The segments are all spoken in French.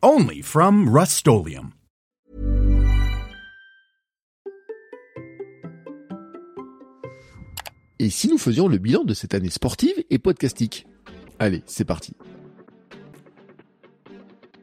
Only from Rust Et si nous faisions le bilan de cette année sportive et podcastique? Allez, c'est parti.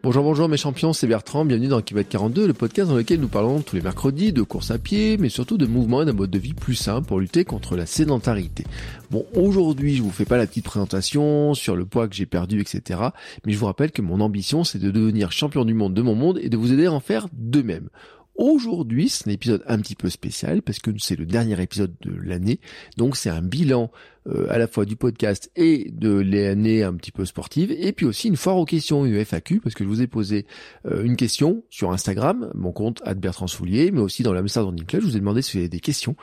Bonjour, bonjour mes champions, c'est Bertrand, bienvenue dans Kilomètre 42, le podcast dans lequel nous parlons tous les mercredis de course à pied, mais surtout de mouvement et d'un mode de vie plus simple pour lutter contre la sédentarité. Bon, aujourd'hui, je vous fais pas la petite présentation sur le poids que j'ai perdu, etc. Mais je vous rappelle que mon ambition, c'est de devenir champion du monde de mon monde et de vous aider à en faire de même. Aujourd'hui, c'est un épisode un petit peu spécial parce que c'est le dernier épisode de l'année. Donc c'est un bilan euh, à la fois du podcast et de l'année un petit peu sportive, et puis aussi une foire aux questions, une FAQ, parce que je vous ai posé euh, une question sur Instagram, mon compte Bertrand Soulier, mais aussi dans l'Amsterdam Running Club, je vous ai demandé si vous avez des questions,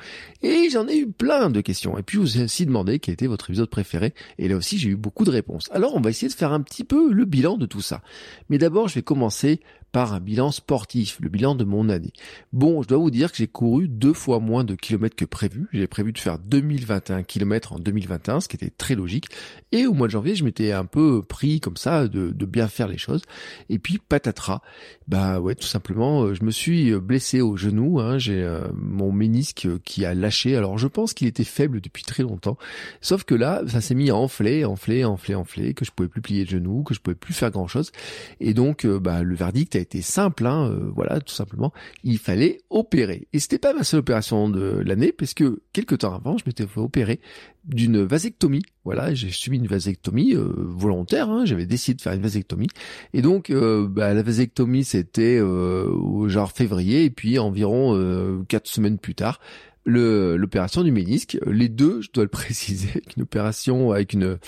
et j'en ai eu plein de questions, et puis je vous ai aussi demandé quel était votre épisode préféré, et là aussi j'ai eu beaucoup de réponses. Alors on va essayer de faire un petit peu le bilan de tout ça. Mais d'abord je vais commencer par un bilan sportif, le bilan de mon année. Bon, je dois vous dire que j'ai couru deux fois moins de kilomètres que prévu. J'ai prévu de faire 2021 kilomètres en 2021, ce qui était très logique. Et au mois de janvier, je m'étais un peu pris comme ça de, de, bien faire les choses. Et puis patatras, bah ouais, tout simplement, euh, je me suis blessé au genou. Hein, J'ai euh, mon ménisque qui a lâché. Alors je pense qu'il était faible depuis très longtemps. Sauf que là, ça s'est mis à enfler, enfler, enfler, enfler, que je pouvais plus plier le genou, que je pouvais plus faire grand chose. Et donc, euh, bah, le verdict a été simple. Hein, voilà, tout simplement, il fallait opérer. Et c'était pas ma seule opération de l'année, parce que quelques temps avant, je m'étais fait opérer d'une vasectomie. Voilà, j'ai subi une vasectomie euh, volontaire. Hein, J'avais décidé de faire une vasectomie. Et donc, euh, bah, la vasectomie, c'était euh, genre février. Et puis, environ quatre semaines plus tard, l'opération du ménisque. Les deux, je dois le préciser, une opération avec une,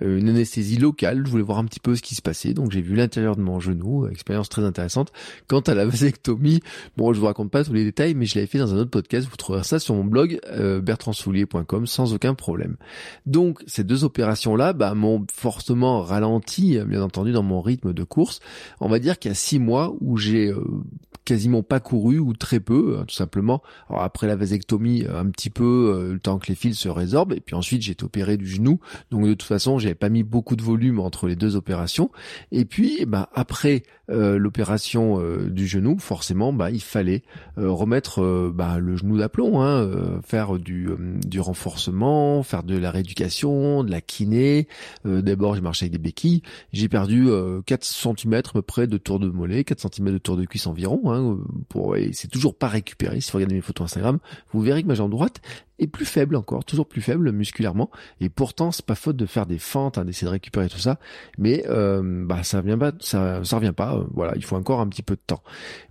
une anesthésie locale. Je voulais voir un petit peu ce qui se passait, donc j'ai vu l'intérieur de mon genou, expérience très intéressante. Quant à la vasectomie, bon, je vous raconte pas tous les détails, mais je l'avais fait dans un autre podcast. Vous trouverez ça sur mon blog euh, bertrandsoulier.com sans aucun problème. Donc ces deux opérations-là, bah, m'ont fortement ralenti, bien entendu, dans mon rythme de course. On va dire qu'il y a six mois où j'ai euh, quasiment pas couru ou très peu, hein, tout simplement. Alors après la vasectomie, un petit peu euh, le temps que les fils se résorbent, et puis ensuite j'ai opéré du genou, donc de toute façon j'avais pas mis beaucoup de volume entre les deux opérations. Et puis, bah après euh, l'opération euh, du genou, forcément, bah il fallait remettre bah, le genou d'aplomb, hein, faire du, renforcement, faire de la rééducation, de la kiné. D'abord j'ai marché avec des béquilles, j'ai perdu 4 cm près de tour de mollet, 4 cm de tour de cuisse environ. Hein, pour, c'est toujours pas récupéré. Si vous regardez mes photos Instagram, vous verrez ma jambe droite est plus faible encore, toujours plus faible musculairement. Et pourtant, c'est pas faute de faire des fentes, hein, d'essayer de récupérer tout ça. Mais euh, bah ça vient pas, ça, ça revient pas. Euh, voilà, il faut encore un petit peu de temps.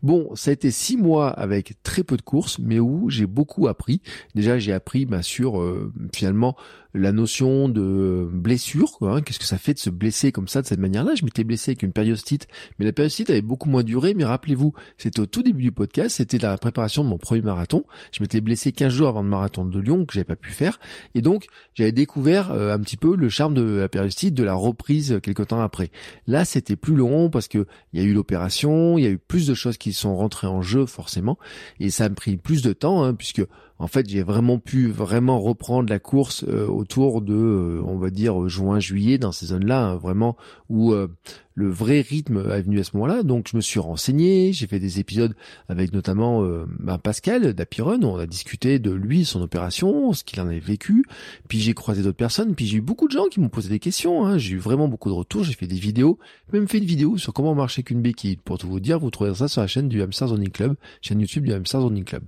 Bon, ça a été six mois avec très peu de courses, mais où j'ai beaucoup appris. Déjà, j'ai appris bah, sur euh, finalement la notion de blessure. Hein. Qu'est-ce que ça fait de se blesser comme ça de cette manière-là? Je m'étais blessé avec une périostite, mais la périostite avait beaucoup moins duré. Mais rappelez-vous, c'était au tout début du podcast, c'était la préparation de mon premier marathon. Je m'étais blessé 15 jours avant le marathon de Que j'avais pas pu faire, et donc j'avais découvert euh, un petit peu le charme de la périostite, de la reprise quelques temps après. Là, c'était plus long parce que il y a eu l'opération, il y a eu plus de choses qui sont rentrées en jeu forcément, et ça a pris plus de temps hein, puisque en fait, j'ai vraiment pu vraiment reprendre la course euh, autour de, euh, on va dire, juin-juillet, dans ces zones-là, hein, vraiment où euh, le vrai rythme est venu à ce moment-là. Donc, je me suis renseigné, j'ai fait des épisodes avec notamment bah, Pascal d'Apiron, on a discuté de lui, son opération, ce qu'il en avait vécu. Puis j'ai croisé d'autres personnes, puis j'ai eu beaucoup de gens qui m'ont posé des questions. Hein. J'ai eu vraiment beaucoup de retours, j'ai fait des vidéos, même fait une vidéo sur comment marcher qu'une béquille. Pour tout vous dire, vous trouverez ça sur la chaîne du Hamster Zoning Club, chaîne YouTube du Hamster Zoning Club.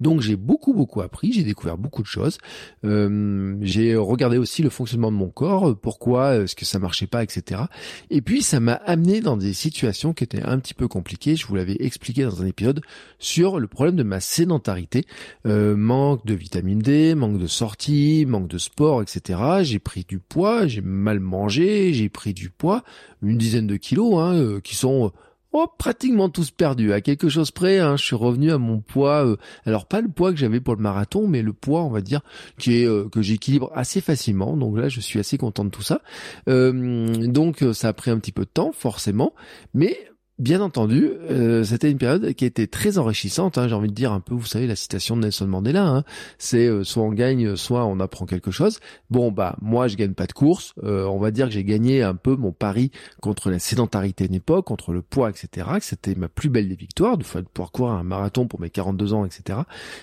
Donc, j'ai beaucoup, beaucoup appris, j'ai découvert beaucoup de choses. Euh, j'ai regardé aussi le fonctionnement de mon corps, pourquoi est-ce que ça marchait pas, etc. Et puis ça m'a amené dans des situations qui étaient un petit peu compliquées. Je vous l'avais expliqué dans un épisode sur le problème de ma sédentarité, euh, manque de vitamine D, manque de sortie, manque de sport, etc. J'ai pris du poids, j'ai mal mangé, j'ai pris du poids, une dizaine de kilos, hein, euh, qui sont oh, pratiquement tous perdus. À quelque chose près, hein, je suis revenu à mon poids. Euh, alors pas le poids que j'avais pour le marathon, mais le poids, on va dire, qui est euh, que j'équilibre assez facilement. Donc là, je suis assez content de tout ça. Euh, donc ça a pris un petit peu de temps, forcément, mais Bien entendu, euh, c'était une période qui était très enrichissante. Hein, j'ai envie de dire un peu, vous savez, la citation de Nelson Mandela. Hein, c'est euh, soit on gagne, soit on apprend quelque chose. Bon, bah moi, je gagne pas de course. Euh, on va dire que j'ai gagné un peu mon pari contre la sédentarité d'une époque, contre le poids, etc. Que c'était ma plus belle des victoires, de pouvoir courir un marathon pour mes 42 ans, etc.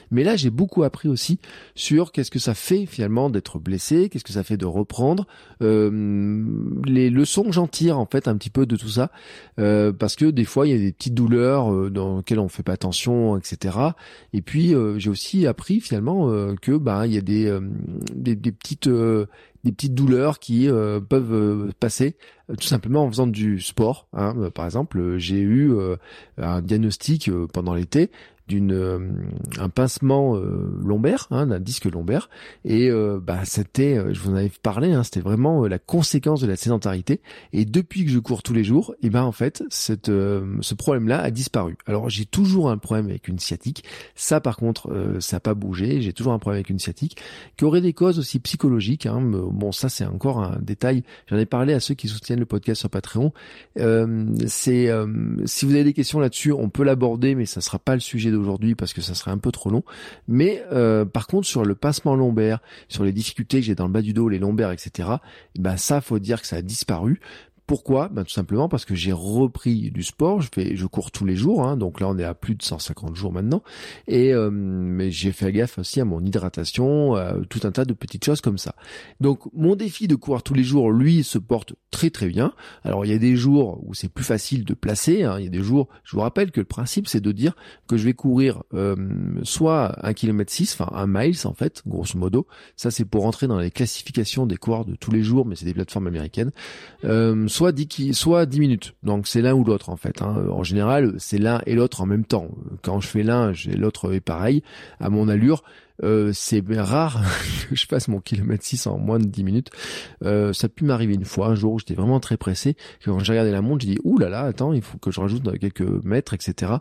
Mais là, j'ai beaucoup appris aussi sur qu'est-ce que ça fait finalement d'être blessé, qu'est-ce que ça fait de reprendre, les leçons que j'en tire en fait un petit peu de tout ça, parce que des fois il y a des petites douleurs euh, dans lesquelles on fait pas attention, etc. Et puis euh, j'ai aussi appris finalement euh, que bah il y a des des, petites des petites douleurs qui peuvent passer tout simplement en faisant du sport. Hein. Par exemple, j'ai eu un diagnostic pendant l'été d'une euh, un pincement euh, lombaire, hein, d'un disque lombaire, et euh, bah c'était, je vous en avais parlé, hein, c'était vraiment la conséquence de la sédentarité. Et depuis que je cours tous les jours, et ben en fait cette ce problème-là a disparu. Alors j'ai toujours un problème avec une sciatique, ça par contre ça n'a pas bougé, j'ai toujours un problème avec une sciatique, qui aurait des causes aussi psychologiques. Hein, bon ça c'est encore un détail. J'en ai parlé à ceux qui soutiennent le podcast sur Patreon. c'est si vous avez des questions là-dessus, on peut l'aborder, mais ça sera pas le sujet d'aujourd'hui parce que ça serait un peu trop long. Mais euh, par contre sur le passement lombaire, sur les difficultés que j'ai dans le bas du dos, les lombaires, etc. Bah ça faut dire que ça a disparu. Pourquoi? Ben, Tout simplement parce que j'ai repris du sport, je, fais, je cours tous les jours, hein, donc là on est à plus de 150 jours maintenant, et euh, mais j'ai fait gaffe aussi à mon hydratation, tout un tas de petites choses comme ça. Donc mon défi de courir tous les jours, lui, se porte très très bien. Alors il y a des jours où c'est plus facile de placer, hein, il y a des jours, je vous rappelle que le principe c'est de dire que je vais courir euh, soit un km 6, enfin un miles en fait, grosso modo, ça c'est pour rentrer dans les classifications des coureurs de tous les jours, mais c'est des plateformes américaines. Soit 10, soit 10 minutes. Donc c'est l'un ou l'autre en fait. Hein. En général, c'est l'un et l'autre en même temps. Quand je fais l'un, l'autre est pareil à mon allure. Euh, c'est rare que je fasse mon kilomètre 6 en moins de 10 minutes. Euh, ça a pu m'arriver une fois, un jour où j'étais vraiment très pressé. Quand j'ai regardé la montre, j'ai dit, ouh là là, attends, il faut que je rajoute quelques mètres, etc.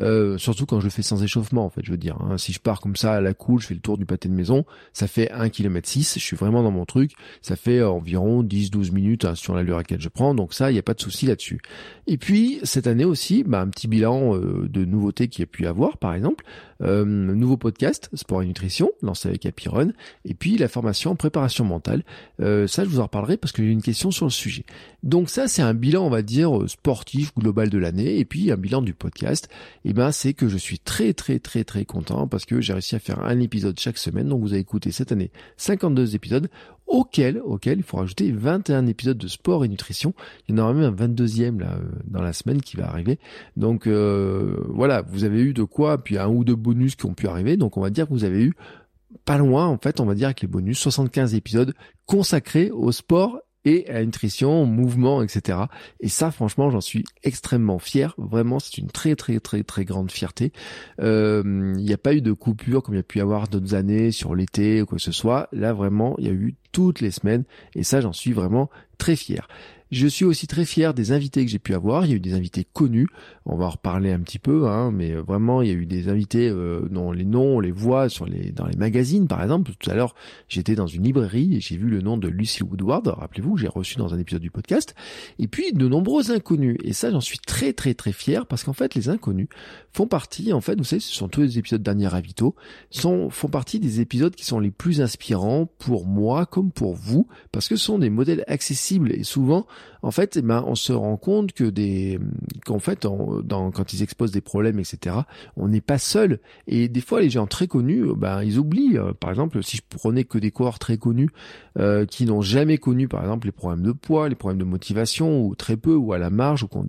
Euh, surtout quand je fais sans échauffement, en fait, je veux dire. Hein. Si je pars comme ça à la cool, je fais le tour du pâté de maison, ça fait 1 km 6, je suis vraiment dans mon truc. Ça fait environ 10-12 minutes hein, sur l'allure à laquelle je prends, donc ça, il n'y a pas de souci là-dessus. Et puis, cette année aussi, bah, un petit bilan de nouveautés qu'il y a pu y avoir, par exemple. nouveau podcast, Sport nutrition, avec Happy et puis la formation en préparation mentale. Euh, ça, je vous en reparlerai parce que j'ai une question sur le sujet. Donc ça, c'est un bilan, on va dire, euh, sportif global de l'année, et puis un bilan du podcast. Eh ben, c'est que je suis très très très très content parce que j'ai réussi à faire un épisode chaque semaine. Donc vous avez écouté cette année 52 épisodes auquel, auquel il faut rajouter 21 épisodes de sport et nutrition. Il y en aura même un 22e là, euh, dans la semaine qui va arriver. Donc euh, voilà, vous avez eu de quoi, puis un ou deux bonus qui ont pu arriver. Donc on va dire que vous avez eu pas loin, en fait, on va dire avec les bonus, 75 épisodes consacrés au sport et à la nutrition, mouvement, etc. Et ça, franchement, j'en suis extrêmement fier. Vraiment, c'est une très très très très grande fierté. Euh, il n'y a pas eu de coupure comme il y a pu y avoir d'autres années sur l'été ou quoi que ce soit. Là, vraiment, il y a eu toutes les semaines et ça, j'en suis vraiment très fier. Je suis aussi très fier des invités que j'ai pu avoir. Il y a eu des invités connus. On va en reparler un petit peu, hein, mais euh, vraiment, il y a eu des invités euh, dont les noms, on les voit sur les dans les magazines, par exemple. Tout à l'heure, j'étais dans une librairie et j'ai vu le nom de Lucy Woodward. Rappelez-vous, j'ai reçu dans un épisode du podcast. Et puis de nombreux inconnus. Et ça, j'en suis très très très fier parce qu'en fait, les inconnus font partie. En fait, vous savez, ce sont tous les épisodes dernier Ravito, sont font partie des épisodes qui sont les plus inspirants pour moi comme pour vous parce que ce sont des modèles accessibles et souvent en fait, eh ben, on se rend compte que des, qu'en fait, quand ils exposent des problèmes, etc., on n'est pas seul. Et des fois, les gens très connus, ben, ils oublient. Euh, par exemple, si je prenais que des coureurs très connus euh, qui n'ont jamais connu, par exemple, les problèmes de poids, les problèmes de motivation, ou très peu, ou à la marge, ou qui ont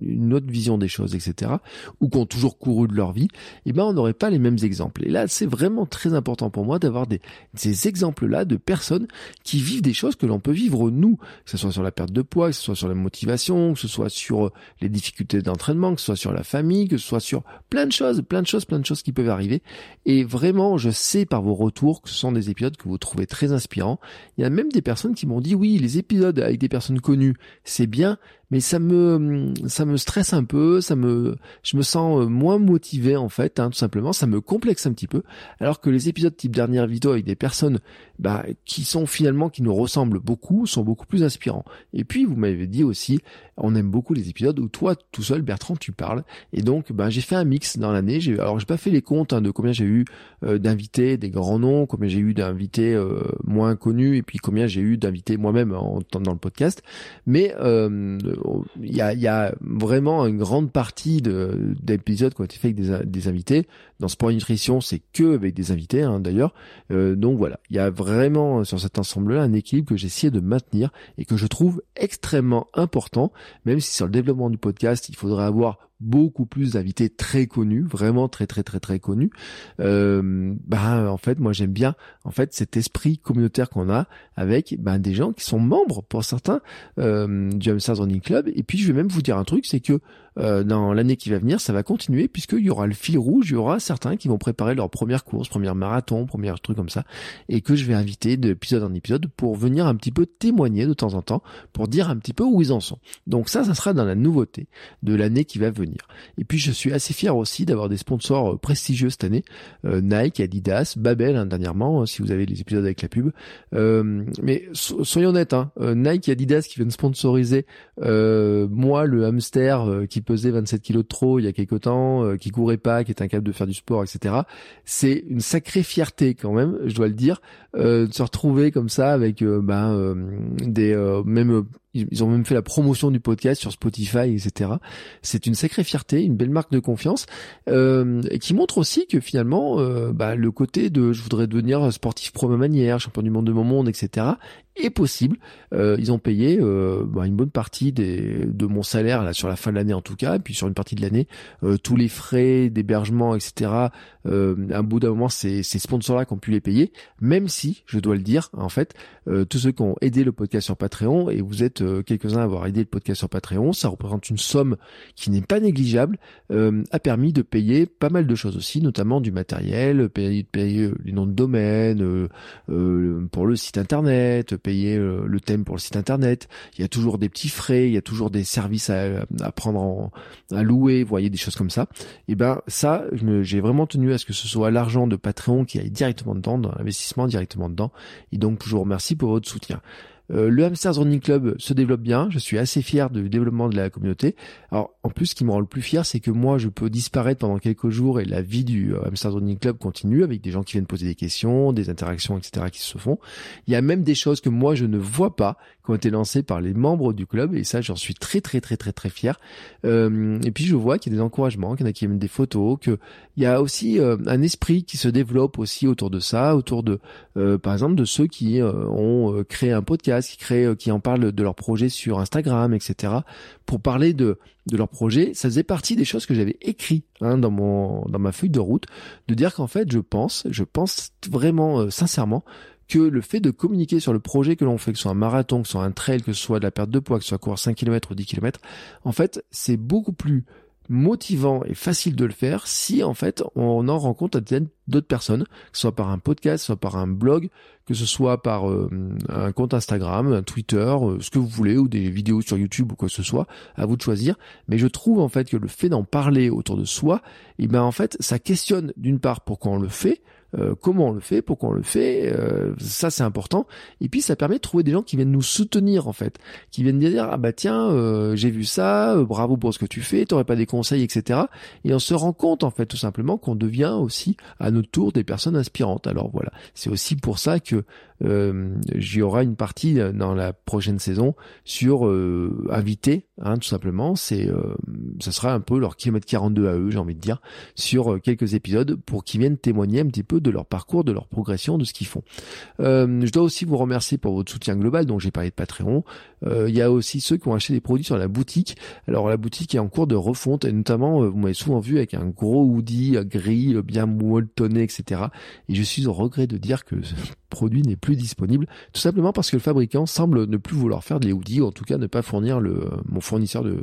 une autre vision des choses, etc., ou qui ont toujours couru de leur vie, eh ben, on n'aurait pas les mêmes exemples. Et là, c'est vraiment très important pour moi d'avoir des, ces exemples-là de personnes qui vivent des choses que l'on peut vivre nous, que ce soit sur la perte de poids, que ce soit sur la motivation, que ce soit sur euh, les difficultés d'entraînement, que ce soit sur la famille, que ce soit sur plein de choses, plein de choses, plein de choses qui peuvent arriver. Et vraiment, je sais par vos retours que ce sont des épisodes que vous trouvez très inspirants. Il y a même des personnes qui m'ont dit oui, les épisodes avec des personnes connues, c'est bien, mais ça me ça me stresse un peu, ça me je me sens moins motivé en fait, hein, tout simplement, ça me complexe un petit peu. Alors que les épisodes type dernière vidéo avec des personnes bah, qui sont finalement qui nous ressemblent beaucoup, sont beaucoup plus inspirants. Et puis vous m'avez dit aussi, on aime beaucoup les épisodes où toi tout seul Bertrand tu parles. Et donc bah, j'ai fait un mix dans l'année. J'ai alors j'ai pas fait les comptes hein, de combien j'ai eu euh, d'invités, des grands noms, combien j'ai eu d'invités euh, moins connus, et puis combien j'ai eu d'invités moi-même en, dans le podcast. Mais euh, il y, a, vraiment une grande partie d'épisodes qui ont été faits avec des invités. Dans Sport Nutrition, c'est que avec des invités hein, d'ailleurs. donc voilà, il y a vraiment sur cet ensemble-là un équilibre que essayé de maintenir et que je trouve extrêmement important, même si sur le développement du podcast, il faudrait avoir beaucoup plus d'invités très connus, vraiment très très très très connus. Euh, bah en fait moi j'aime bien en fait cet esprit communautaire qu'on a avec ben des gens qui sont membres pour certains euh, du Hamsters Running Club. Et puis je vais même vous dire un truc, c'est que euh, dans l'année qui va venir, ça va continuer puisqu'il y aura le fil rouge, il y aura certains qui vont préparer leur première course, première marathon, premier truc comme ça, et que je vais inviter d'épisode en épisode pour venir un petit peu témoigner de temps en temps, pour dire un petit peu où ils en sont. Donc ça, ça sera dans la nouveauté de l'année qui va venir. Et puis je suis assez fier aussi d'avoir des sponsors euh, prestigieux cette année, euh, Nike, Adidas, Babel hein, dernièrement, si vous avez les épisodes avec la pub. mais soyons honnêtes, hein, Nike et Adidas qui viennent sponsoriser moi le hamster qui pesait 27 kilos de trop il y a quelque temps, euh, qui courait pas, qui est incapable de faire du sport, etc. C'est une sacrée fierté quand même, je dois le dire, euh, de se retrouver comme ça avec euh, ben, des même ils ont même fait la promotion du podcast sur Spotify, etc. C'est une sacrée fierté, une belle marque de confiance, euh, qui montre aussi que finalement, euh, bah, le côté de je voudrais devenir sportif pro ma manière, champion du monde de mon monde, etc. est possible. Euh, ils ont payé euh, bah, une bonne partie des, de mon salaire là sur la fin de l'année en tout cas, et puis sur une partie de l'année, euh, tous les frais d'hébergement, etc. À un bout d'un moment, c'est ces sponsors-là qui ont pu les payer, même si, je dois le dire, en fait, tous ceux qui ont aidé le podcast sur Patreon et vous êtes euh, quelques-uns à avoir aidé le podcast sur Patreon. Ça représente une somme qui n'est pas négligeable, euh, a permis de payer pas mal de choses aussi, notamment du matériel, payer, payer les noms de domaine, euh, pour le site internet, payer le thème pour le site internet. Il y a toujours des petits frais, il y a toujours des services à, prendre en, à louer, vous voyez des choses comme ça. Et ben ça, j'ai vraiment tenu à ce que ce soit l'argent de Patreon qui aille directement dedans, dans l'investissement directement dedans. Et donc je vous remercie pour votre soutien. Euh, le Hamsters Running Club se développe bien. Je suis assez fier du développement de la communauté. Alors, en plus, ce qui me rend le plus fier, c'est que moi, je peux disparaître pendant quelques jours et la vie du euh, Hamsters Running Club continue avec des gens qui viennent poser des questions, des interactions, etc. qui se font. Il y a même des choses que moi, je ne vois pas, qui ont été lancées par les membres du club et ça, j'en suis très, très, très, très, très fier. Euh, et puis, je vois qu'il y a des encouragements, qu'il y en a qui aiment des photos, qu'il y a aussi un esprit qui se développe aussi autour de ça, autour de, par exemple, de ceux qui ont créé un podcast euh, qui en parlent de leur projet sur Instagram, etc. Pour parler de de leur projet, ça faisait partie des choses que j'avais écrit hein, dans mon dans ma feuille de route, de dire qu'en fait, je pense, je pense vraiment euh, sincèrement que le fait de communiquer sur le projet que l'on fait, que ce soit un marathon, que ce soit un trail, que ce soit de la perte de poids, que ce soit courir 5 km ou 10 km, en fait, c'est beaucoup plus motivant et facile de le faire si en fait on en rencontre d'autres personnes, que ce soit par un podcast, soit par un blog, que ce soit par euh, un compte Instagram, un Twitter, euh, ce que vous voulez, ou des vidéos sur YouTube ou quoi que ce soit, à vous de choisir. Mais je trouve en fait que le fait d'en parler autour de soi, et eh ben en fait ça questionne d'une part pourquoi on le fait, euh, comment on le fait, pourquoi on le fait, euh, ça c'est important. Et puis ça permet de trouver des gens qui viennent nous soutenir en fait, qui viennent dire ah bah tiens euh, j'ai vu ça, bravo pour ce que tu fais, t'aurais pas des conseils etc. Et on se rend compte en fait tout simplement qu'on devient aussi à notre tour des personnes inspirantes. Alors voilà, c'est aussi pour ça que euh, j'y aura une partie dans la prochaine saison sur euh, invité, hein, tout simplement. C'est, euh, ça sera un peu leur kilomètre 42 à eux, j'ai envie de dire, sur euh, quelques épisodes pour qu'ils viennent témoigner un petit peu de leur parcours, de leur progression, de ce qu'ils font. je dois aussi vous remercier pour votre soutien global. Donc j'ai parlé de Patreon. Il y a aussi ceux qui ont acheté des produits sur la boutique. Alors la boutique est en cours de refonte et notamment, vous m'avez souvent vu avec un gros hoodie gris, bien molletonné, etc. Et je suis au regret de dire que produit n'est plus disponible, tout simplement parce que le fabricant semble ne plus vouloir faire des hoodies, ou en tout cas ne pas fournir le, mon fournisseur de,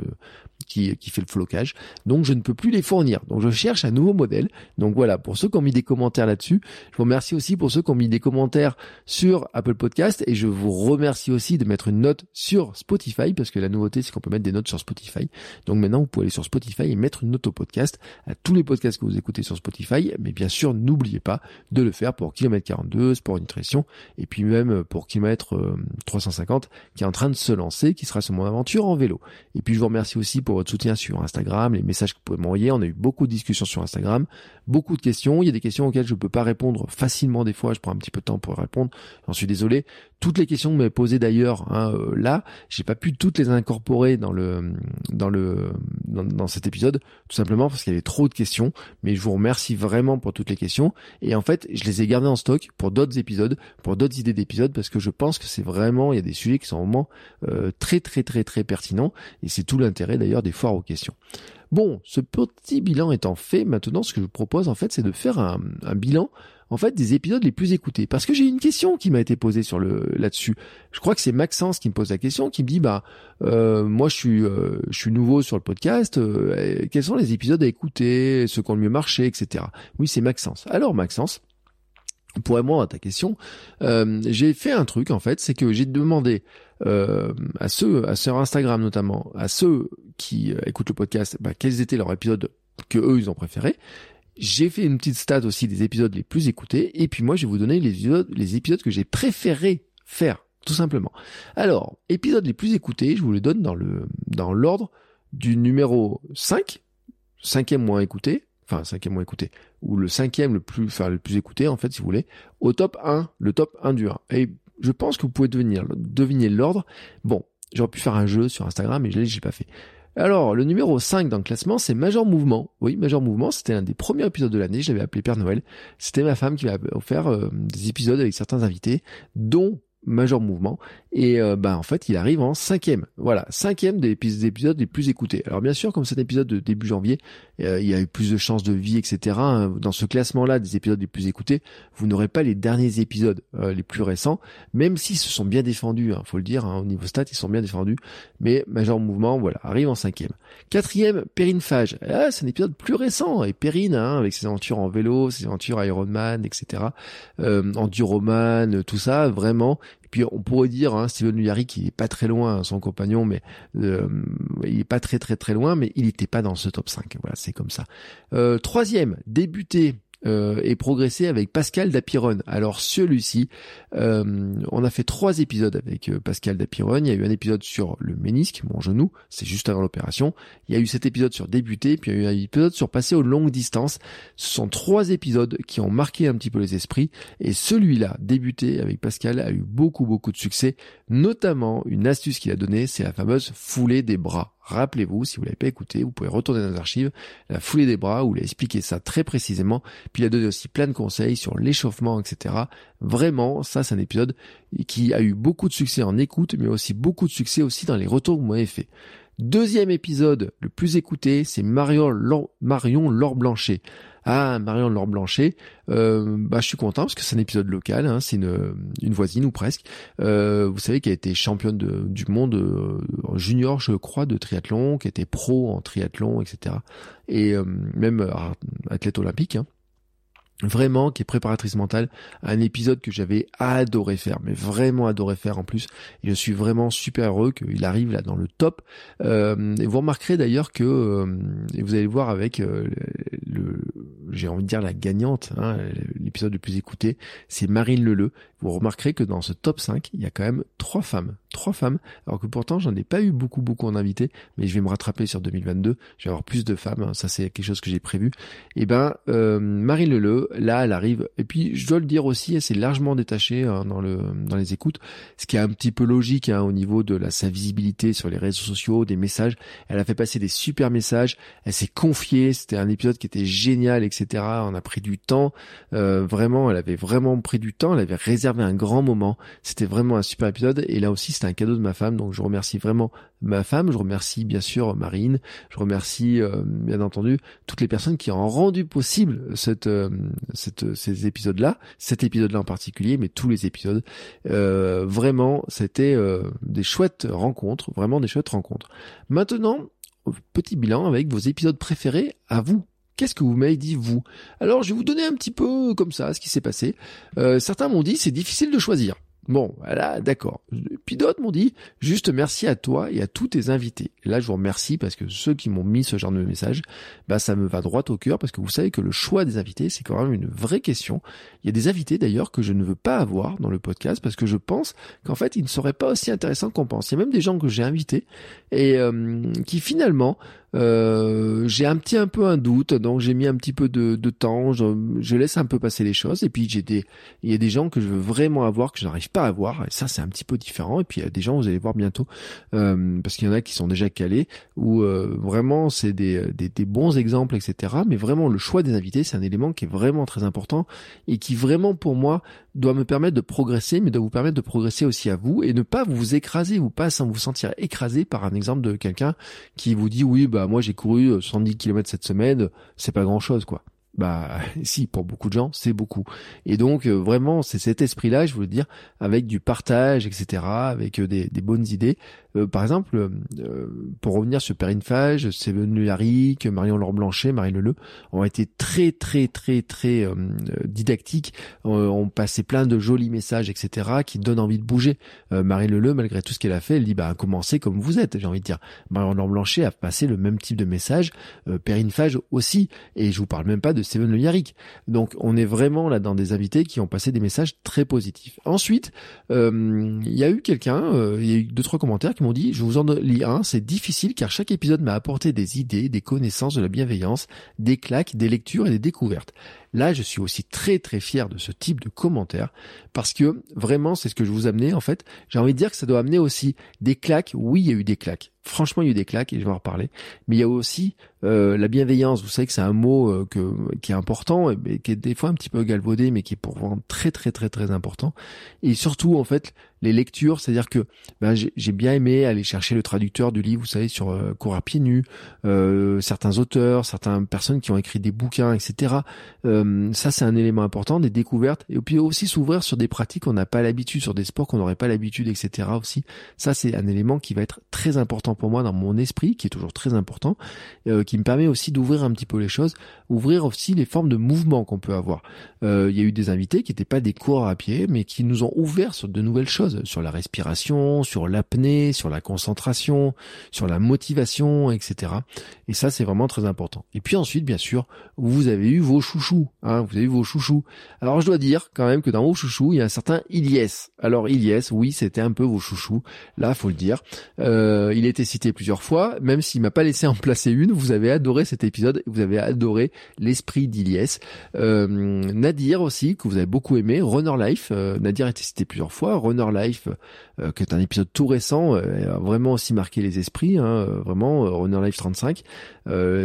qui, qui fait le flocage. Donc je ne peux plus les fournir. Donc je cherche un nouveau modèle. Donc voilà, pour ceux qui ont mis des commentaires là-dessus, je vous remercie aussi pour ceux qui ont mis des commentaires sur Apple Podcast et je vous remercie aussi de mettre une note sur Spotify parce que la nouveauté c'est qu'on peut mettre des notes sur Spotify. Donc maintenant vous pouvez aller sur Spotify et mettre une note au podcast à tous les podcasts que vous écoutez sur Spotify. Mais bien sûr, n'oubliez pas de le faire pour Kilomètre 42, Sport Nutrition et puis même pour Kilomètre 350 euh, qui est en train de se lancer, qui sera sur mon aventure en vélo. Et puis je vous remercie aussi pour votre soutien sur Instagram, les messages que vous pouvez m'envoyer. On a eu beaucoup de discussions sur Instagram, beaucoup de questions. Il y a des questions auxquelles je ne peux pas répondre facilement des fois. Je prends un petit peu de temps pour répondre. J'en suis désolé. Toutes les questions que vous m'avez posées d'ailleurs hein, euh, là, j'ai pas pu toutes les incorporer dans le dans le dans, cet épisode, tout simplement parce qu'il y avait trop de questions. Mais je vous remercie vraiment pour toutes les questions. Et en fait, je les ai gardées en stock pour d'autres épisodes, pour d'autres idées d'épisodes, parce que je pense que c'est vraiment il y a des sujets qui sont vraiment euh, très très très très pertinents. Et c'est tout l'intérêt d'ailleurs des foires aux questions. Bon, ce petit bilan étant fait, maintenant ce que je vous propose en fait c'est de faire un, bilan en fait des épisodes les plus écoutés. Parce que j'ai une question qui m'a été posée sur le là-dessus. Je crois que c'est Maxence qui me pose la question, qui me dit bah euh, moi je suis euh, je suis nouveau sur le podcast, euh, quels sont les épisodes à écouter, ceux qui ont le mieux marché, etc. Oui c'est Maxence. Alors Maxence, pour répondre à ta question, j'ai fait un truc en fait, c'est que j'ai demandé euh, à ceux, à sur Instagram notamment, à ceux qui euh, écoutent le podcast, bah, quels étaient leurs épisodes que eux ils ont préférés. J'ai fait une petite stat aussi des épisodes les plus écoutés, et puis moi je vais vous donner les épisodes, les épisodes que j'ai préféré faire, tout simplement. Alors, épisodes les plus écoutés, je vous les donne dans le dans l'ordre du numéro 5, cinquième moins écouté, enfin cinquième moins écouté, ou le cinquième le plus, enfin le plus écouté en fait si vous voulez, au top 1, le top 1 du 1. Et je pense que vous pouvez devenir, deviner l'ordre. Bon, j'aurais pu faire un jeu sur Instagram, mais je l'ai pas fait. Alors, le numéro 5 dans le classement, c'est Major Mouvement. Oui, Major Mouvement, c'était un des premiers épisodes de l'année, je l'avais appelé Père Noël. C'était ma femme qui m'a offert euh, des épisodes avec certains invités, dont Major Mouvement. Et euh, bah en fait, il arrive en cinquième. Voilà, cinquième des épisodes les plus écoutés. Alors bien sûr, comme c'est un épisode de début janvier, euh, il y a eu plus de chances de vie, etc. Hein. Dans ce classement-là des épisodes les plus écoutés, vous n'aurez pas les derniers épisodes euh, les plus récents, même s'ils se sont bien défendus. Hein, faut le dire, hein, au niveau stat, ils sont bien défendus. Mais Major Mouvement, voilà, arrive en cinquième. Quatrième, Perrine Fage. Ah, c'est un épisode plus récent. Et Perrine, hein, avec ses aventures en vélo, ses aventures Ironman, etc. Euh, Enduroman, tout ça, vraiment puis on pourrait dire hein, Steven Luyari qui est pas très loin, son compagnon, mais euh, il est pas très très très loin, mais il n'était pas dans ce top 5. Voilà, c'est comme ça. Euh, troisième, débuté euh, et progressé avec Pascal Dapiron. Alors celui-ci, euh, on a fait trois épisodes avec euh, Pascal Dapiron. Il y a eu un épisode sur le ménisque, mon genou, c'est juste avant l'opération. Il y a eu cet épisode sur débuter, puis il y a eu un épisode sur passer aux longues distances. Ce sont trois épisodes qui ont marqué un petit peu les esprits. Et celui-là, débuté avec Pascal, a eu beaucoup beaucoup de succès. Notamment une astuce qu'il a donnée, c'est la fameuse foulée des bras. Rappelez-vous, si vous l'avez pas écouté, vous pouvez retourner dans les archives, la foulée des bras, où il a expliqué ça très précisément, puis il a donné aussi plein de conseils sur l'échauffement, etc. Vraiment, ça c'est un épisode qui a eu beaucoup de succès en écoute, mais aussi beaucoup de succès aussi dans les retours que vous m'avez fait. Deuxième épisode, le plus écouté, c'est Marion, Marion Laure Blanchet. Ah, Marion Laure Blanchet, euh, bah, je suis content parce que c'est un épisode local, hein, c'est une, voisine ou presque. Euh, vous savez qu'elle a été championne du monde euh, junior, je crois, de triathlon, qui était pro en triathlon, etc. Et euh, même euh, athlète olympique. Hein vraiment qui est préparatrice mentale, un épisode que j'avais adoré faire, mais vraiment adoré faire en plus. Et je suis vraiment super heureux qu'il arrive là dans le top. Euh, et vous remarquerez d'ailleurs que, euh, vous allez voir avec euh, le, j'ai envie de dire la gagnante, hein, l'épisode le plus écouté, c'est Marine Leleu. Vous remarquerez que dans ce top 5, il y a quand même trois femmes, trois femmes, alors que pourtant j'en ai pas eu beaucoup beaucoup en invité, mais je vais me rattraper sur 2022, je vais avoir plus de femmes, hein, ça c'est quelque chose que j'ai prévu. Et eh ben euh, Marine Leleu, là elle arrive, et puis je dois le dire aussi, elle s'est largement détachée hein, dans le dans les écoutes, ce qui est un petit peu logique hein, au niveau de la, sa visibilité sur les réseaux sociaux, des messages. Elle a fait passer des super messages, elle s'est confiée, c'était un épisode qui était génial, etc. On a pris du temps, euh, vraiment, elle avait vraiment pris du temps, elle avait réservé un grand moment. C'était vraiment un super épisode et là aussi c'était un cadeau de ma femme, donc je remercie vraiment ma femme, je remercie bien sûr Marine, je remercie euh, bien entendu toutes les personnes qui ont rendu possible cette, euh, cette ces épisodes-là, cet épisode-là en particulier, mais tous les épisodes. Euh, vraiment, c'était des chouettes rencontres, vraiment des chouettes rencontres. Maintenant, petit bilan avec vos épisodes préférés à vous. Qu'est-ce que vous m'avez dit vous? Alors je vais vous donner un petit peu comme ça ce qui s'est passé. certains m'ont dit c'est difficile de choisir. Bon, voilà, d'accord. Puis d'autres m'ont dit, juste merci à toi et à tous tes invités. Là, je vous remercie parce que ceux qui m'ont mis ce genre de message, bah, ça me va droit au cœur parce que vous savez que le choix des invités, c'est quand même une vraie question. Il y a des invités d'ailleurs que je ne veux pas avoir dans le podcast parce que je pense qu'en fait, ils ne seraient pas aussi intéressants qu'on pense. Il y a même des gens que j'ai invités et euh, qui finalement euh, j'ai un petit un peu un doute, donc j'ai mis un petit peu de, de temps, je, je, laisse un peu passer les choses, et puis j'ai des, il y a des gens que je veux vraiment avoir que je n'arrive pas à avoir, et ça c'est un petit peu différent. Et puis il y a des gens, vous allez voir bientôt, euh, parce qu'il y en a qui sont déjà calés, où euh, vraiment c'est des, des, des, bons exemples, etc. Mais vraiment le choix des invités, c'est un élément qui est vraiment très important et qui vraiment pour moi doit me permettre de progresser, mais doit vous permettre de progresser aussi à vous et ne pas vous écraser, ou pas vous sentir écrasé par un exemple de quelqu'un qui vous dit oui bah moi j'ai couru 110 km cette semaine, c'est pas grand chose quoi. Bah si, pour beaucoup de gens, c'est beaucoup. Et donc euh, vraiment, c'est cet esprit-là, je veux dire, avec du partage, etc., avec euh, des, des bonnes idées, euh, par exemple, euh, pour revenir sur Perrine Fage, Séven Lularic, Marion Laure Blanchet, Marie Leleu, ont été très très très très euh, didactiques, ont passé plein de jolis messages, etc., qui donnent envie de bouger. Marie Leleu, malgré tout ce qu'elle a fait, elle dit bah commencez comme vous êtes, j'ai envie de dire. Marion Laure Blanchet a passé le même type de message, Perrine Fage aussi, et je vous parle même pas de Séven Lularic. Donc on est vraiment là dans des invités qui ont passé des messages très positifs. Ensuite, il y a eu quelqu'un, il y a eu deux trois commentaires qui m'ont dit, je vous en lis un, c'est difficile car chaque épisode m'a apporté des idées, des connaissances, de la bienveillance, des claques, des lectures et des découvertes. Là, je suis aussi très très fier de ce type de commentaires parce que vraiment, c'est ce que je vous amenais en fait. J'ai envie de dire que ça doit amener aussi des claques. Oui, il y a eu des claques. Franchement, il y a eu des claques et je vais en reparler. Mais il y a aussi euh, la bienveillance. Vous savez que c'est un mot euh, que, qui est important et qui est des fois un petit peu galvaudé, mais qui est pour vraiment très très très très important. Et surtout, en fait, les lectures, c'est-à-dire que ben, j'ai bien aimé aller chercher le traducteur du livre, vous savez, sur euh, cours à pieds nus, euh, certains auteurs, certaines personnes qui ont écrit des bouquins, etc. Euh, ça, c'est un élément important, des découvertes, et puis aussi s'ouvrir sur des pratiques qu'on n'a pas l'habitude, sur des sports qu'on n'aurait pas l'habitude, etc. Aussi, ça, c'est un élément qui va être très important pour moi dans mon esprit, qui est toujours très important, euh, qui me permet aussi d'ouvrir un petit peu les choses, ouvrir aussi les formes de mouvement qu'on peut avoir. Euh, il y a eu des invités qui n'étaient pas des coureurs à pied, mais qui nous ont ouvert sur de nouvelles choses, sur la respiration, sur l'apnée, sur la concentration, sur la motivation, etc. Et ça, c'est vraiment très important. Et puis ensuite, bien sûr, vous avez eu vos chouchous. Hein, vous avez vos chouchous. Alors, je dois dire quand même que dans vos chouchous, il y a un certain Ilyes. Alors, Ilyes, oui, c'était un peu vos chouchous. Là, faut le dire. Euh, il a été cité plusieurs fois, même s'il m'a pas laissé en placer une. Vous avez adoré cet épisode. Vous avez adoré l'esprit d'Ilyes. Euh, Nadir aussi, que vous avez beaucoup aimé. Runner Life. Euh, Nadir a été cité plusieurs fois. Runner Life, euh, qui est un épisode tout récent, euh, a vraiment aussi marqué les esprits. Hein, vraiment, Runner Life 35.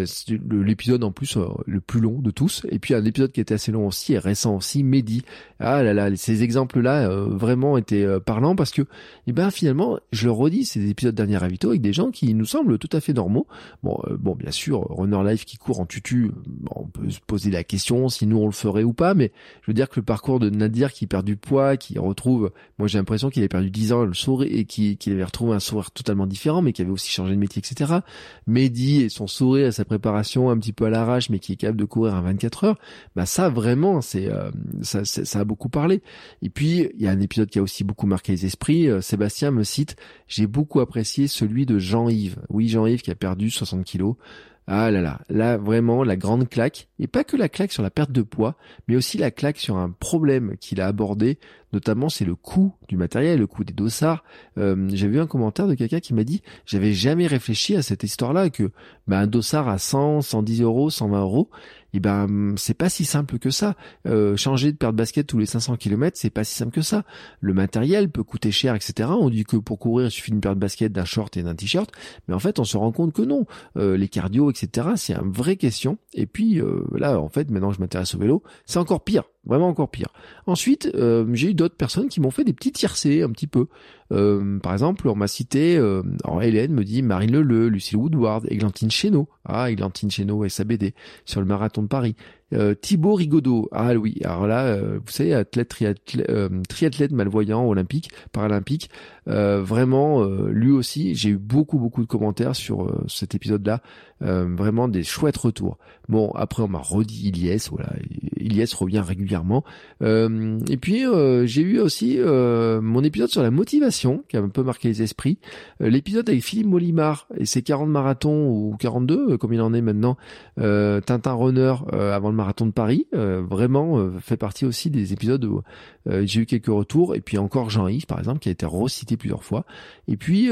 C'est l'épisode en plus le plus long de tous. Et puis un épisode qui était assez long aussi et récent aussi, Mehdi. Ah là là, ces exemples-là vraiment étaient parlants parce que, eh ben finalement, je le redis, c'est des épisodes dernier Ravito avec des gens qui nous semblent tout à fait normaux. Bon, bon, bien sûr, Runner Life qui court en tutu, on peut se poser la question si nous on le ferait ou pas, mais je veux dire que le parcours de Nadir qui perd du poids, qui retrouve, moi j'ai l'impression qu'il avait perdu 10 ans le sourire et qu'il avait retrouvé un sourire totalement différent, mais qui avait aussi changé de métier, etc. Mehdi et son sourire et sa préparation un petit peu à l'arrache, mais qui est capable de courir à 24 heures, bah ça vraiment, c'est euh, ça, ça a beaucoup parlé. Et puis il y a un épisode qui a aussi beaucoup marqué les esprits. Euh, Sébastien me cite, j'ai beaucoup apprécié celui de Jean-Yves. Oui, Jean-Yves qui a perdu 60 kilos. Ah là là, là vraiment la grande claque, et pas que la claque sur la perte de poids, mais aussi la claque sur un problème qu'il a abordé, notamment c'est le coût du matériel, le coût des dossards. Euh, J'avais vu un commentaire de quelqu'un qui m'a dit, j'avais jamais réfléchi à cette histoire-là, que bah, un dossard à 100, 110 euros, 120 euros, eh ben c'est pas si simple que ça. Euh, changer de paire de basket tous les 500 km, c'est pas si simple que ça. Le matériel peut coûter cher, etc. On dit que pour courir, il suffit d'une paire de basket, d'un short et d'un t-shirt, mais en fait, on se rend compte que non. Euh, les cardio, etc. C'est une vraie question. Et puis euh, là, en fait, maintenant, je m'intéresse au vélo, c'est encore pire vraiment encore pire. Ensuite, euh, j'ai eu d'autres personnes qui m'ont fait des petits tiercés un petit peu. Euh, par exemple, on m'a cité, euh, alors Hélène me dit Marine Leleu, Lucille Woodward, Églantine Chéneau, ah Églantine Chéneau SABD sur le marathon de Paris, euh, Thibaut Rigaudot, ah oui, alors là, vous savez, athlète triathlète, triathlète malvoyant olympique, paralympique, vraiment, lui aussi, j'ai eu beaucoup beaucoup de commentaires sur cet épisode-là, vraiment des chouettes retours. Bon, après on m'a redit Iliès, voilà, Iliès revient régulièrement. et puis j'ai eu aussi mon épisode sur la motivation qui a un peu marqué les esprits. L'épisode avec Philippe Molimar et ses 40 marathons ou 42, comme il en est maintenant, Tintin Runner avant le marathon de Paris, euh, vraiment euh, fait partie aussi des épisodes où euh, j'ai eu quelques retours. Et puis encore Jean-Yves, par exemple, qui a été recité plusieurs fois. Et puis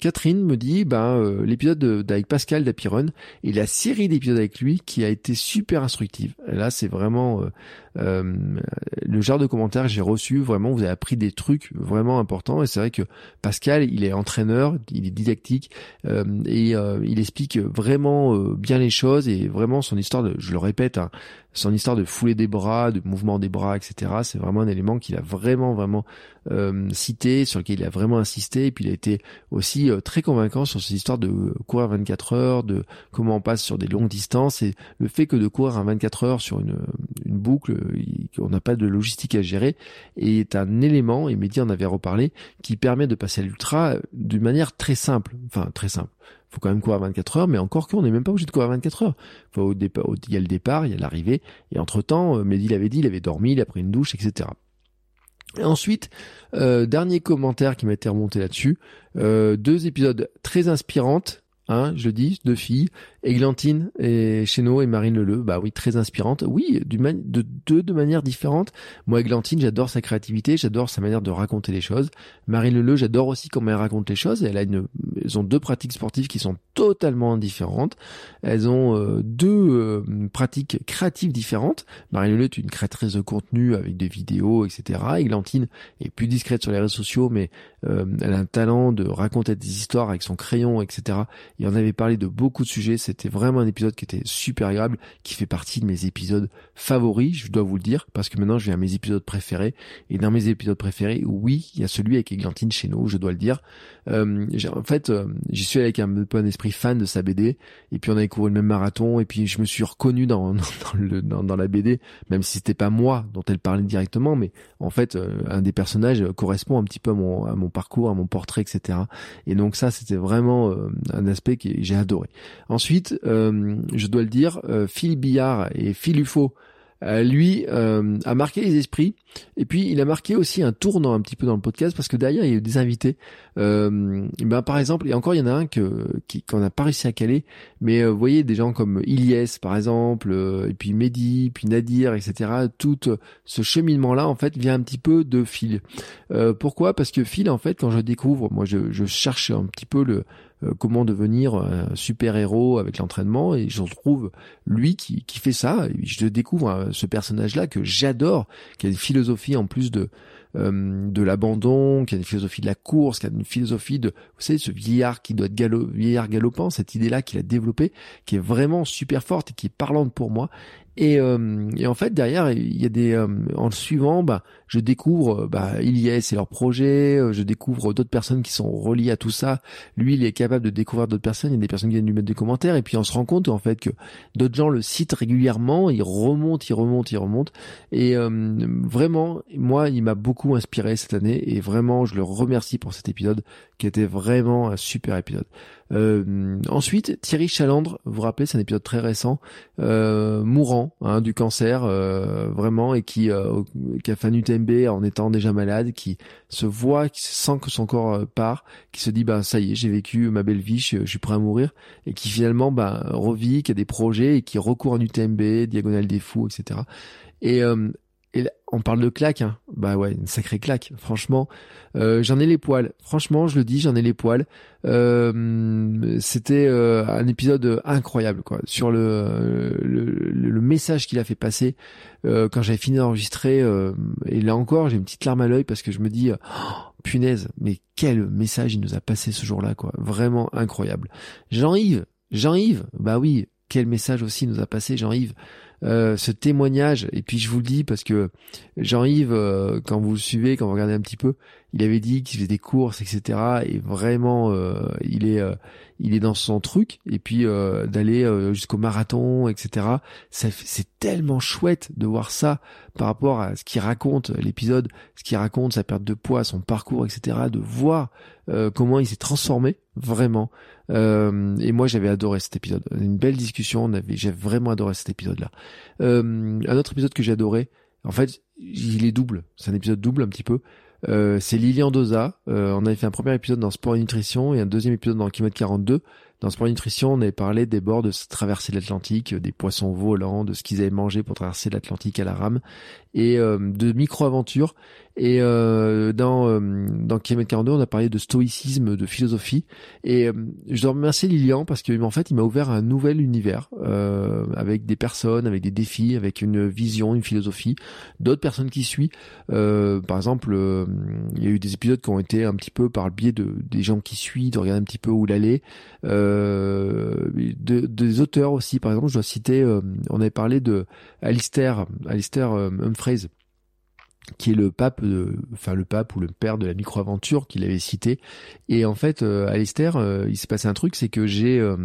Catherine me dit, ben l'épisode avec Pascal d'Apiron et la série d'épisodes avec lui qui a été super instructive. là, c'est vraiment le genre de commentaires que j'ai reçu. Vraiment, vous avez appris des trucs vraiment importants. Et c'est vrai que Pascal, il est entraîneur, il est didactique et il explique vraiment bien les choses et vraiment son histoire je le répète Hein. Son histoire de fouler des bras, de mouvement des bras, etc. C'est vraiment un élément qu'il a vraiment, vraiment euh, cité, sur lequel il a vraiment insisté. Et puis il a été aussi euh, très convaincant sur cette histoire de courir 24 heures, de comment on passe sur des longues distances et le fait que de courir à 24 heures sur une, boucle, on n'a pas de logistique à gérer, est un élément, et Mehdi en avait reparlé, qui permet de passer à l'ultra d'une manière très simple, enfin très simple faut quand même courir 24 heures, mais encore qu'on n'est même pas obligé de courir 24 heures. Il y a le départ, il y a l'arrivée, et entre temps, euh, Mehdi l'avait dit, il avait dormi, il a pris une douche, etc. Et ensuite, euh, dernier commentaire qui m'a été remonté là-dessus, euh, deux épisodes très inspirantes Hein, je dis, deux filles, Églantine et Chéneau et Marine Leleu, bah oui, très inspirante. Oui, de deux de manière différente. Moi, Églantine, j'adore sa créativité, j'adore sa manière de raconter les choses. Marine Leleu, j'adore aussi comment elle raconte les choses. Elle a elles ont deux pratiques sportives qui sont totalement différentes. Elles ont euh, deux euh, pratiques créatives différentes. Marine Leleu est une créatrice de contenu avec des vidéos, etc. Églantine est plus discrète sur les réseaux sociaux, mais euh, elle a un talent de raconter des histoires avec son crayon, etc il en avait parlé de beaucoup de sujets. C'était vraiment un épisode qui était super agréable, qui fait partie de mes épisodes favoris, je dois vous le dire, parce que maintenant je viens à mes épisodes préférés. Et dans mes épisodes préférés, oui, il y a celui avec Églantine chez nous, je dois le dire. Euh, en fait, euh, j'y suis avec un peu un esprit fan de sa BD, et puis on avait couru le même marathon, et puis je me suis reconnu dans, dans, le, dans, la BD, même si c'était pas moi dont elle parlait directement, mais en fait, euh, un des personnages correspond un petit peu à mon, à mon parcours, à mon portrait, etc. Et donc ça, c'était vraiment un aspect que j'ai adoré. Ensuite, euh, je dois le dire, euh, Phil Billard et Phil Ufo euh, lui euh, a marqué les esprits. Et puis il a marqué aussi un tournant un petit peu dans le podcast parce que derrière il y a eu des invités. Ben par exemple et encore il y en a un que qu'on n'a pas réussi à caler mais vous voyez des gens comme Ilyes par exemple et puis Mehdi puis Nadir etc tout ce cheminement là en fait vient un petit peu de Phil. Pourquoi? Parce que Phil en fait quand je découvre moi je, je cherche un petit peu le euh, comment devenir un super héros avec l'entraînement et je trouve lui qui, qui fait ça je découvre euh, ce personnage là que j'adore qui a une philosophie en plus de euh, de l'abandon, qui a une philosophie de la course, qui a une philosophie de, vous savez, ce vieillard qui doit être galo, vieillard galopant, cette idée-là qu'il a développée, qui est vraiment super forte et qui est parlante pour moi. Et, euh, et, en fait derrière il y a des euh, en le suivant bah je découvre bah Ilyes et leur projet euh, je découvre d'autres personnes qui sont reliées à tout ça. Lui il est capable de découvrir d'autres personnes il y a des personnes qui viennent lui mettre des commentaires et puis on se rend compte en fait que d'autres gens le citent régulièrement il remonte il remonte il remonte et vraiment moi il m'a beaucoup inspiré cette année et vraiment je le remercie pour cet épisode qui était vraiment un super épisode euh, ensuite, Thierry Chalandre, vous vous rappelez, c'est un épisode très récent, euh, mourant hein, du cancer, euh, vraiment, et qui, qui a fait un UTMB en étant déjà malade, qui se voit, qui sent que son corps part, qui se dit, bah ça y est, j'ai vécu ma belle vie, je, suis prêt à mourir, et qui finalement bah, revit, qui a des projets, et qui recourt en UTMB, Diagonale des Fous, etc. Et et on parle de claque, hein. bah ouais, une sacrée claque. Franchement, euh, j'en ai les poils. Franchement, je le dis, j'en ai les poils. Euh, c'était euh, un épisode incroyable, quoi, sur le le, le message qu'il a fait passer quand j'avais fini d'enregistrer. et là encore, j'ai une petite larme à l'œil parce que je me dis, oh, punaise, mais quel message il nous a passé ce jour-là, quoi. Vraiment incroyable. Jean-Yves, Jean-Yves, bah oui, quel message aussi nous a passé Jean-Yves. Euh, ce témoignage. Et puis je vous le dis parce que Jean-Yves, euh, quand vous le suivez, quand vous regardez un petit peu, il avait dit qu'il faisait des courses, etc. Et vraiment, euh, il est, il est dans son truc. Et puis d'aller jusqu'au marathon, etc. c'est tellement chouette de voir ça par rapport à ce qu'il raconte l'épisode, ce qu'il raconte sa perte de poids, son parcours, etc. De voir comment il s'est transformé vraiment. Euh, et moi, j'avais adoré cet épisode. Une belle discussion. On j'ai vraiment adoré cet épisode-là. Euh, un autre épisode que j'ai adoré. En fait, il est double. C'est un épisode double un petit peu. Euh, c'est Lilian Doza. Euh, on avait fait un premier épisode dans Sport et Nutrition et un deuxième épisode dans Kilomètre 42. Dans Sport et Nutrition, on avait parlé des bords de traverser l'Atlantique, des poissons volants, de ce qu'ils avaient mangé pour traverser l'Atlantique à la rame, et euh, de micro-aventures. Et euh, dans euh, dans Kilomètre 42, on a parlé de stoïcisme, de philosophie. Et euh, je dois remercier Lilian parce que en fait, il m'a ouvert un nouvel univers euh, avec des personnes, avec des défis, avec une vision, une philosophie, d'autres personnes qui suivent. par exemple, il y a eu des épisodes qui ont été un petit peu par le biais de des gens qui suivent, de regarder un petit peu où il allait. De, des auteurs aussi, par exemple, je dois citer, on avait parlé de Alistair, Alistair Qui est le pape, enfin le pape ou le père de la micro-aventure qu'il avait cité. Et en fait, euh, Alistair, euh, il s'est passé un truc, c'est que j'ai euh,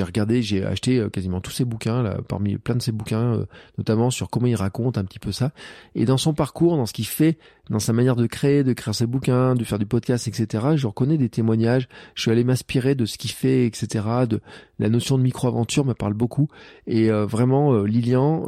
regardé, j'ai acheté euh, quasiment tous ses bouquins parmi plein de ses bouquins, notamment sur comment il raconte un petit peu ça. Et dans son parcours, dans ce qu'il fait, dans sa manière de créer, de créer ses bouquins, de faire du podcast, etc. Je reconnais des témoignages. Je suis allé m'inspirer de ce qu'il fait, etc. De la notion de micro-aventure me parle beaucoup. Et vraiment, Lilian,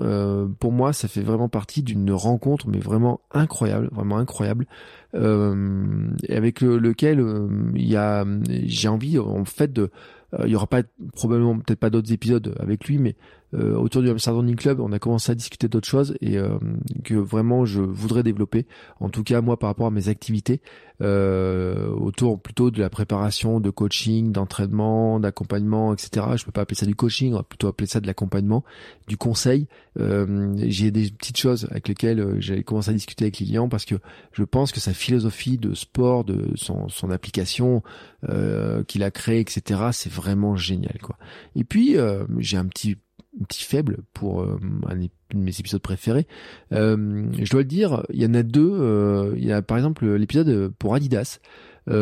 pour moi, ça fait vraiment partie d'une rencontre, mais vraiment incroyable, vraiment incroyable, euh, avec lequel euh, il y a, j'ai envie en fait de, euh, il y aura pas probablement peut-être pas d'autres épisodes avec lui, mais euh, autour du Amsterdam Running Club, on a commencé à discuter d'autres choses et euh, que vraiment je voudrais développer. En tout cas, moi, par rapport à mes activités, euh, autour plutôt de la préparation, de coaching, d'entraînement, d'accompagnement, etc. Je peux pas appeler ça du coaching, on va plutôt appeler ça de l'accompagnement, du conseil. Euh, j'ai des petites choses avec lesquelles euh, j'ai commencé à discuter avec Lilian parce que je pense que sa philosophie de sport, de son, son application euh, qu'il a créée, etc. C'est vraiment génial, quoi. Et puis j'ai un petit petit faible pour euh, un de mes épisodes préférés. Euh, je dois le dire, il y en a deux. Euh, il y a par exemple l'épisode pour Adidas. c'est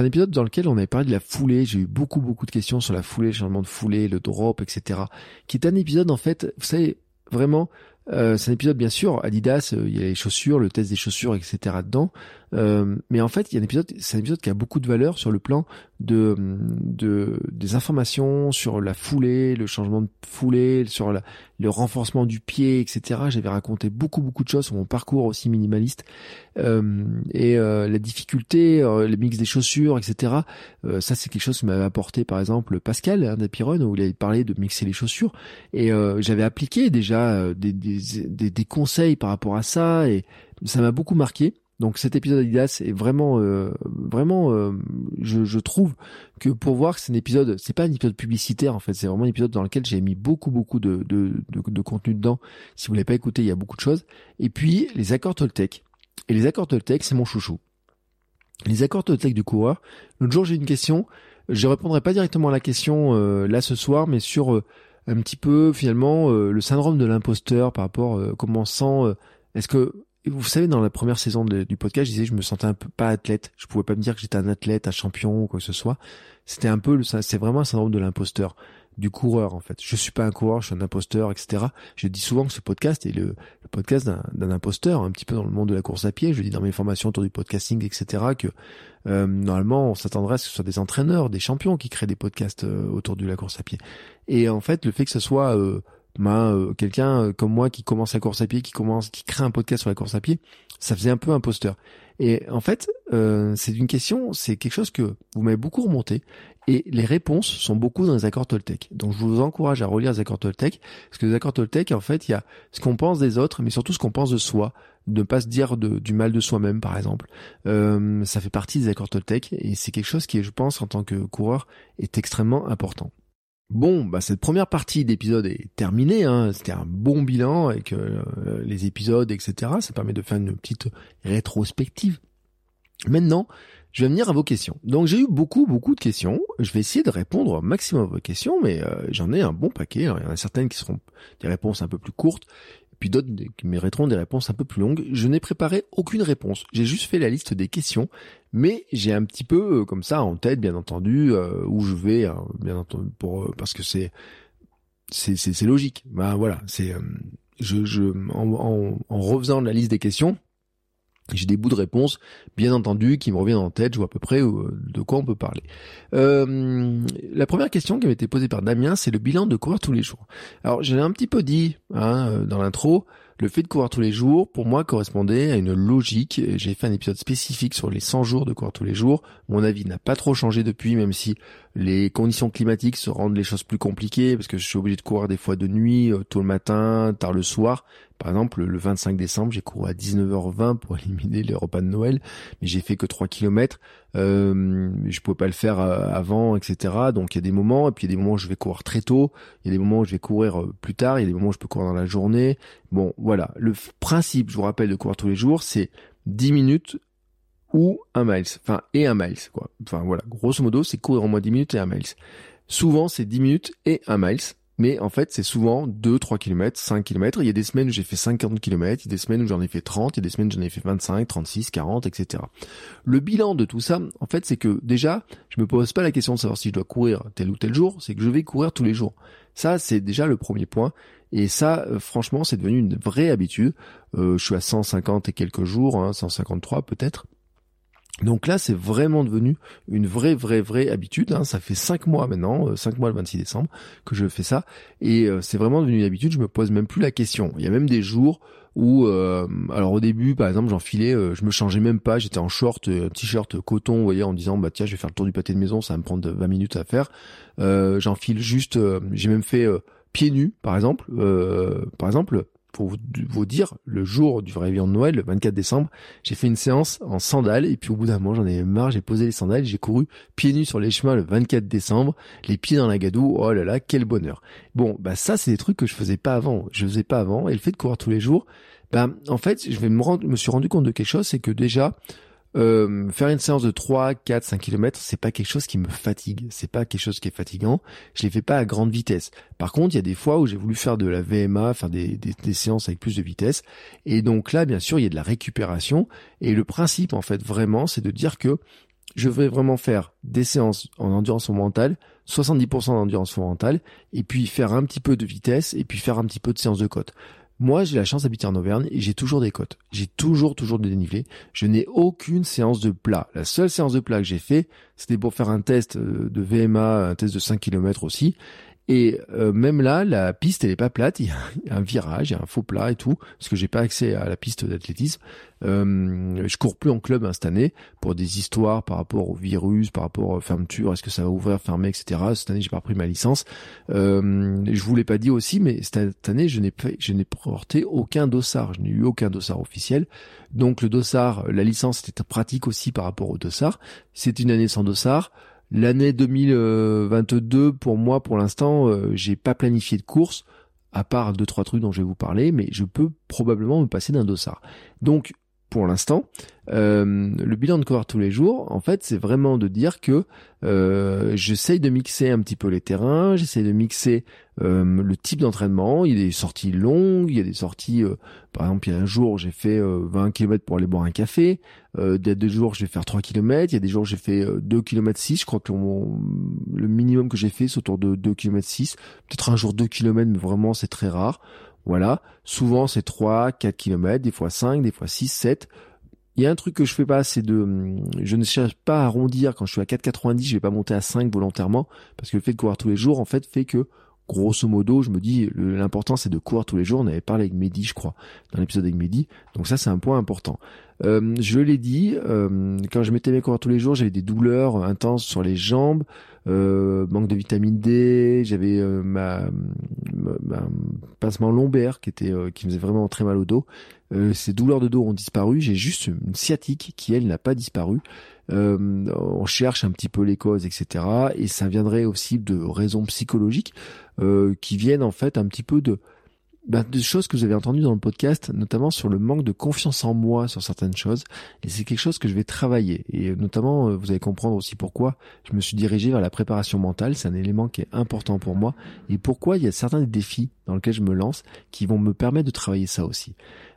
un épisode dans lequel on avait parlé de la foulée. J'ai eu beaucoup beaucoup de questions sur la foulée, le changement de foulée, le drop, etc. Qui est un épisode en fait, vous savez, vraiment, c'est un épisode bien sûr, Adidas, il y a les chaussures, le test des chaussures, etc. dedans. Mais en fait, il y a un épisode, c'est un épisode qui a beaucoup de valeur sur le plan de, de des informations sur la foulée, le changement de foulée, sur la, le renforcement du pied, etc. J'avais raconté beaucoup beaucoup de choses sur mon parcours aussi minimaliste euh, et euh, la difficulté, euh, le mix des chaussures, etc. Euh, ça c'est quelque chose que m'avait apporté par exemple Pascal hein, d'Apiron où il avait parlé de mixer les chaussures et euh, j'avais appliqué déjà des, des, des conseils par rapport à ça et ça m'a beaucoup marqué. Donc cet épisode Adidas est vraiment, euh, vraiment, euh, je, trouve que pour voir que c'est un épisode, c'est pas un épisode publicitaire en fait, c'est vraiment un épisode dans lequel j'ai mis beaucoup, beaucoup de, de, de, de, contenu dedans. Si vous l'avez pas écouté, il y a beaucoup de choses. Et puis les accords Toltec. Et les accords Toltec, c'est mon chouchou. Les accords Toltec du coureur. L'autre jour, j'ai une question. Je répondrai pas directement à la question euh, là ce soir, mais sur un petit peu finalement le syndrome de l'imposteur par rapport comment on sent. Est-ce que vous savez, dans la première saison du podcast, je disais je me sentais un peu pas athlète. Je pouvais pas me dire que j'étais un athlète, un champion ou quoi que ce soit. C'était un peu, c'est vraiment un syndrome de l'imposteur, du coureur en fait. Je suis pas un coureur, je suis un imposteur, etc. Je dis souvent que ce podcast est le, podcast d'un imposteur, un petit peu dans le monde de la course à pied. Je dis dans mes formations autour du podcasting, etc. Que euh, normalement, on s'attendrait à ce que ce soit des entraîneurs, des champions qui créent des podcasts euh, autour de la course à pied. Et en fait, le fait que ce soit euh, ben, euh, quelqu'un euh, comme moi qui commence la course à pied, qui commence, qui crée un podcast sur la course à pied, ça faisait un peu imposteur. Et en fait, euh, c'est une question, c'est quelque chose que vous m'avez beaucoup remonté, et les réponses sont beaucoup dans les accords Toltec. Donc je vous encourage à relire les accords Toltec, parce que les accords Toltec, en fait, il y a ce qu'on pense des autres, mais surtout ce qu'on pense de soi, de ne pas se dire du mal de soi-même, par exemple. Euh, ça fait partie des accords Toltec, et c'est quelque chose qui, je pense, en tant que coureur, est extrêmement important. Bon, bah cette première partie d'épisode est terminée. Hein. C'était un bon bilan avec euh, les épisodes, etc. Ça permet de faire une petite rétrospective. Maintenant, je vais venir à vos questions. Donc j'ai eu beaucoup, beaucoup de questions. Je vais essayer de répondre au maximum à vos questions, mais euh, j'en ai un bon paquet. il y en a certaines qui seront des réponses un peu plus courtes, puis d'autres qui mériteront des réponses un peu plus longues. Je n'ai préparé aucune réponse. J'ai juste fait la liste des questions, mais j'ai un petit peu euh, comme ça en tête, bien entendu, euh, où je vais, hein, bien entendu, pour parce que c'est c'est logique. Ben voilà, c'est je, je en, en refaisant la liste des questions j'ai des bouts de réponse, bien entendu, qui me reviennent en tête. Je vois à peu près euh, de quoi on peut parler. Euh, la première question qui m'a été posée par Damien, c'est le bilan de courir tous les jours. Alors, je l'ai un petit peu dit hein, euh, dans l'intro. Le fait de courir tous les jours, pour moi, correspondait à une logique. J'ai fait un épisode spécifique sur les 100 jours de courir tous les jours. Mon avis n'a pas trop changé depuis, même si les conditions climatiques se rendent les choses plus compliquées, parce que je suis obligé de courir des fois de nuit, tôt le matin, tard le soir. Par exemple, le 25 décembre, j'ai couru à 19h20 pour éliminer les repas de Noël, mais j'ai fait que 3 km. Euh, je pouvais pas le faire euh, avant, etc. Donc il y a des moments, et puis il y a des moments où je vais courir très tôt, il y a des moments où je vais courir euh, plus tard, il y a des moments où je peux courir dans la journée. Bon, voilà. Le principe, je vous rappelle, de courir tous les jours, c'est 10 minutes ou un miles, enfin et un miles. Enfin voilà, grosso modo, c'est courir au moins 10 minutes et un miles. Souvent, c'est 10 minutes et un miles. Mais en fait, c'est souvent 2, 3 km, 5 km. Il y a des semaines où j'ai fait 50 km, il y a des semaines où j'en ai fait 30, il y a des semaines où j'en ai fait 25, 36, 40, etc. Le bilan de tout ça, en fait, c'est que déjà, je me pose pas la question de savoir si je dois courir tel ou tel jour, c'est que je vais courir tous les jours. Ça, c'est déjà le premier point. Et ça, euh, franchement, c'est devenu une vraie habitude. Euh, je suis à 150 et quelques jours, hein, 153 peut-être. Donc là, c'est vraiment devenu une vraie, vraie, vraie habitude. Hein. Ça fait cinq mois maintenant, euh, cinq mois le 26 décembre, que je fais ça. Et euh, c'est vraiment devenu une habitude. Je me pose même plus la question. Il y a même des jours où, euh, alors au début, par exemple, j'enfilais, je me changeais même pas. J'étais en short, t-shirt coton, vous voyez, en disant bah tiens, je vais faire le tour du pâté de maison, ça va me prendre 20 minutes à faire. J'enfile juste, j'ai même fait pieds nus, par exemple. par exemple, pour vous, dire, le jour du réveillon de Noël, le 24 décembre, j'ai fait une séance en sandales et puis au bout d'un moment, j'en avais marre, j'ai posé les sandales, j'ai couru pieds nus sur les chemins le 24 décembre, les pieds dans la gadoue, oh là là, quel bonheur. Bon, bah ça c'est des trucs que je faisais pas avant, je faisais pas avant et le fait de courir tous les jours, bah en fait, je vais me rendre, me suis rendu compte de quelque chose, c'est que déjà euh, faire une séance de 3, 4, 5 km, c'est pas quelque chose qui me fatigue, c'est pas quelque chose qui est fatigant, je les fais pas à grande vitesse. Par contre, il y a des fois où j'ai voulu faire de la VMA, faire des, séances avec plus de vitesse, et donc là, bien sûr, il y a de la récupération, et le principe, en fait, vraiment, c'est de dire que je vais vraiment faire des séances en endurance mentale, 70% d'endurance mentale, et puis faire un petit peu de vitesse, et puis faire un petit peu de séance de côte. Moi, j'ai la chance d'habiter en Auvergne et j'ai toujours des côtes. J'ai toujours, toujours de dénivelé. Je n'ai aucune séance de plat. La seule séance de plat que j'ai fait, c'était pour faire un test euh, de VMA, un test de 5 km aussi. Et euh, même là, la piste elle est pas plate, il y, a un virage, il y a un faux plat et tout, parce que j'ai pas accès à la piste d'athlétisme. Euh, je cours plus en club hein, cette année pour des histoires par rapport au virus, par rapport aux fermetures, est-ce que ça va ouvrir, fermer, etc. Cette année, j'ai pas pris ma licence. Euh, je vous l'ai pas dit aussi, mais cette année, je n'ai je n'ai porté aucun dossard, je n'ai eu aucun dossard officiel. Donc le dossard, la licence était pratique aussi par rapport au dossard. C'est une année sans dossard. L'année 2022, pour moi, pour l'instant, euh, j'ai pas planifié de course, à part deux trois trucs dont je vais vous parler, mais je peux probablement me passer d'un dossard. Donc, pour l'instant, euh, le bilan de courir tous les jours, en fait, c'est vraiment de dire que euh, j'essaye de mixer un petit peu les terrains, j'essaye de mixer euh, le type d'entraînement. Il y a des sorties longues, il y a des sorties, euh, par exemple, il y a un jour j'ai fait 20 km pour aller boire un café. il y a deux jours je vais faire 3 km. Il y a des jours j'ai fait 2 km 6. Je crois que le minimum que j'ai fait c'est autour de 2 km 6. Peut-être un jour 2 km, mais vraiment c'est très rare. Voilà. Souvent c'est 3, 4 km, des fois 5, des fois 6, 7. Il y a un truc que je fais pas, c'est de, je ne cherche pas à arrondir. Quand je suis à 4,90, je vais pas monter à 5 volontairement, parce que le fait de courir tous les jours, en fait, fait que, grosso modo, je me dis, l'important c'est de courir tous les jours. On avait parlé avec Mehdi, je crois, dans l'épisode avec Mehdi. Donc ça, c'est un point important. Euh, je l'ai dit, euh, quand je m'étais mis courir tous les jours, j'avais des douleurs intenses sur les jambes, euh, manque de vitamine D, j'avais ma, ma, passement lombaire qui était qui me faisait vraiment très mal au dos. Euh, ces douleurs de dos ont disparu. J'ai juste une sciatique qui, elle, n'a pas disparu. Euh, on cherche un petit peu les causes, etc. Et ça viendrait aussi de raisons psychologiques euh, qui viennent en fait un petit peu de ben, des choses que vous avez entendues dans le podcast, notamment sur le manque de confiance en moi sur certaines choses. Et c'est quelque chose que je vais travailler. Et notamment, euh, vous allez comprendre aussi pourquoi je me suis dirigé vers la préparation mentale. C'est un élément qui est important pour moi. Et pourquoi il y a certains défis dans lesquels je me lance qui vont me permettre de travailler ça aussi.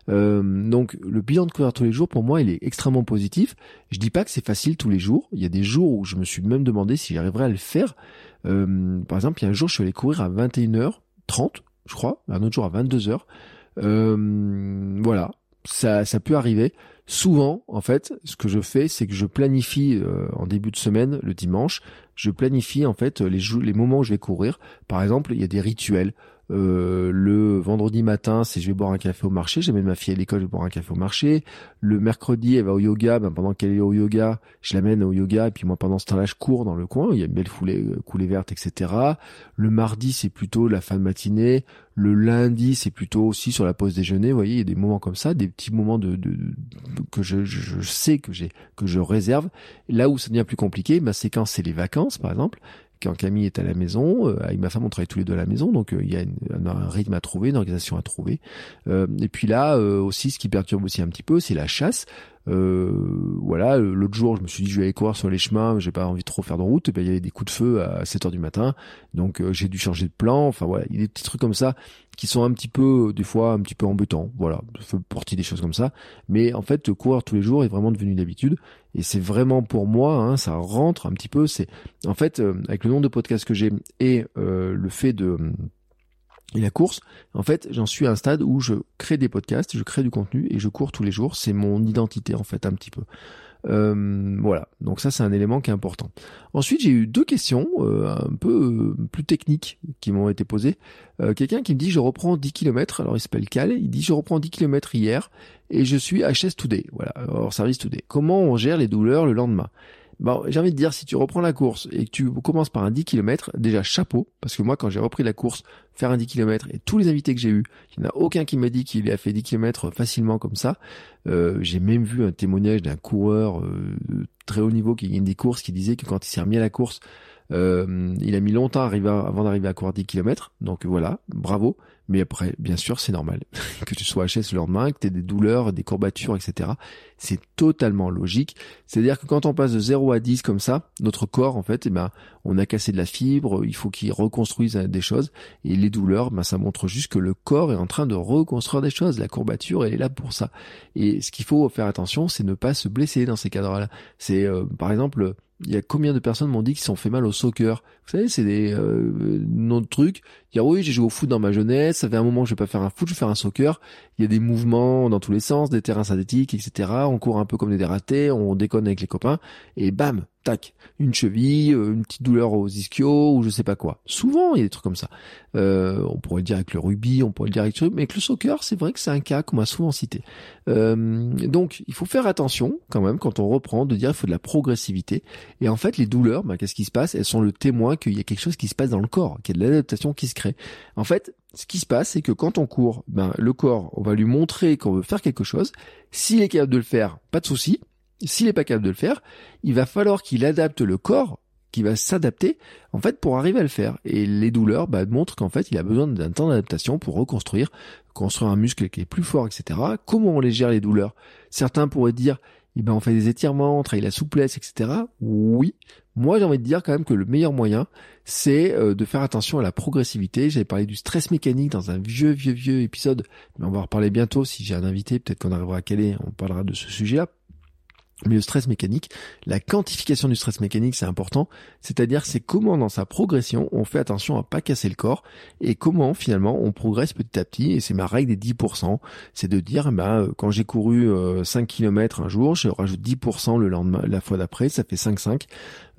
Euh, donc le bilan de coureur tous les jours pour moi il est extrêmement positif. Je dis pas que c'est facile tous les jours. Il y a des jours où je me suis même demandé si j'arriverais à le faire. Euh, par exemple, il y a un jour je suis allé courir à 21h30 je crois, un autre jour à 22 heures. Euh, voilà, ça, ça peut arriver. Souvent, en fait, ce que je fais, c'est que je planifie euh, en début de semaine, le dimanche, je planifie en fait les, les moments où je vais courir. Par exemple, il y a des rituels. Euh, le vendredi matin, c'est je vais boire un café au marché. J'amène ma fille à l'école, je vais boire un café au marché. Le mercredi, elle va au yoga. Ben, pendant qu'elle est au yoga, je l'amène au yoga. Et puis moi, pendant ce temps-là, je cours dans le coin. Il y a une belle foulée, euh, coulée verte, etc. Le mardi, c'est plutôt la fin de matinée. Le lundi, c'est plutôt aussi sur la pause déjeuner. Vous voyez, il y a des moments comme ça, des petits moments de, de, que je, je, sais que j'ai que je réserve. Là où ça devient plus compliqué, ma séquence, c'est les vacances, par exemple quand Camille est à la maison, euh, avec ma femme on travaille tous les deux à la maison, donc euh, il y a un rythme à trouver, une organisation à trouver. Euh, et puis là aussi, ce qui perturbe aussi un petit peu, c'est la chasse. Euh, voilà, l'autre jour, je me suis dit je vais aller courir sur les chemins, j'ai pas envie de trop faire de route, et ben il y avait des coups de feu à 7 heures du matin, donc j'ai dû changer de plan. Enfin voilà, il y a des petits trucs comme ça qui sont un petit peu, des fois, un petit peu embêtants. Voilà, je fais partie des choses comme ça. Mais en fait, courir tous les jours est vraiment devenu une habitude. Et c'est vraiment pour moi, hein, ça rentre un petit peu. C'est en fait euh, avec le nombre de podcasts que j'ai et euh, le fait de la course, en fait, j'en suis à un stade où je crée des podcasts, je crée du contenu et je cours tous les jours. C'est mon identité en fait un petit peu. Euh, voilà, donc ça c'est un élément qui est important. Ensuite j'ai eu deux questions euh, un peu euh, plus techniques qui m'ont été posées. Quelqu'un qui me dit je reprends 10 km, alors il s'appelle Cal, il dit je reprends 10 km hier et je suis HS Today, voilà, hors service Today. Comment on gère les douleurs le lendemain? Bon, j'ai envie de dire, si tu reprends la course et que tu commences par un 10 km, déjà chapeau, parce que moi, quand j'ai repris la course, faire un 10 km, et tous les invités que j'ai eus, il n'y en a aucun qui m'a dit qu'il a fait 10 km facilement comme ça. Euh, j'ai même vu un témoignage d'un coureur euh, très haut niveau qui gagne des courses, qui disait que quand il s'est remis à la course, euh, il a mis longtemps avant d'arriver à courir 10 km. Donc voilà, bravo. Mais après, bien sûr, c'est normal que tu sois HS le lendemain, que tu aies des douleurs, des courbatures, etc. C'est totalement logique. C'est-à-dire que quand on passe de 0 à 10 comme ça, notre corps, en fait, eh ben, on a cassé de la fibre, il faut qu'il reconstruise des choses. Et les douleurs, ben, ça montre juste que le corps est en train de reconstruire des choses. La courbature, elle est là pour ça. Et ce qu'il faut faire attention, c'est ne pas se blesser dans ces cadres-là. C'est, euh, par exemple, il y a combien de personnes m'ont dit qu'ils sont fait mal au soccer Vous savez, c'est des euh, trucs. Dire oui, j'ai joué au foot dans ma jeunesse, ça fait un moment que je vais pas faire un foot, je vais faire un soccer. Il y a des mouvements dans tous les sens, des terrains synthétiques, etc. On court un peu comme des dératés, on déconne avec les copains, et bam, tac, une cheville, euh, une petite douleur aux ischios ou je sais pas quoi. Souvent, il y a des trucs comme ça. Euh, on pourrait le dire avec le rugby, on pourrait le dire avec le mais avec le soccer, c'est vrai que c'est un cas qu'on m'a souvent cité. Euh, donc, il faut faire attention quand même quand on reprend de dire il faut de la progressivité. Et en fait, les douleurs, bah, qu'est-ce qui se passe? Elles sont le témoin qu'il y a quelque chose qui se passe dans le corps, qu'il y a de l'adaptation qui se crée. En fait, ce qui se passe, c'est que quand on court, ben, le corps, on va lui montrer qu'on veut faire quelque chose. S'il est capable de le faire, pas de souci. S'il n'est pas capable de le faire, il va falloir qu'il adapte le corps, qui va s'adapter, en fait, pour arriver à le faire. Et les douleurs bah, montrent qu'en fait, il a besoin d'un temps d'adaptation pour reconstruire, construire un muscle qui est plus fort, etc. Comment on les gère les douleurs? Certains pourraient dire, eh ben, on fait des étirements, on travaille la souplesse, etc. Oui. Moi, j'ai envie de dire quand même que le meilleur moyen, c'est euh, de faire attention à la progressivité. J'avais parlé du stress mécanique dans un vieux, vieux, vieux épisode, mais on va en reparler bientôt. Si j'ai un invité, peut-être qu'on arrivera à caler, on parlera de ce sujet-là. Mais le stress mécanique, la quantification du stress mécanique, c'est important. C'est-à-dire, c'est comment dans sa progression, on fait attention à pas casser le corps et comment finalement on progresse petit à petit. Et c'est ma règle des 10%. C'est de dire, bah, quand j'ai couru 5 euh, km un jour, je rajoute 10% le lendemain, la fois d'après, ça fait 5-5.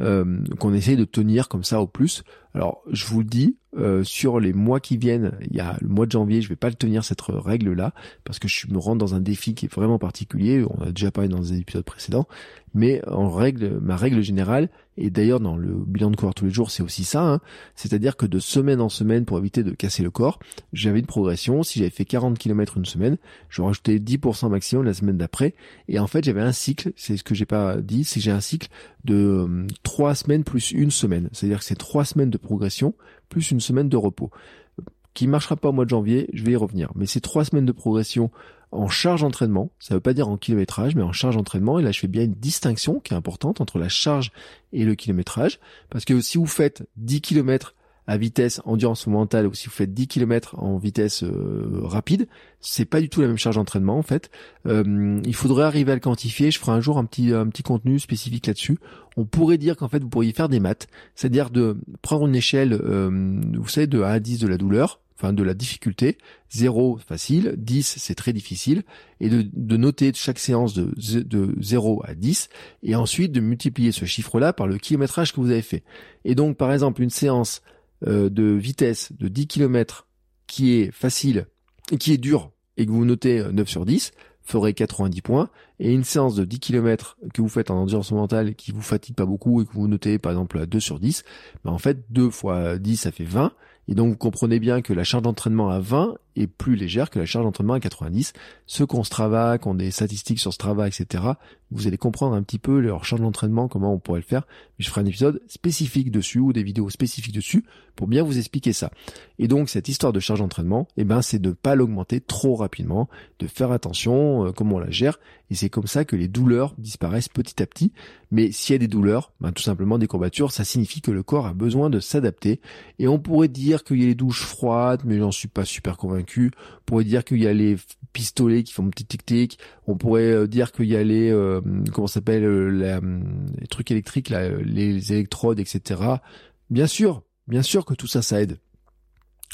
Euh, qu'on essaye de tenir comme ça au plus. Alors, je vous le dis, euh, sur les mois qui viennent, il y a le mois de janvier, je vais pas le tenir cette règle-là parce que je me rends dans un défi qui est vraiment particulier. On a déjà parlé dans les épisodes précédents, mais en règle, ma règle générale, et d'ailleurs dans le bilan de corps tous les jours, c'est aussi ça, hein, c'est-à-dire que de semaine en semaine, pour éviter de casser le corps, j'avais une progression. Si j'avais fait 40 km une semaine, je rajoutais 10% maximum la semaine d'après, et en fait j'avais un cycle. C'est ce que j'ai pas dit, c'est que j'ai un cycle de euh, trois semaines plus une semaine. C'est-à-dire que c'est trois semaines de progression plus une semaine de repos. qui marchera pas au mois de janvier, je vais y revenir. Mais c'est trois semaines de progression en charge d'entraînement, ça veut pas dire en kilométrage, mais en charge d'entraînement, et là je fais bien une distinction qui est importante entre la charge et le kilométrage, parce que si vous faites 10 km à vitesse endurance mentale ou si vous faites 10 km en vitesse euh, rapide, c'est pas du tout la même charge d'entraînement en fait. Euh, il faudrait arriver à le quantifier. Je ferai un jour un petit un petit contenu spécifique là-dessus. On pourrait dire qu'en fait vous pourriez faire des maths, c'est-à-dire de prendre une échelle, euh, vous savez, de 1 à 10 de la douleur, enfin de la difficulté. 0 facile, 10 c'est très difficile, et de, de noter chaque séance de, de 0 à 10, et ensuite de multiplier ce chiffre-là par le kilométrage que vous avez fait. Et donc par exemple une séance euh, de vitesse de 10 km qui est facile, qui est dur et que vous notez 9 euh, sur 10, ferait 90 points. Et une séance de 10 km que vous faites en endurance mentale qui vous fatigue pas beaucoup et que vous notez par exemple à 2 sur 10, ben en fait 2 fois 10 ça fait 20. Et donc vous comprenez bien que la charge d'entraînement à 20 est plus légère que la charge d'entraînement à 90. Ceux qui ont Strava, qui ont des statistiques sur Strava, etc., vous allez comprendre un petit peu leur charge d'entraînement, comment on pourrait le faire. je ferai un épisode spécifique dessus ou des vidéos spécifiques dessus pour bien vous expliquer ça. Et donc cette histoire de charge d'entraînement, eh ben c'est de ne pas l'augmenter trop rapidement, de faire attention euh, comment on la gère. Et c'est comme ça que les douleurs disparaissent petit à petit. Mais s'il y a des douleurs, ben, tout simplement des courbatures, ça signifie que le corps a besoin de s'adapter. Et on pourrait dire qu'il y a les douches froides, mais j'en suis pas super convaincu on pourrait dire qu'il y a les pistolets qui font petit tic tic. On pourrait euh, dire qu'il y a les euh, comment s'appelle euh, les trucs électriques, les électrodes, etc. Bien sûr, bien sûr que tout ça, ça aide.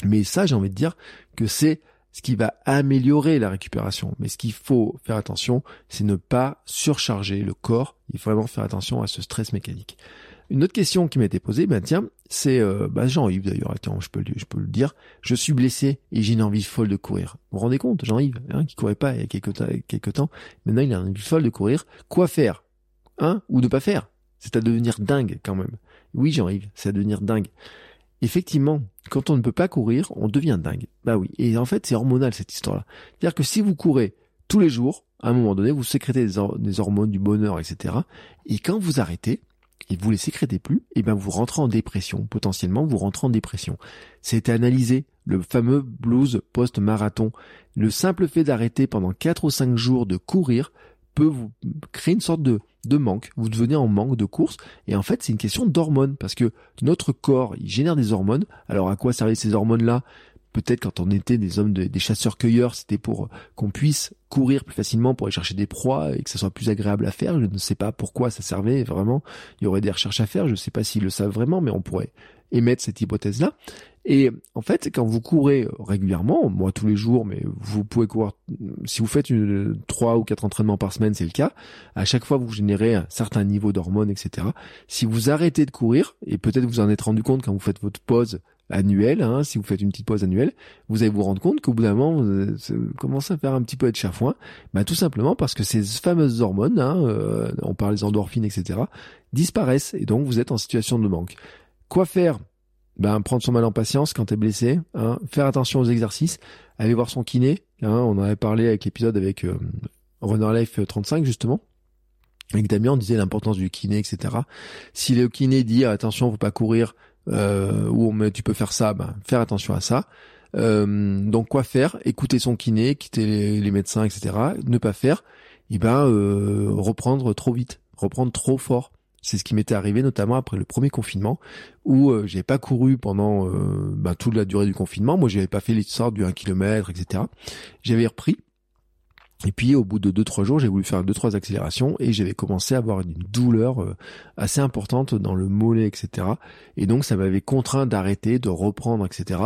Mais ça, j'ai envie de dire que c'est ce qui va améliorer la récupération. Mais ce qu'il faut faire attention, c'est ne pas surcharger le corps. Il faut vraiment faire attention à ce stress mécanique. Une autre question qui m'a été posée, ben tiens, c'est euh, bah Jean-Yves d'ailleurs, attends, je peux, je peux le dire, je suis blessé et j'ai une envie folle de courir. Vous vous rendez compte, Jean-Yves, hein, qui courait pas il y a quelques, quelques temps, maintenant il a une envie folle de courir. Quoi faire? Hein? Ou ne pas faire? C'est à devenir dingue quand même. Oui Jean-Yves, c'est à devenir dingue. Effectivement, quand on ne peut pas courir, on devient dingue. Bah oui, et en fait c'est hormonal cette histoire-là. C'est-à-dire que si vous courez tous les jours, à un moment donné, vous sécrétez des hormones du bonheur, etc. Et quand vous arrêtez, et vous les sécrétez plus, et ben vous rentrez en dépression. Potentiellement, vous rentrez en dépression. C'est analysé. Le fameux blues post-marathon. Le simple fait d'arrêter pendant 4 ou 5 jours de courir peut vous créer une sorte de, de manque. Vous devenez en manque de course. Et en fait, c'est une question d'hormones. Parce que notre corps, il génère des hormones. Alors, à quoi servent ces hormones-là? Peut-être quand on était des hommes des chasseurs-cueilleurs, c'était pour euh, qu'on puisse courir plus facilement pour aller chercher des proies et que ça soit plus agréable à faire. Je ne sais pas pourquoi ça servait vraiment. Il y aurait des recherches à faire. Je ne sais pas s'ils le savent vraiment, mais on pourrait émettre cette hypothèse-là. Et en fait, quand vous courez régulièrement, moi tous les jours, mais vous pouvez courir, si vous faites une, trois ou quatre entraînements par semaine, c'est le cas, à chaque fois vous générez un certain niveau d'hormones, etc. Si vous arrêtez de courir, et peut-être vous en êtes rendu compte quand vous faites votre pause annuelle, hein, si vous faites une petite pause annuelle, vous allez vous rendre compte qu'au bout d'un moment, vous commencez à faire un petit peu de chafouin, bah, tout simplement parce que ces fameuses hormones, hein, euh, on parle des endorphines, etc., disparaissent, et donc vous êtes en situation de manque. Quoi faire? Ben, prendre son mal en patience quand t'es blessé, hein, faire attention aux exercices, aller voir son kiné, hein, on en avait parlé avec l'épisode avec euh, Runner Life 35 justement, avec Damien on disait l'importance du kiné, etc. Si le kiné dit attention, faut pas courir, euh, ou mais tu peux faire ça, ben, faire attention à ça. Euh, donc quoi faire? Écouter son kiné, quitter les, médecins, etc. Ne pas faire, et eh ben euh, reprendre trop vite, reprendre trop fort. C'est ce qui m'était arrivé notamment après le premier confinement où euh, j'ai pas couru pendant euh, ben, toute la durée du confinement. Moi, j'avais pas fait l'histoire du 1 km, etc. J'avais repris et puis au bout de 2-3 jours, j'ai voulu faire 2-3 accélérations et j'avais commencé à avoir une douleur euh, assez importante dans le mollet, etc. Et donc ça m'avait contraint d'arrêter, de reprendre, etc.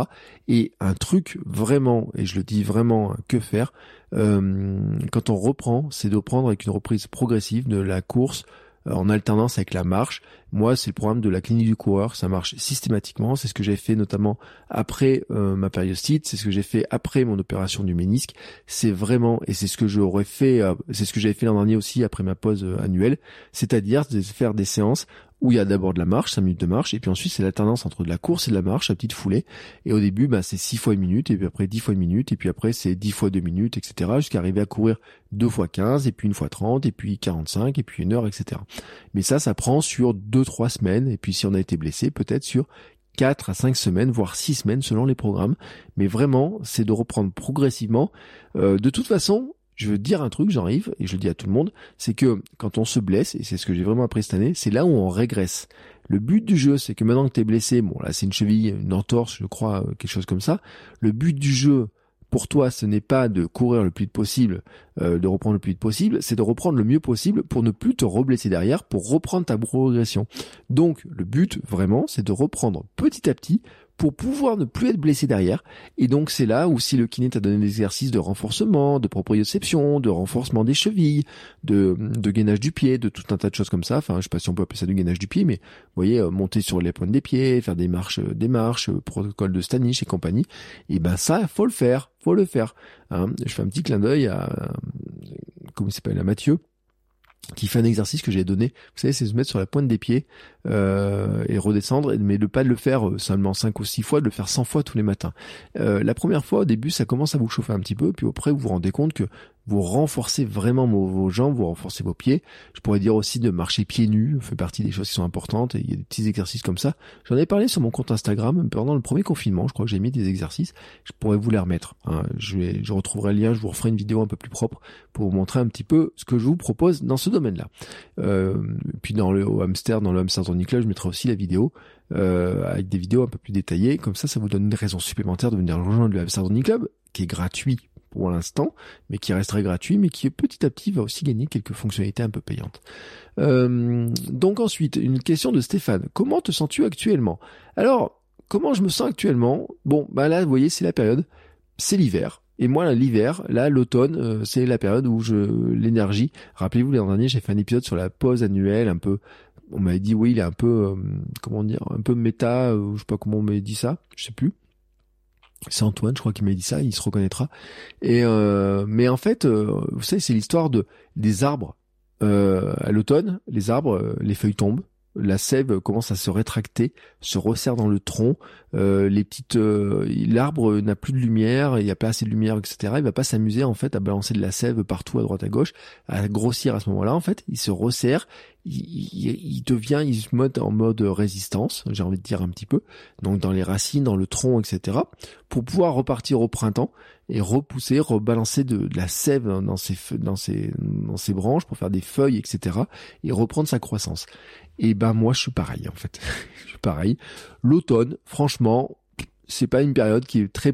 Et un truc vraiment, et je le dis vraiment, que faire, euh, quand on reprend, c'est de reprendre avec une reprise progressive de la course euh, en alternance avec la marche. Moi, c'est le programme de la clinique du coureur, ça marche systématiquement. C'est ce que j'ai fait notamment après euh, ma périostite, c'est ce que j'ai fait après mon opération du ménisque. C'est vraiment, et c'est ce que j'aurais fait, euh, c'est ce que j'avais fait l'an dernier aussi après ma pause annuelle, c'est-à-dire de faire des séances où il y a d'abord de la marche, 5 minutes de marche, et puis ensuite c'est la tendance entre de la course et de la marche à petite foulée. Et au début, bah, c'est 6 fois une minute, et puis après 10 fois une minute, et puis après c'est 10 fois 2 minutes, etc. Jusqu'à arriver à courir 2 fois 15, et puis une fois 30, et puis 45, et puis une heure, etc. Mais ça, ça prend sur 2-3 semaines, et puis si on a été blessé, peut-être sur 4 à 5 semaines, voire 6 semaines selon les programmes. Mais vraiment, c'est de reprendre progressivement. Euh, de toute façon, je veux dire un truc, j'arrive, et je le dis à tout le monde, c'est que quand on se blesse, et c'est ce que j'ai vraiment appris cette année, c'est là où on régresse. Le but du jeu, c'est que maintenant que t'es blessé, bon là c'est une cheville, une entorse, je crois, euh, quelque chose comme ça, le but du jeu, pour toi, ce n'est pas de courir le plus vite possible, euh, de reprendre le plus vite possible, c'est de reprendre le mieux possible pour ne plus te reblesser derrière, pour reprendre ta progression. Donc, le but, vraiment, c'est de reprendre petit à petit pour pouvoir ne plus être blessé derrière. Et donc c'est là où si le kiné t'a donné des exercices de renforcement, de proprioception, de renforcement des chevilles, de, de gainage du pied, de tout un tas de choses comme ça. Enfin, je sais pas si on peut appeler ça du gainage du pied, mais vous voyez, euh, monter sur les pointes des pieds, faire des marches, euh, des marches, euh, protocole de Stanish et compagnie. Et ben ça, faut le faire, faut le faire. Hein. Je fais un petit clin d'œil à comment il s'appelle, à Mathieu qui fait un exercice que j'ai donné. Vous savez, c'est se mettre sur la pointe des pieds euh, et redescendre, mais de pas de le faire euh, seulement 5 ou 6 fois, de le faire 100 fois tous les matins. Euh, la première fois, au début, ça commence à vous chauffer un petit peu, puis après, vous vous rendez compte que vous renforcez vraiment vos, jambes, vous renforcez vos pieds. Je pourrais dire aussi de marcher pieds nus, fait partie des choses qui sont importantes, et il y a des petits exercices comme ça. J'en ai parlé sur mon compte Instagram pendant le premier confinement, je crois que j'ai mis des exercices, je pourrais vous les remettre. Hein. Je, retrouverai le lien, je vous referai une vidéo un peu plus propre pour vous montrer un petit peu ce que je vous propose dans ce domaine-là. Euh, puis dans le hamster, dans le hamster Tony Club, je mettrai aussi la vidéo euh, avec des vidéos un peu plus détaillées. Comme ça, ça vous donne une raison supplémentaire de venir rejoindre le hamster Club, qui est gratuit pour l'instant, mais qui resterait gratuit, mais qui petit à petit va aussi gagner quelques fonctionnalités un peu payantes. Euh, donc ensuite, une question de Stéphane. Comment te sens-tu actuellement? Alors, comment je me sens actuellement? Bon, bah là, vous voyez, c'est la période, c'est l'hiver. Et moi, l'hiver, là, l'automne, euh, c'est la période où je l'énergie. Rappelez-vous, l'an dernier, j'ai fait un épisode sur la pause annuelle, un peu. On m'avait dit, oui, il est un peu, euh, comment dire, un peu méta, je sais pas comment on m'avait dit ça, je sais plus. C'est Antoine, je crois, qui m'a dit ça, il se reconnaîtra. Et euh, mais en fait, euh, vous savez, c'est l'histoire de des arbres. Euh, à l'automne, les arbres, les feuilles tombent, la sève commence à se rétracter, se resserre dans le tronc, les petites, l'arbre n'a plus de lumière, il n'y a pas assez de lumière, etc. Il va pas s'amuser en fait à balancer de la sève partout à droite à gauche, à grossir à ce moment-là. En fait, il se resserre, il, devient, il se mode en mode résistance, j'ai envie de dire un petit peu, donc dans les racines, dans le tronc, etc., pour pouvoir repartir au printemps et repousser, rebalancer de, la sève dans ses, dans ses, dans ses branches pour faire des feuilles, etc., et reprendre sa croissance. Et ben moi, je suis pareil en fait, je suis pareil. L'automne, franchement, c'est pas une période qui est très,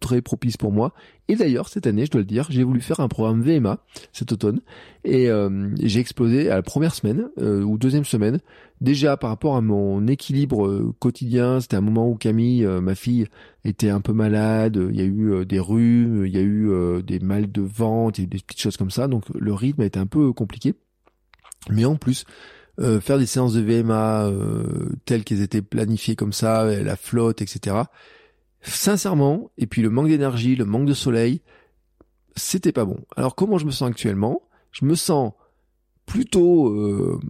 très propice pour moi. Et d'ailleurs, cette année, je dois le dire, j'ai voulu faire un programme VMA cet automne et euh, j'ai explosé à la première semaine euh, ou deuxième semaine. Déjà par rapport à mon équilibre euh, quotidien, c'était un moment où Camille, ma fille, était un peu malade. Il y a eu des rhumes, il y a eu des mal de eu des petites choses comme ça. Donc le rythme a été un peu compliqué. Mais en plus, euh, faire des séances de VMA euh, telles qu'elles étaient planifiées comme ça, la flotte, etc. Sincèrement, et puis le manque d'énergie, le manque de soleil, c'était pas bon. Alors comment je me sens actuellement? Je me sens plutôt euh,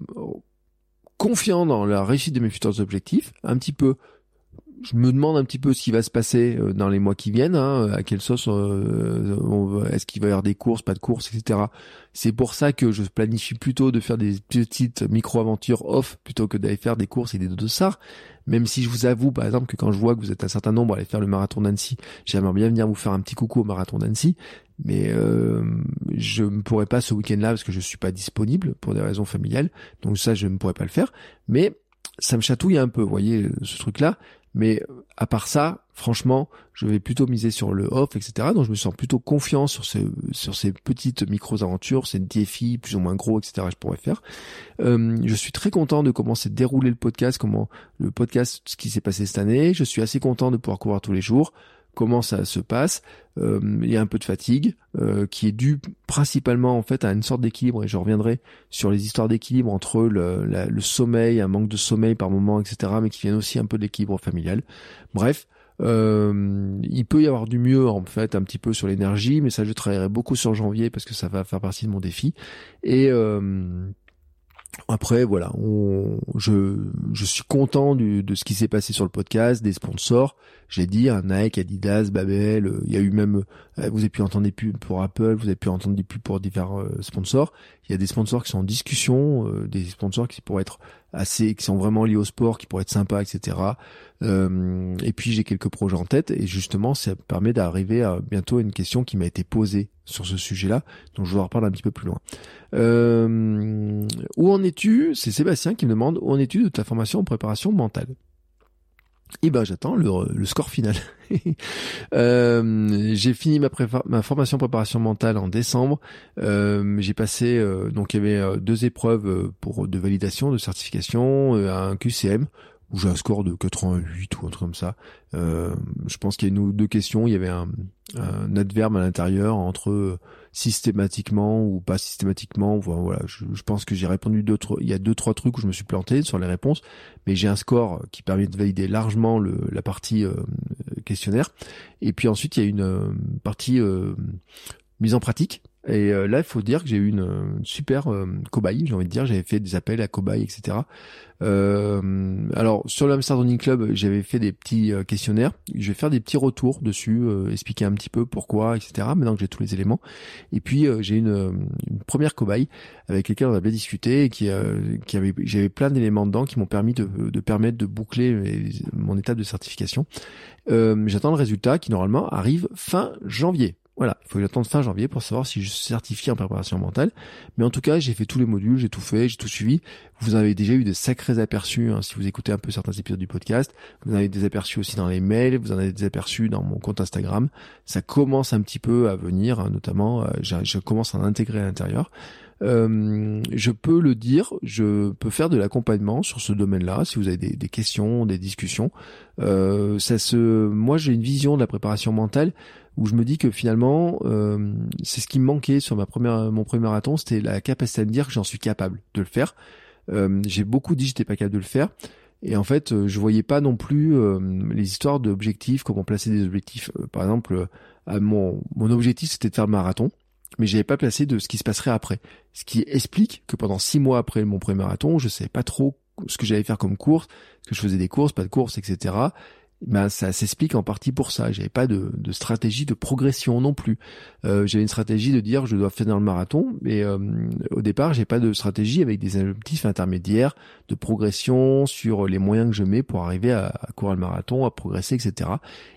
confiant dans la réussite de mes futurs objectifs, un petit peu je me demande un petit peu ce qui va se passer euh, dans les mois qui viennent, hein, à quelle sauce euh, est-ce qu'il va y avoir des courses, pas de courses, etc. C'est pour ça que je planifie plutôt de faire des petites micro-aventures off plutôt que d'aller faire des courses et des dossards. Même si je vous avoue, par exemple, que quand je vois que vous êtes un certain nombre à aller faire le marathon d'Annecy, j'aimerais bien venir vous faire un petit coucou au marathon d'Annecy, mais euh, je ne pourrais pas ce week-end-là parce que je suis pas disponible pour des raisons familiales, donc ça je ne pourrais pas le faire. Mais ça me chatouille un peu, vous voyez, ce truc-là. Mais à part ça, franchement, je vais plutôt miser sur le off, etc. Donc je me sens plutôt confiant sur ces, sur ces petites micro-aventures, ces défis plus ou moins gros, etc. Je pourrais faire. Euh, je suis très content de commencer à dérouler le podcast, comment le podcast, ce qui s'est passé cette année. Je suis assez content de pouvoir couvrir tous les jours comment ça se passe. Euh, il y a un peu de fatigue euh, qui est due principalement en fait à une sorte d'équilibre et je reviendrai sur les histoires d'équilibre entre le, le, sommeil, un manque de sommeil par moment, etc. Mais qui viennent aussi un peu de l'équilibre familial. Bref. Euh, il peut y avoir du mieux en fait un petit peu sur l'énergie, mais ça je travaillerai beaucoup sur janvier parce que ça va faire partie de mon défi. Et après, voilà, je, je suis content de ce qui s'est passé sur le podcast, des sponsors. J'ai dit, un Nike, Adidas, Babel. Euh, il y a eu même, euh, vous avez pu entendre des pubs pour Apple, vous avez pu entendre des pubs pour divers euh, sponsors. Il y a des sponsors qui sont en discussion, des sponsors qui pourraient être assez qui sont vraiment liés au sport, qui pourraient être sympas, etc. Euh, et puis j'ai quelques projets en tête et justement ça permet d'arriver à bientôt à une question qui m'a été posée sur ce sujet-là, dont je vais en reparler un petit peu plus loin. Euh, où en es-tu? C'est Sébastien qui me demande où en es-tu de ta formation en préparation mentale? Et eh ben j'attends le, score final. euh, j'ai fini ma, ma formation préparation mentale en décembre. Euh, j'ai passé euh, donc il y avait deux épreuves pour de validation, de certification, un QCM où j'ai un score de 88 ou un truc comme ça. Je pense qu'il y a une ou deux questions. Il y avait un, un adverbe à l'intérieur entre systématiquement ou pas systématiquement. Voilà, je, pense que j'ai répondu d'autres. Il y a deux trois trucs où je me suis planté sur les réponses, mais j'ai un score qui permet de valider largement le, la partie euh, questionnaire. Et puis ensuite, il y a une euh, partie mise en pratique et euh, là, il faut dire que j'ai eu une, super euh, cobaye, j'ai envie de dire. J'avais fait des appels à cobayes, etc. Euh, alors, sur le Running Club, j'avais fait des petits euh, questionnaires. Je vais faire des petits retours dessus, expliquer un petit peu pourquoi, etc. Maintenant que j'ai tous les éléments. Et puis, j'ai une, une, première cobaye avec laquelle on a bien discuté et qui, qui avait, j'avais plein d'éléments dedans qui m'ont permis de, de, permettre de boucler mon étape de certification. J'attends le résultat qui, normalement, arrive fin janvier. Voilà, il faut que j'attende fin janvier pour savoir si je suis certifié en préparation mentale. Mais en tout cas, j'ai fait tous les modules, j'ai tout fait, j'ai tout suivi. Vous avez déjà eu des sacrés aperçus hein, si vous écoutez un peu certains épisodes du podcast. Vous en avez des aperçus aussi dans les mails, vous en avez des aperçus dans mon compte Instagram. Ça commence un petit peu à venir, hein, notamment, euh, je, commence à en intégrer à l'intérieur. Euh, je peux le dire, je peux faire de l'accompagnement sur ce domaine-là. Si vous avez des, questions, des discussions, euh, ça se, moi j'ai une vision de la préparation mentale où je me dis que finalement, euh, c'est ce qui me manquait sur ma première, mon premier marathon, c'était la capacité à me dire que j'en suis capable de le faire. Euh, j'ai beaucoup dit que j'étais pas capable de le faire. Et en fait, euh, je voyais pas non plus euh, les histoires d'objectifs, comment placer des objectifs. Par exemple, mon, mon objectif c'était de faire le marathon, mais j'avais pas placé de ce qui se passerait après. Ce qui explique que pendant six mois après mon premier marathon, je savais pas trop ce que j'allais faire comme course, que je faisais des courses, pas de courses, etc ben ça s'explique en partie pour ça. J'avais pas de, de, stratégie de progression non plus. Euh, j'avais une stratégie de dire je dois finir le marathon, mais euh, au départ j'ai pas de stratégie avec des objectifs intermédiaires de progression sur les moyens que je mets pour arriver à, à courir le marathon, à progresser, etc.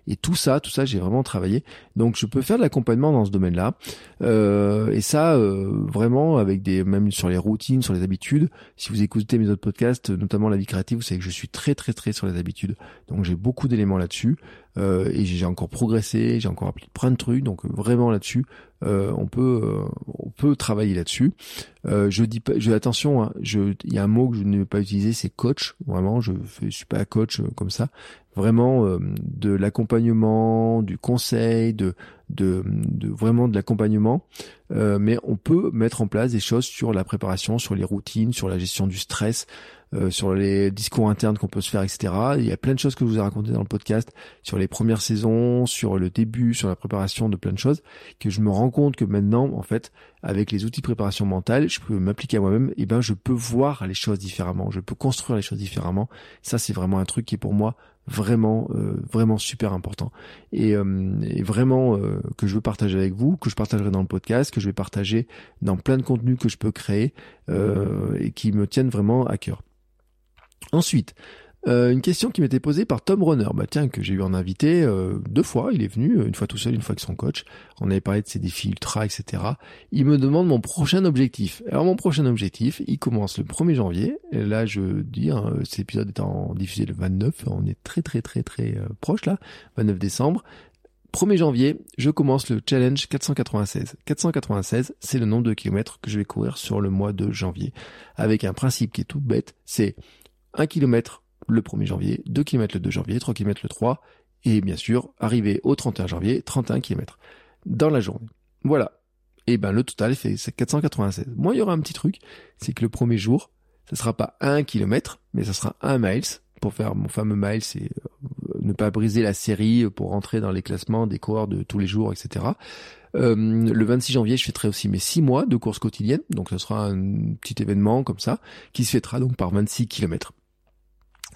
Et tout ça, tout ça j'ai vraiment travaillé. Donc je peux faire de l'accompagnement dans ce domaine-là. Euh, et ça euh, vraiment avec des même sur les routines, sur les habitudes. Si vous écoutez mes autres podcasts, notamment la vie créative, vous savez que je suis très très très sur les habitudes. Donc j'ai beaucoup de éléments là-dessus. Euh, et j'ai encore progressé, j'ai encore appris plein de trucs, donc vraiment là-dessus, euh, on peut euh, on peut travailler là-dessus. Je dis pas, je attention, hein, il y a un mot que je ne vais pas utiliser, c'est coach. Vraiment, je, suis pas coach comme ça. Vraiment de l'accompagnement, du conseil, de, de vraiment de l'accompagnement. mais on peut mettre en place des choses sur la préparation, sur les routines, sur la gestion du stress, euh, sur les discours internes qu'on peut se faire, etc. Il y a plein de choses que je vous ai racontées dans le podcast sur les premières saisons, sur le début, sur la préparation de plein de choses, que je me rends compte que maintenant, en fait, avec les outils de préparation mentale, je peux m'appliquer à moi-même, et ben je peux voir les choses différemment, je peux construire les choses différemment. Ça, c'est vraiment un truc qui est pour moi vraiment euh, vraiment super important et, euh, et vraiment que je veux partager avec vous que je partagerai dans le podcast que je vais partager dans plein de contenus que je peux créer et qui me tiennent vraiment à cœur Ensuite, euh, une question qui m'était posée par Tom Runner, bah tiens que j'ai eu en invité euh, deux fois, il est venu une fois tout seul, une fois avec son coach. On avait parlé de ses défis ultra, etc. Il me demande mon prochain objectif. Alors mon prochain objectif, il commence le 1er janvier. Et là, je dis, hein, cet épisode étant diffusé le 29, on est très très très très euh, proche là, 29 décembre. 1er janvier, je commence le challenge 496. 496, c'est le nombre de kilomètres que je vais courir sur le mois de janvier. Avec un principe qui est tout bête, c'est 1 km le 1er janvier, 2 km le 2 janvier, 3 km le 3, et bien sûr, arriver au 31 janvier, 31 km dans la journée. Voilà. Et ben le total fait 496. Moi, il y aura un petit truc, c'est que le premier jour, ce sera pas 1 km, mais ça sera 1 miles pour faire mon fameux mile, c'est euh, ne pas briser la série pour rentrer dans les classements des coureurs de tous les jours, etc. Euh, le 26 janvier, je fêterai aussi mes 6 mois de course quotidienne, donc ce sera un petit événement comme ça, qui se fêtera donc par 26 km.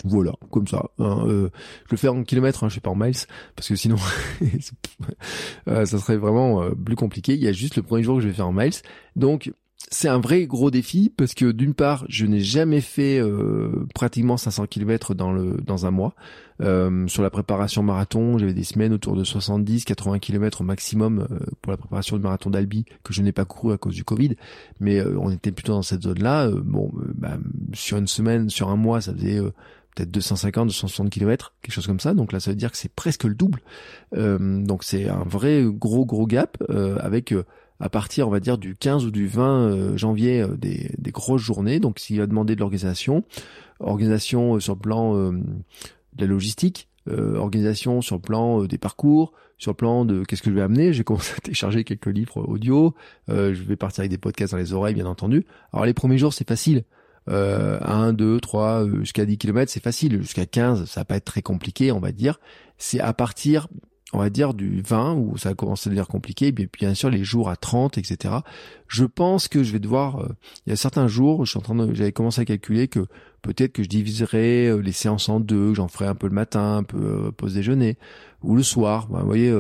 Voilà, comme ça. Hein, euh, je le fais en kilomètres, hein, je fais pas en miles, parce que sinon, euh, ça serait vraiment euh, plus compliqué. Il y a juste le premier jour que je vais faire en miles. Donc, c'est un vrai gros défi parce que d'une part, je n'ai jamais fait euh, pratiquement 500 km dans le dans un mois. Euh, sur la préparation marathon, j'avais des semaines autour de 70, 80 km au maximum pour la préparation du marathon d'Albi que je n'ai pas couru à cause du Covid, mais on était plutôt dans cette zone-là. bon, bah, sur une semaine, sur un mois, ça faisait peut-être 250, 260 km, quelque chose comme ça. Donc là, ça veut dire que c'est presque le double. donc c'est un vrai gros gros gap avec à partir, on va dire, du 15 ou du 20 euh, janvier, euh, des, des, grosses journées. Donc, s'il va demander de l'organisation, organisation euh, sur le plan de la logistique, organisation sur le plan des parcours, sur le plan de qu'est-ce que je vais amener. J'ai commencé à télécharger quelques livres audio. je vais partir avec des podcasts dans les oreilles, bien entendu. Alors, les premiers jours, c'est facile. Euh, 1, 2, 3, jusqu'à 10 km, c'est facile. Jusqu'à 15, ça va pas être très compliqué, on va dire. C'est à partir on va dire du 20 où ça a commencé à devenir compliqué, et puis bien sûr les jours à 30, etc. Je pense que je vais devoir, euh, il y a certains jours, je suis en train de, j'avais commencé à calculer que peut-être que je diviserai euh, les séances en deux, que j'en ferai un peu le matin, un peu euh, pause déjeuner, ou le soir. vous voyez,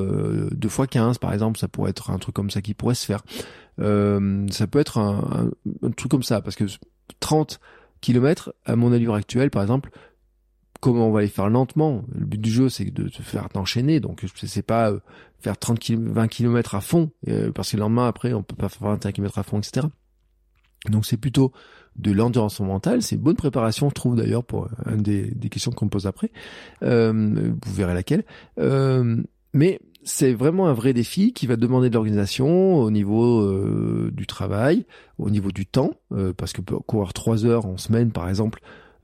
deux fois 15 par exemple, ça pourrait être un truc comme ça qui pourrait se faire. ça peut être un, un truc comme ça, parce que 30 kilomètres à mon allure actuelle, par exemple, comment on va les faire lentement? Le but du jeu, c'est de se faire enchaîner. Donc, c'est pas euh, faire 30 km, 20 km à fond, euh, parce que le lendemain, après, on peut pas faire 21 km à fond, etc. Donc, c'est plutôt de l'endurance mentale. C'est bonne préparation, je trouve d'ailleurs, pour euh, une des, questions qu'on me pose après. vous verrez laquelle. mais c'est vraiment un vrai défi qui va demander de l'organisation au niveau du travail, au niveau du temps, parce que courir trois heures en semaine, par exemple,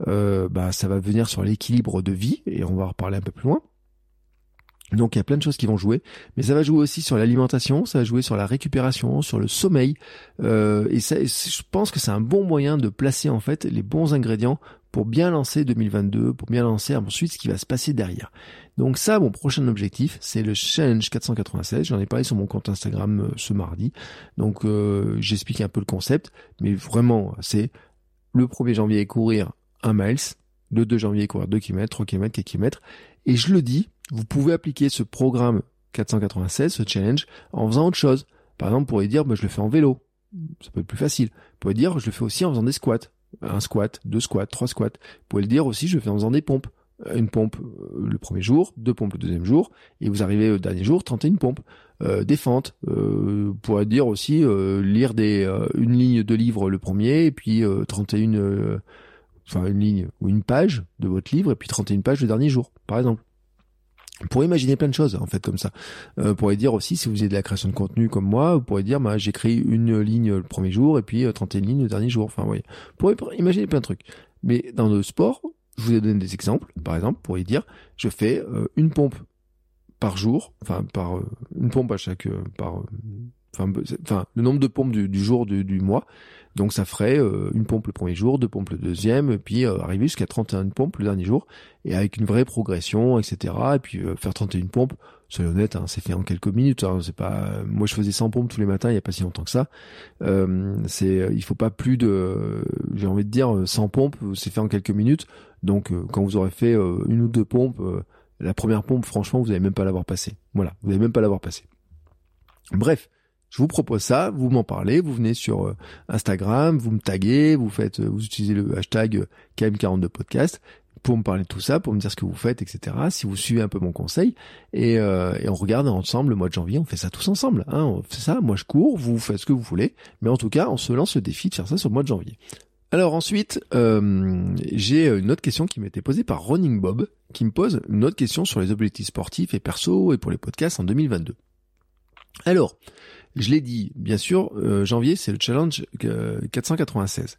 euh, bah, ça va venir sur l'équilibre de vie, et on va en reparler un peu plus loin. Donc il y a plein de choses qui vont jouer, mais ça va jouer aussi sur l'alimentation, ça va jouer sur la récupération, sur le sommeil, euh, et je pense que c'est un bon moyen de placer en fait les bons ingrédients pour bien lancer 2022, pour bien lancer ensuite ce qui va se passer derrière. Donc ça, mon prochain objectif, c'est le challenge 496. J'en ai parlé sur mon compte Instagram euh, ce mardi. Donc euh, j'explique un peu le concept, mais vraiment, c'est le 1er janvier courir 1 miles, le 2 janvier courir 2 km, 3 km, 4 km. Et je le dis, vous pouvez appliquer ce programme 496, ce challenge, en faisant autre chose. Par exemple, vous pourriez dire, bah, je le fais en vélo. Ça peut être plus facile. Vous pouvez dire, je le fais aussi en faisant des squats. Un squat, deux squats, trois squats. Vous pouvez le dire aussi, je fais en faisant des pompes. Une pompe euh, le premier jour, deux pompes le deuxième jour, et vous arrivez au dernier jour, tentez une pompe. Euh, des fentes. Euh, dire aussi lire des une ligne de livre le premier, et puis 31 enfin une ligne ou une page de votre livre et puis 31 pages le dernier jour, par exemple. Vous pourrez imaginer plein de choses en fait comme ça. Euh, vous pourrez dire aussi si vous avez de la création de contenu comme moi, vous pourrez dire bah, j'écris une ligne le premier jour et puis 31 euh, lignes le dernier jour. Enfin vous voyez, vous pourrez imaginer plein de trucs. Mais dans le sport, je vous ai donné des exemples. Par exemple, vous pourriez dire je fais euh, une pompe par jour, enfin par une pompe à chaque par enfin, le nombre de pompes du, jour du, mois. Donc ça ferait euh, une pompe le premier jour, deux pompes le deuxième, et puis euh, arriver jusqu'à 31 pompes le dernier jour, et avec une vraie progression, etc. Et puis euh, faire 31 pompes, soyez honnête, hein, c'est fait en quelques minutes. Hein, c'est pas, moi je faisais 100 pompes tous les matins, il y a pas si longtemps que ça. c'est, il faut pas plus de, j'ai envie de dire 100 pompes, c'est fait en quelques minutes. Donc quand vous aurez fait une ou deux pompes, la première pompe, franchement, vous n'allez même pas l'avoir passé. Voilà, vous n'allez même pas l'avoir passé. Bref, je vous propose ça, vous m'en parlez, vous venez sur euh, Instagram, vous me taguez, vous faites, euh, vous utilisez le hashtag euh, KM42podcast pour me parler de tout ça, pour me dire ce que vous faites, etc. Si vous suivez un peu mon conseil et, on regarde ensemble le mois de janvier, on fait ça tous ensemble. Hein, on fait ça, moi je cours, vous faites ce que vous voulez, mais en tout cas on se lance le défi de faire ça sur le mois de janvier. Alors ensuite, j'ai une autre question qui m'a été posée par Running Bob, qui me pose une autre question sur les objectifs sportifs et perso et pour les podcasts en 2022. Alors, je l'ai dit, bien sûr, euh, janvier, c'est le challenge 496.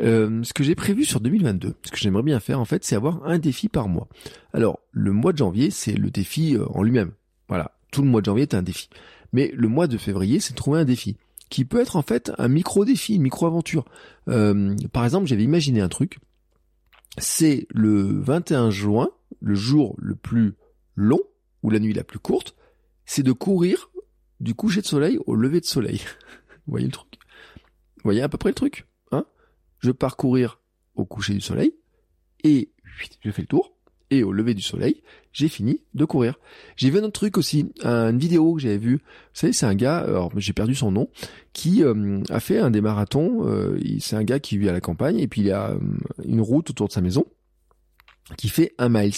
Euh, ce que j'ai prévu sur 2022, ce que j'aimerais bien faire, en fait, c'est avoir un défi par mois. Alors, le mois de janvier, c'est le défi euh, en lui-même. Voilà, tout le mois de janvier est un défi. Mais le mois de février, c'est trouver un défi qui peut être en fait un micro-défi, une micro-aventure. par exemple, j'avais imaginé un truc. C'est le 21 juin, le jour le plus long, ou la nuit la plus courte, c'est de courir du coucher de soleil au lever de soleil. Vous voyez le truc? Vous voyez à peu près le truc hein? Je pars courir au coucher du soleil, et je fais le tour, et au lever du soleil, j'ai fini de courir. J'ai vu un autre truc aussi, une vidéo que j'avais vue. Vous savez, c'est un gars, alors j'ai perdu son nom, qui euh, a fait un des marathons. Euh, c'est un gars qui vit à la campagne et puis il a euh, une route autour de sa maison qui fait un miles.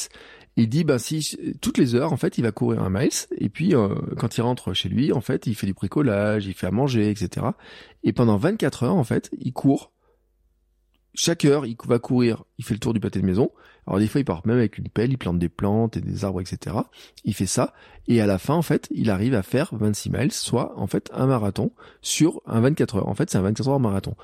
Il dit, ben si toutes les heures, en fait, il va courir un miles. Et puis quand il rentre chez lui, en fait, il fait du bricolage, il fait à manger, etc. Et pendant 24 heures, en fait, il court chaque heure, il va courir, il fait le tour du pâté de maison. Alors des fois, il part même avec une pelle, il plante des plantes et des arbres, etc. Il fait ça, et à la fin, en fait, il arrive à faire 26 miles, soit en fait un marathon sur un 24 heures. En fait, c'est un 24 heures marathon.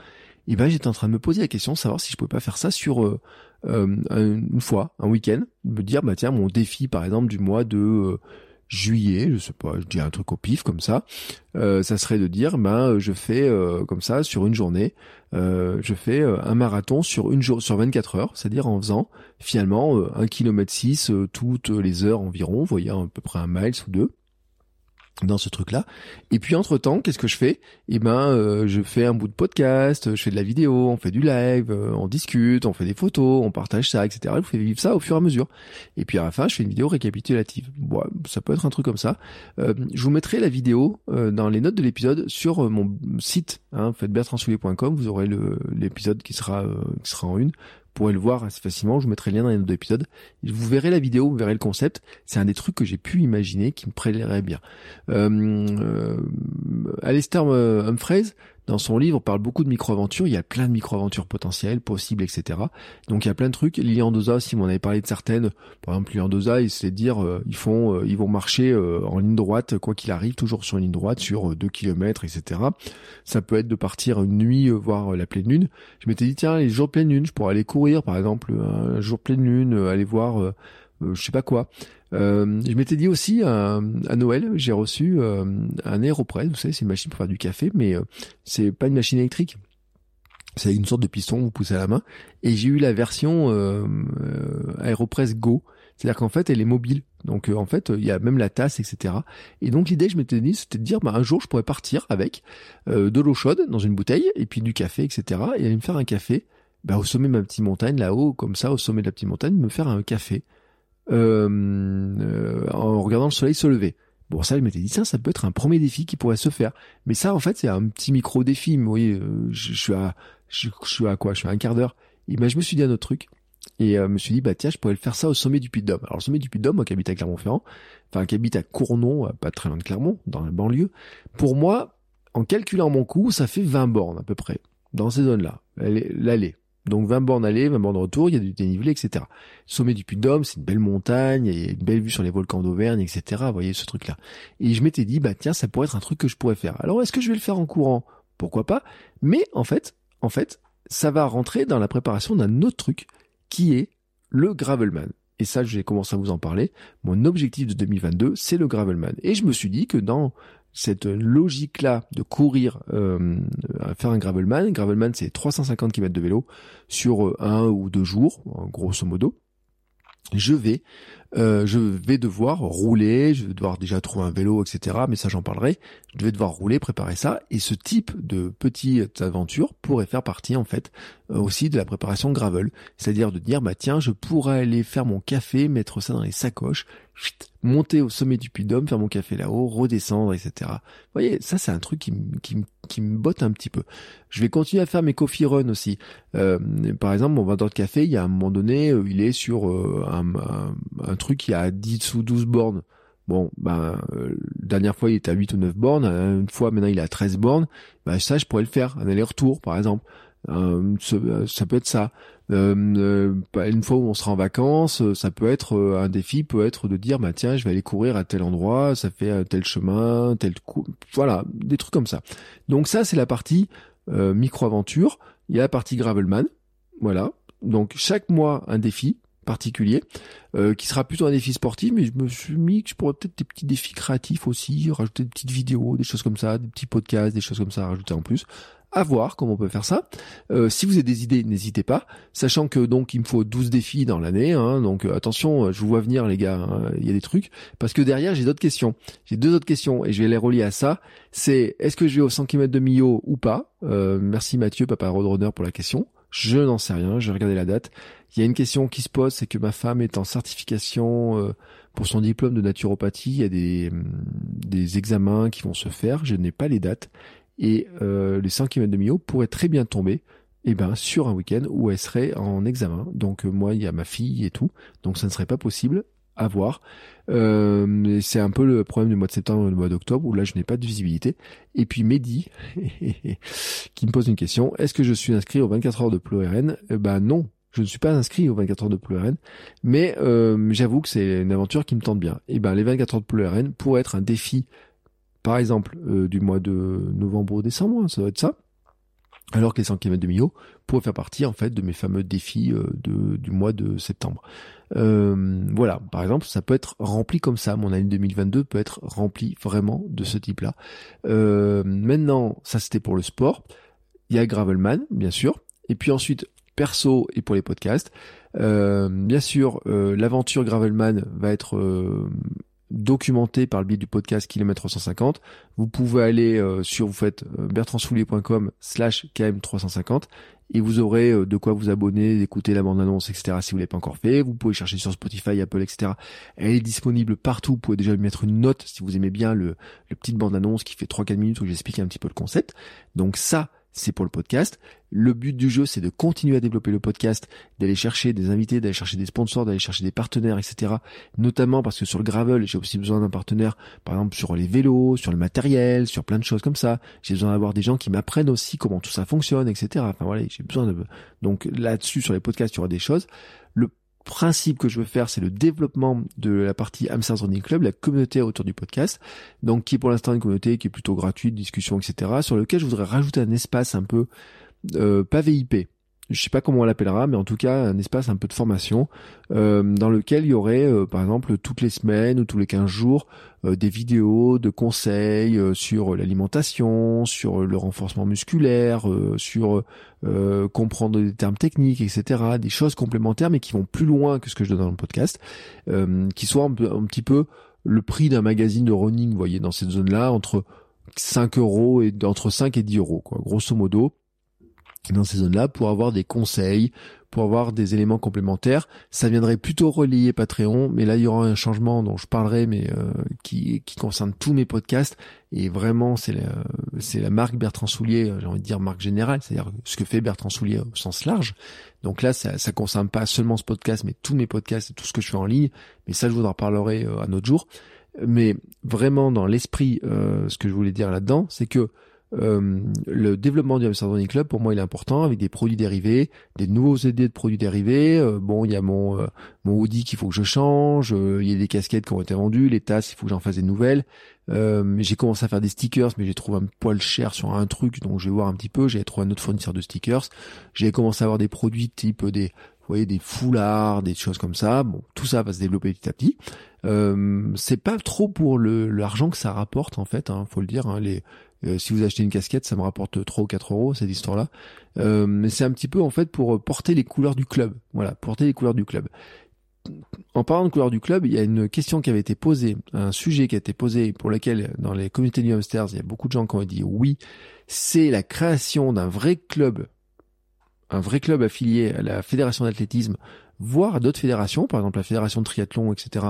Et ben, j'étais en train de me poser la question, de savoir si je pouvais pas faire ça sur euh, euh, une fois, un week-end, me dire, bah tiens, mon défi, par exemple, du mois de euh, juillet, je sais pas, je dis un truc au pif comme ça, ça serait de dire ben je fais comme ça sur une journée, je fais un marathon sur une jour sur 24 heures, c'est-à-dire en faisant finalement un kilomètre 6 toutes les heures environ, vous voyez à peu près un mile ou deux dans ce truc-là. Et puis entre temps, qu'est-ce que je fais? Eh ben, euh, je fais un bout de podcast, je fais de la vidéo, on fait du live, euh, on discute, on fait des photos, on partage ça, etc. Je vous fais vivre ça au fur et à mesure. Et puis à la fin, je fais une vidéo récapitulative. Bon, ça peut être un truc comme ça. Euh, je vous mettrai la vidéo dans les notes de l'épisode sur mon site. Hein, faites Vous aurez l'épisode qui sera qui sera en une pourrez le voir assez facilement. Je vous mettrai le lien dans les notes d'épisode. Vous verrez la vidéo, vous verrez le concept. C'est un des trucs que j'ai pu imaginer qui me plairait bien. Euh, euh, Alistair euh, Humphreys, dans son livre, parle beaucoup de micro-aventures. Il y a plein de micro-aventures potentielles, possibles, etc. Donc il y a plein de trucs. Lilian Doza, si on avait parlé de certaines, par exemple Lilian Doza, il de dire, euh, ils font, euh, ils vont marcher euh, en ligne droite, quoi qu'il arrive, toujours sur une ligne droite, sur 2 km, etc. Ça peut être de partir une nuit voir la pleine lune. Je m'étais dit tiens, les jours pleine lune, je pourrais aller courir, par exemple, un jour pleine lune, aller voir, je sais pas quoi. Euh, je m'étais dit aussi à, Noël, j'ai reçu euh, un Aeropress, vous savez, c'est une machine pour faire du café, mais euh, c'est pas une machine électrique. C'est une sorte de piston, vous poussez à la main. Et j'ai eu la version Aeropress Go. C'est-à-dire qu'en fait, elle est mobile. Donc en fait, il y a même la tasse, etc. Et donc l'idée, je m'étais dit, c'était de dire, bah, un jour, je pourrais partir avec de l'eau chaude dans une bouteille, et puis du café, etc. Et aller me faire un café bah, au sommet de ma petite montagne, là-haut, comme ça, au sommet de la petite montagne, me faire un café euh, euh, en regardant le soleil se lever. Bon, ça, je m'étais dit, ça, peut être un premier défi qui pourrait se faire. Mais ça, en fait, c'est un petit micro défi. Vous voyez, euh, je, suis à, je, suis à quoi? Je suis à un quart d'heure. Et ben, je me suis dit un autre truc. Et je me suis dit, bah tiens, je pourrais le faire ça au sommet du Puy-de-Dôme. Alors, au sommet du Puy-de-Dôme, moi qui habite à Clermont-Ferrand, enfin qui habite à Cournon, pas très loin de Clermont, dans la banlieue, pour moi, en calculant mon coût, ça fait 20 bornes à peu près, dans ces zones-là, l'aller. Donc 20 bornes aller, 20 bornes retour, il y a du dénivelé, etc. Sommet du Puy-de-Dôme, c'est une belle montagne, il y a une belle vue sur les volcans d'Auvergne, etc. Vous voyez ce truc-là. Et je m'étais dit, bah tiens, ça pourrait être un truc que je pourrais faire. Alors est-ce que je vais le faire en courant? Pourquoi pas? Mais en fait, en fait, ça va rentrer dans la préparation d'un autre truc qui est le gravelman. Et ça, j'ai commencé à vous en parler. Mon objectif de 2022, c'est le gravelman. Et je me suis dit que dans cette logique-là de courir, euh, faire un gravelman. Gravelman, c'est 350 km de vélo sur euh, un ou deux jours, grosso modo. Je vais, euh, je vais devoir rouler, je vais devoir déjà trouver un vélo, etc. Mais ça, j'en parlerai. Je vais devoir rouler, préparer ça. Et ce type de petite aventure pourrait faire partie, en fait, euh, aussi de la préparation gravel. C'est-à-dire de dire, bah tiens, je pourrais aller faire mon café, mettre ça dans les sacoches, monter au sommet du puy faire mon café là-haut, redescendre, etc. Vous voyez, ça c'est un truc qui, qui, qui, me botte un petit peu. Je vais continuer à faire mes coffee runs aussi. Euh, par exemple, mon vendeur de café, il y a un moment donné, euh, il est sur euh, un, un, truc qui a 10 ou 12 bornes. Bon, ben, la dernière fois, il était à 8 ou 9 bornes. Hein, une fois, maintenant, il est à 13 bornes. Ben, ça, je pourrais le faire. Un aller-retour, par exemple. Ça peut être ça. Euh, euh, une fois où on sera en vacances, euh, ça peut être un défi, peut être de dire bah tiens, je vais aller courir à tel endroit, ça fait tel chemin, tel coup, voilà, des trucs comme ça. Donc ça c'est la partie micro aventure. Il y a la partie gravelman, voilà. Donc chaque mois un défi particulier qui sera plutôt un défi sportif mais je me suis mis que je pourrais peut-être des petits défis créatifs aussi rajouter des petites vidéos des choses comme ça des petits podcasts des choses comme ça à rajouter en plus à voir comment on peut faire ça. Euh, si vous avez des idées, n'hésitez pas. Sachant que donc il me faut 12 défis dans l'année. Hein, donc euh, attention, euh, je vous vois venir les gars, hein, il y a des trucs. Parce que derrière j'ai d'autres questions. J'ai deux autres questions et je vais les relier à ça. C'est est-ce que je vais au 100 km de Millau ou pas? Merci Mathieu, papa roadrunner pour la question. Je n'en sais rien, je vais regarder la date. Il y a une question qui se pose, c'est que ma femme est en certification pour son diplôme de naturopathie. Il y a des, hum, des examens qui vont se faire, je n'ai pas les dates. Et euh, les 100 km de Mio pourraient très bien tomber eh ben, sur un week-end où elle serait en examen. Donc euh, moi, il y a ma fille et tout, donc ça ne serait pas possible à voir. Euh, c'est un peu le problème du mois de septembre et du mois d'octobre où là je n'ai pas de visibilité. Et puis Mehdi qui me pose une question est-ce que je suis inscrit aux 24 heures de PloRN? Eh Ben non, je ne suis pas inscrit aux 24 heures de PloRN, mais euh, j'avoue que c'est une aventure qui me tente bien. Et eh ben les 24 heures de PloRN pourraient être un défi, par exemple euh, du mois de novembre ou décembre, hein, ça doit être ça alors que les 100 km de Millau pourraient faire partie en fait de mes fameux défis euh, de, du mois de septembre. Euh, voilà, par exemple, ça peut être rempli comme ça. Mon année 2022 peut être rempli vraiment de ce type-là. Maintenant, ça c'était pour le sport. Il y a Gravelman, bien sûr. Et puis ensuite, perso et pour les podcasts. bien sûr, l'aventure Gravelman va être documenté par le biais du podcast Kilomètre 150. Vous pouvez aller euh, sur, vous faites euh, bertrandsoulier.com slash km350 et vous aurez euh, de quoi vous abonner, écouter la bande-annonce, etc. si vous l'avez pas encore fait. Vous pouvez chercher sur Spotify, Apple, etc. Elle est disponible partout. Vous pouvez déjà lui mettre une note si vous aimez bien le, le petite bande-annonce qui fait 3-4 minutes où j'explique un petit peu le concept. Donc ça, c'est pour le podcast. Le but du jeu, c'est de continuer à développer le podcast, d'aller chercher des invités, d'aller chercher des sponsors, d'aller chercher des partenaires, etc. Notamment parce que sur le gravel, j'ai aussi besoin d'un partenaire, par exemple sur les vélos, sur le matériel, sur plein de choses comme ça. J'ai besoin d'avoir des gens qui m'apprennent aussi comment tout ça fonctionne, etc. Enfin voilà, j'ai besoin de... Donc là-dessus, sur les podcasts, il y aura des choses. Principe que je veux faire, c'est le développement de la partie Amsterdam Running Club, la communauté autour du podcast, donc qui est pour l'instant une communauté qui est plutôt gratuite, discussion, etc., sur lequel je voudrais rajouter un espace un peu euh, pas VIP, je sais pas comment on l'appellera, mais en tout cas un espace un peu de formation euh, dans lequel il y aurait euh, par exemple toutes les semaines ou tous les 15 jours euh, des vidéos de conseils sur l'alimentation, sur le renforcement musculaire, sur comprendre des termes techniques, etc. Des choses complémentaires mais qui vont plus loin que ce que je donne dans le podcast, qui soient un, un, petit peu le prix d'un magazine de running, vous voyez, dans cette zone-là, entre 5 euros et entre 5 et 10 euros, quoi, grosso modo dans ces zones-là pour avoir des conseils, pour avoir des éléments complémentaires. Ça viendrait plutôt relier Patreon, mais là il y aura un changement dont je parlerai, mais euh, qui, qui concerne tous mes podcasts. Et vraiment, c'est la, c'est la marque Bertrand Soulier, j'ai envie de dire marque générale, c'est-à-dire ce que fait Bertrand Soulier au sens large. Donc là, ça, ça concerne pas seulement ce podcast, mais tous mes podcasts et tout ce que je fais en ligne. Mais ça, je vous en reparlerai euh, un autre jour. Mais vraiment, dans l'esprit, euh, ce que je voulais dire là-dedans, c'est que euh, le développement du Hamster Running Club, pour moi, il est important avec des produits dérivés, des nouveaux idées de produits dérivés. Euh, bon, il y a mon euh, mon hoodie qu'il faut que je change. il y a des casquettes qui ont été vendues, les tasses, il faut que j'en fasse des nouvelles. j'ai commencé à faire des stickers, mais j'ai trouvé un poil cher sur un truc, donc je vais voir un petit peu. J'ai trouvé un autre fournisseur de stickers. J'ai commencé à avoir des produits type des vous voyez des foulards, des choses comme ça. Bon, tout ça va se développer petit à petit. Euh, c'est pas trop pour le l'argent que ça rapporte en fait, hein, faut le dire. Hein, les euh, si vous achetez une casquette, ça me rapporte 3 ou 4 euros, cette histoire-là. Euh, mais c'est un petit peu, en fait, pour porter les couleurs du club. Voilà, porter les couleurs du club. En parlant de couleurs du club, il y a une question qui avait été posée, un sujet qui a été posé pour lequel, dans les communautés New Hamsters, il y a beaucoup de gens qui ont dit oui, c'est la création d'un vrai club, un vrai club affilié à la fédération d'athlétisme, voire à d'autres fédérations, par exemple la fédération de triathlon, etc.,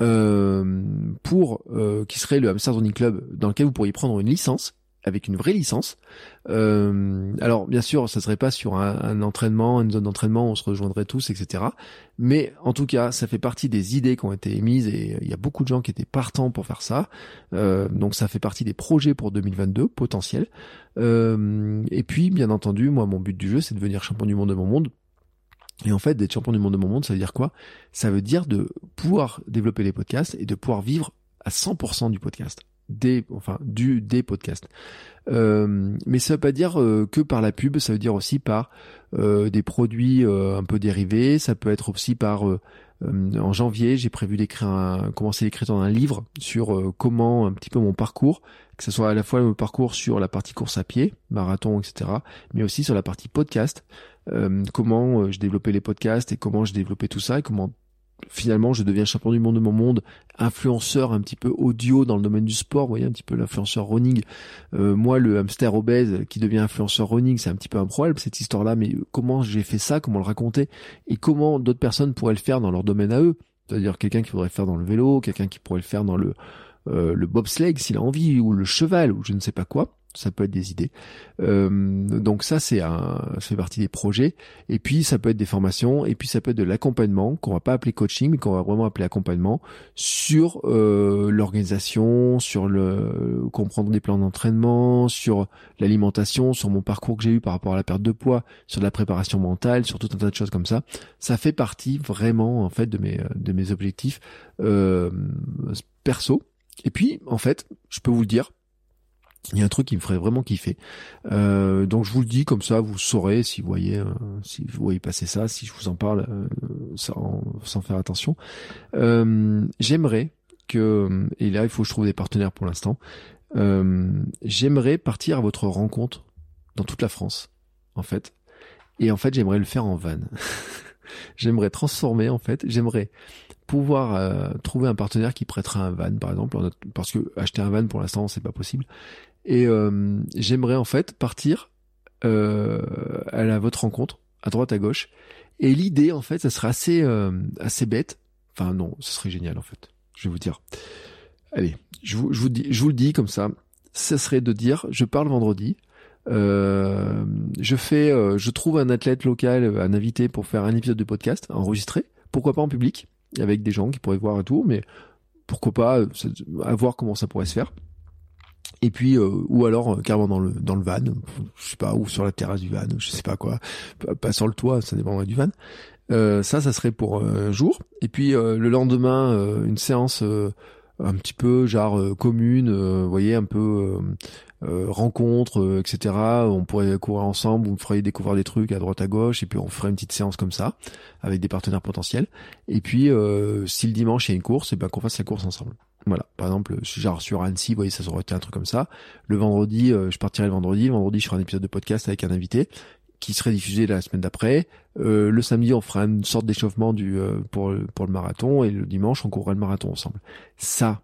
euh, pour euh, qui serait le Hamster Running Club dans lequel vous pourriez prendre une licence avec une vraie licence. Euh, alors bien sûr, ça serait pas sur un, entraînement, une zone d'entraînement, on se rejoindrait tous, etc. Mais en tout cas, ça fait partie des idées qui ont été émises et il y a beaucoup de gens qui étaient partants pour faire ça. Euh, donc ça fait partie des projets pour 2022 potentiels. Euh, et puis, bien entendu, moi, mon but du jeu, c'est de devenir champion du monde de mon monde et en fait, d'être champion du monde de mon monde, ça veut dire quoi? Ça veut dire de pouvoir développer les podcasts et de pouvoir vivre à 100% du podcast, des, enfin du des podcasts. Euh, mais ça veut pas dire euh, que par la pub, ça veut dire aussi par euh, des produits un peu dérivés. Ça peut être aussi par en janvier, j'ai prévu d'écrire un, commencer l'écriture d'un livre sur comment un petit peu mon parcours, que ce soit à la fois le parcours sur la partie course à pied, marathon, etc., mais aussi sur la partie podcast. Euh, comment euh, je développais les podcasts et comment je développais tout ça et comment finalement, je deviens champion du monde de mon monde, influenceur un petit peu audio dans le domaine du sport, voyez un petit peu l'influenceur running. Euh, moi, le hamster obèse qui devient influenceur running, c'est un petit peu un problème cette histoire-là, mais comment j'ai fait ça, comment le raconter, et comment d'autres personnes pourraient le faire dans leur domaine à eux. C'est-à-dire quelqu'un qui voudrait faire dans le vélo, quelqu'un qui pourrait le faire dans le euh, le bobsleigh s'il a envie, ou le cheval, ou je ne sais pas quoi ça peut être des idées. Euh, donc ça c'est un, ça fait partie des projets. Et puis ça peut être des formations, et puis ça peut être de l'accompagnement qu'on va pas appeler coaching, mais qu'on va vraiment appeler accompagnement sur euh, l'organisation, sur le comprendre des plans d'entraînement, sur l'alimentation, sur mon parcours que j'ai eu par rapport à la perte de poids, sur la préparation mentale, sur tout un tas de choses comme ça. Ça fait partie vraiment en fait de mes de mes objectifs euh, perso. Et puis en fait, je peux vous le dire, il y a un truc qui me ferait vraiment kiffer. Euh, donc je vous le dis comme ça, vous saurez si vous voyez, euh, si vous voyez passer ça, si je vous en parle euh, sans, sans, faire attention. j'aimerais que, et là il faut que je trouve des partenaires pour l'instant. j'aimerais partir à votre rencontre dans toute la France, en fait. Et en fait, j'aimerais le faire en van. j'aimerais transformer, en fait. J'aimerais pouvoir trouver un partenaire qui prêtera un van, par exemple, parce que acheter un van pour l'instant c'est pas possible. Et euh, j'aimerais en fait partir euh, à votre rencontre, à droite, à gauche. Et l'idée, en fait, ça serait assez, euh, assez bête. Enfin non, ce serait génial en fait. Je vais vous dire. Allez, je vous, je vous, dis, je vous le dis comme ça. Ce serait de dire, je parle vendredi. Euh, je fais, euh, je trouve un athlète local, un invité pour faire un épisode de podcast enregistré. Pourquoi pas en public, avec des gens qui pourraient voir un tour, mais pourquoi pas, à voir comment ça pourrait se faire. Et puis euh, ou alors euh, carrément dans le dans le van, je sais pas, ou sur la terrasse du van, je sais pas quoi, pas sur le toit, ça dépendrait du van. Euh, ça, ça serait pour un jour. Et puis le lendemain, une séance un petit peu genre commune, vous voyez, un peu rencontre, etc. On pourrait courir ensemble, vous me feriez découvrir des trucs à droite à gauche, et puis on ferait une petite séance comme ça avec des partenaires potentiels. Et puis si le dimanche il y a une course, et ben qu'on fasse la course ensemble. Voilà, par exemple, genre sur Annecy, vous voyez, ça aurait été un truc comme ça. Le vendredi, euh, je partirai le vendredi. Le vendredi, je ferai un épisode de podcast avec un invité qui serait diffusé la semaine d'après. Euh, le samedi, on fera une sorte d'échauffement du euh, pour pour le marathon et le dimanche, on courra le marathon ensemble. Ça,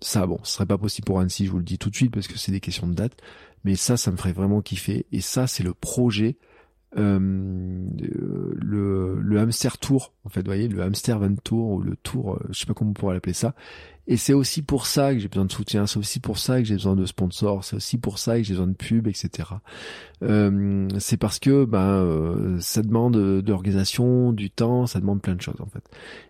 ça, bon, ce serait pas possible pour Annecy, je vous le dis tout de suite parce que c'est des questions de date. Mais ça, ça me ferait vraiment kiffer. Et ça, c'est le projet euh, le, le hamster tour en fait vous voyez le hamster van tour ou le tour je sais pas comment on pourrait l'appeler ça et c'est aussi pour ça que j'ai besoin de soutien, c'est aussi pour ça que j'ai besoin de sponsors, c'est aussi pour ça que j'ai besoin de pubs, etc. Euh, c'est parce que ben euh, ça demande de l'organisation, du temps, ça demande plein de choses en fait.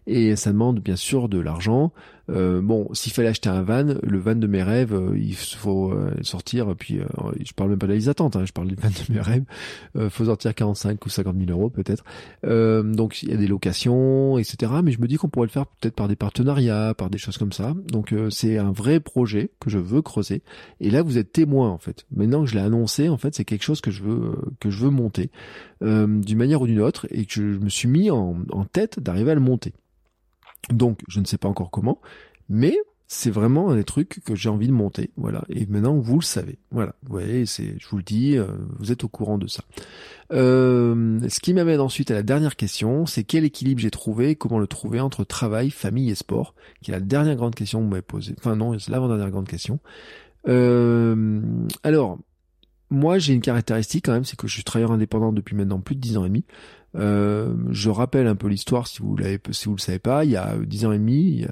Et ça demande bien sûr de l'argent. Euh, bon, s'il fallait acheter un van, le van de mes rêves, euh, il faut euh, sortir. Puis je parle même pas de la liste d'attente, hein, je parle du van de mes rêves. Faut sortir 45 ou 50 000 euros peut-être. donc il y a des locations, etc. Mais je me dis qu'on pourrait le faire peut-être par des partenariats, par des choses comme ça. Donc c'est un vrai projet que je veux creuser. Et là vous êtes témoin en fait. Maintenant que je l'ai annoncé, en fait c'est quelque chose que je veux que je veux monter d'une manière ou d'une autre et que je me suis mis en, tête d'arriver à le monter. Donc, je ne sais pas encore comment, mais c'est vraiment un des trucs que j'ai envie de monter. Voilà. Et maintenant, vous le savez. Voilà. Vous voyez, c'est, je vous le dis, euh, vous êtes au courant de ça. Euh, ce qui m'amène ensuite à la dernière question, c'est quel équilibre j'ai trouvé, comment le trouver entre travail, famille et sport, qui est la dernière grande question que vous m'avez posée. Enfin non, c'est l'avant-dernière grande question. Euh, alors, moi, j'ai une caractéristique quand même, c'est que je suis travailleur indépendant depuis maintenant plus de dix ans et demi. Euh, je rappelle un peu l'histoire si vous l'avez, si vous le savez pas. Il y a 10 ans et demi,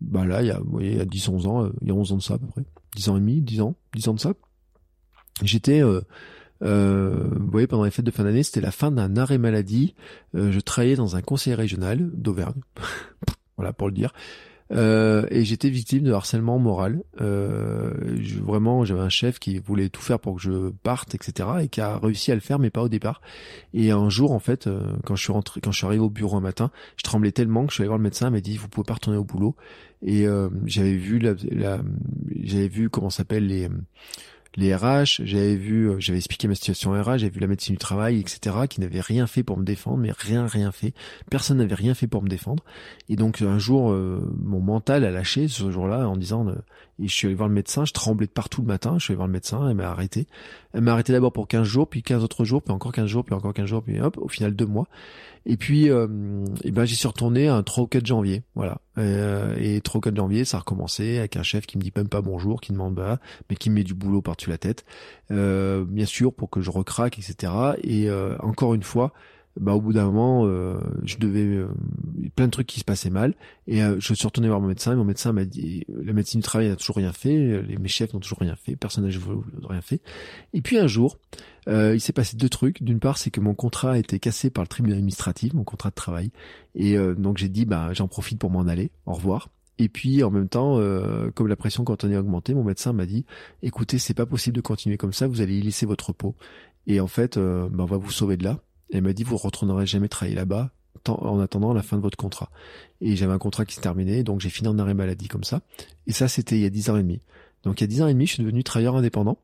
bah là, il y a, vous voyez, il y a 10, 11 ans, euh, il y a 11 ans de ça à peu près. 10 ans et demi, 10 ans, 10 ans de ça. J'étais, euh, euh, vous voyez, pendant les fêtes de fin d'année, c'était la fin d'un arrêt maladie. Euh, je travaillais dans un conseil régional d'Auvergne. voilà pour le dire. Euh, et j'étais victime de harcèlement moral. Euh, je, vraiment, j'avais un chef qui voulait tout faire pour que je parte, etc., et qui a réussi à le faire, mais pas au départ. Et un jour, en fait, euh, quand je suis rentré, quand je suis arrivé au bureau un matin, je tremblais tellement que je suis allé voir le médecin, il m'a dit vous pouvez pas retourner au boulot. Et euh, j'avais vu la, la j'avais vu comment s'appelle les les RH, j'avais vu, euh, j'avais expliqué ma situation RH, j'avais vu la médecine du travail, etc., qui n'avait rien fait pour me défendre, mais rien, rien fait. Personne n'avait rien fait pour me défendre. Et donc un jour, euh, mon mental a lâché ce jour-là en disant, euh, Et je suis allé voir le médecin, je tremblais de partout le matin, je suis allé voir le médecin, elle m'a arrêté. Elle m'a arrêté d'abord pour 15 jours, puis 15 autres jours, puis encore 15 jours, puis encore 15 jours, puis hop, au final deux mois. Et puis, euh, et ben, j'y suis retourné un 3 ou 4 janvier, voilà. Euh, et 3 ou 4 janvier, ça a recommencé avec un chef qui me dit même pas bonjour, qui demande bah, mais qui me met du boulot par-dessus la tête, euh, bien sûr pour que je recraque, etc. Et euh, encore une fois, bah au bout d'un moment, euh, je devais euh, plein de trucs qui se passaient mal et euh, je suis retourné voir mon médecin. Et mon médecin m'a dit la médecine du travail n'a toujours rien fait, les, mes chefs n'ont toujours rien fait, personne n'a rien fait. Et puis un jour, il s'est passé deux trucs. D'une part, c'est que mon contrat a été cassé par le tribunal administratif, mon contrat de travail, et donc j'ai dit bah j'en profite pour m'en aller. Au revoir. Et puis en même temps, comme la pression on est augmentée, mon médecin m'a dit écoutez, c'est pas possible de continuer comme ça, vous allez y laisser votre peau. Et en fait, bah, on va vous sauver de là. Elle m'a dit, vous retournerez jamais travailler là-bas en attendant la fin de votre contrat. Et j'avais un contrat qui se terminait, donc j'ai fini en arrêt maladie comme ça. Et ça, c'était il y a dix ans et demi. Donc il y a dix ans et demi, je suis devenu travailleur indépendant,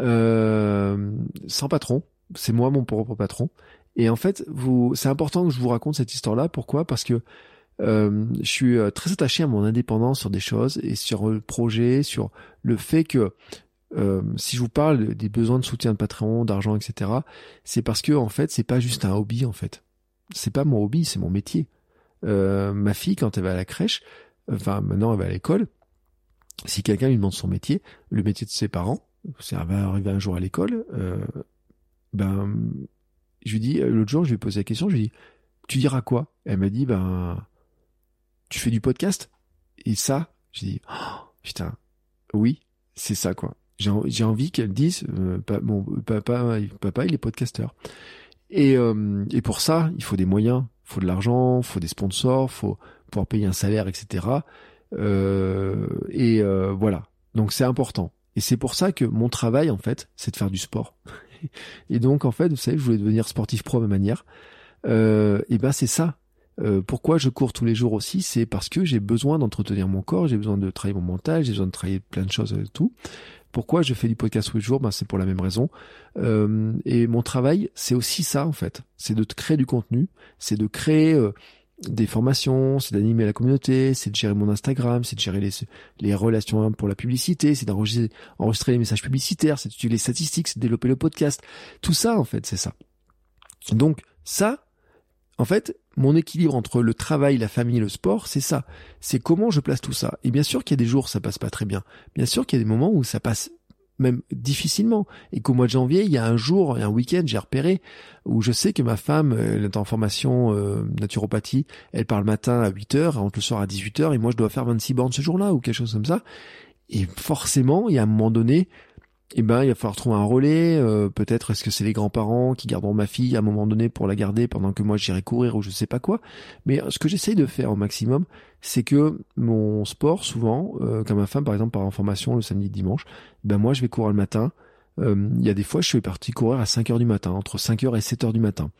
euh, sans patron. C'est moi mon propre patron. Et en fait, vous, c'est important que je vous raconte cette histoire-là. Pourquoi? Parce que euh, je suis euh, très attaché à mon indépendance sur des choses et sur le projet, sur le fait que euh, si je vous parle des besoins de soutien de Patreon, d'argent, etc., c'est parce que en fait, c'est pas juste un hobby en fait. C'est pas mon hobby, c'est mon métier. Euh, ma fille, quand elle va à la crèche, enfin maintenant elle va à l'école, si quelqu'un lui demande son métier, le métier de ses parents, c'est va arriver un jour à l'école, euh, ben je lui dis l'autre jour, je lui ai posé la question, je lui dis tu diras quoi? Elle m'a dit ben tu fais du podcast? Et ça, j'ai dit oh, putain oui c'est ça quoi j'ai envie qu'elle dise euh, mon papa papa il est podcasteur. Et euh, et pour ça il faut des moyens. Faut de l'argent faut des sponsors faut pouvoir payer un salaire etc et euh, voilà. Donc c'est important. Et c'est pour ça que mon travail en fait c'est de faire du sport. Et donc en fait vous savez je voulais devenir sportif pro à ma manière. Et ben c'est ça. Pourquoi je cours tous les jours aussi, c'est parce que j'ai besoin d'entretenir mon corps, j'ai besoin de travailler mon mental, j'ai besoin de travailler plein de choses et tout. Pourquoi je fais du podcast tous les jours ben, C'est pour la même raison. Euh, et mon travail, c'est aussi ça en fait. C'est de créer du contenu, c'est de créer euh, des formations, c'est d'animer la communauté, c'est de gérer mon Instagram, c'est de gérer les, les relations pour la publicité, c'est d'enregistrer les messages publicitaires, c'est d'étudier les statistiques, c'est de développer le podcast. Tout ça en fait, c'est ça. Donc ça, en fait, mon équilibre entre le travail, la famille, le sport, c'est ça. C'est comment je place tout ça. Et bien sûr qu'il y a des jours où ça passe pas très bien. Bien sûr qu'il y a des moments où ça passe même difficilement. Et qu'au mois de janvier, il y a un jour, un week-end, j'ai repéré, où je sais que ma femme, elle est en formation euh, naturopathie, elle part le matin à 8h, rentre le soir à 18h, et moi je dois faire 26 bornes ce jour-là, ou quelque chose comme ça. Et forcément, il y a un moment donné, eh ben il va falloir trouver un relais. Euh, peut-être est-ce que c'est les grands-parents qui garderont ma fille à un moment donné pour la garder pendant que moi j'irai courir ou je sais pas quoi. Mais euh, ce que j'essaye de faire au maximum, c'est que mon sport souvent, euh, comme ma femme par exemple par information le samedi dimanche, ben moi je vais courir le matin. Il y a des fois je suis parti courir à 5 heures du matin, entre 5 heures et 7 heures du matin.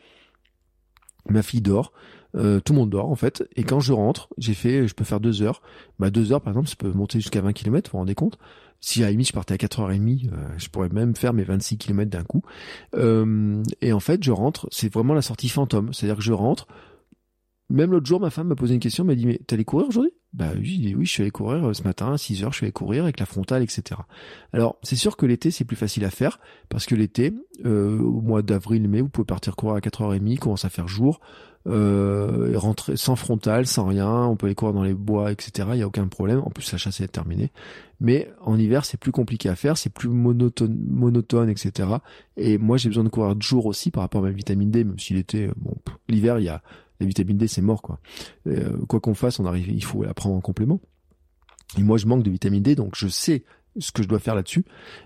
Ma fille dort, tout le monde dort en fait. Et quand je rentre, j'ai fait, je peux faire deux heures. Bah deux heures par exemple, ça peut monter jusqu'à 20 km, vous vous rendez compte Si à la je partais à 4h30, euh, je pourrais même faire mes 26 km d'un coup. Euh, et en fait, je rentre, c'est vraiment la sortie fantôme. C'est-à-dire que je rentre. Même l'autre jour, ma femme m'a posé une question, m'a dit mais allé courir aujourd'hui? Bah oui, oui, je suis allé courir ce matin à 6 heures, je suis allé courir avec la frontale, etc. Alors c'est sûr que l'été c'est plus facile à faire parce que l'été, au mois d'avril-mai, vous pouvez partir courir à 4h30, commence à faire jour euh, rentrer sans frontal, sans rien, on peut aller courir dans les bois, etc. Il y a aucun problème. En plus, la chasse est terminée. Mais en hiver, c'est plus compliqué à faire, c'est plus monotone, etc. Et moi, j'ai besoin de courir de jour aussi par rapport à ma vitamine D, même si l'été, bon, l'hiver, il y a la vitamine D, c'est mort, quoi. Euh, quoi qu'on fasse, on arrive, il faut la prendre en complément. Et moi, je manque de vitamine D, donc je sais ce que je dois faire là-dessus.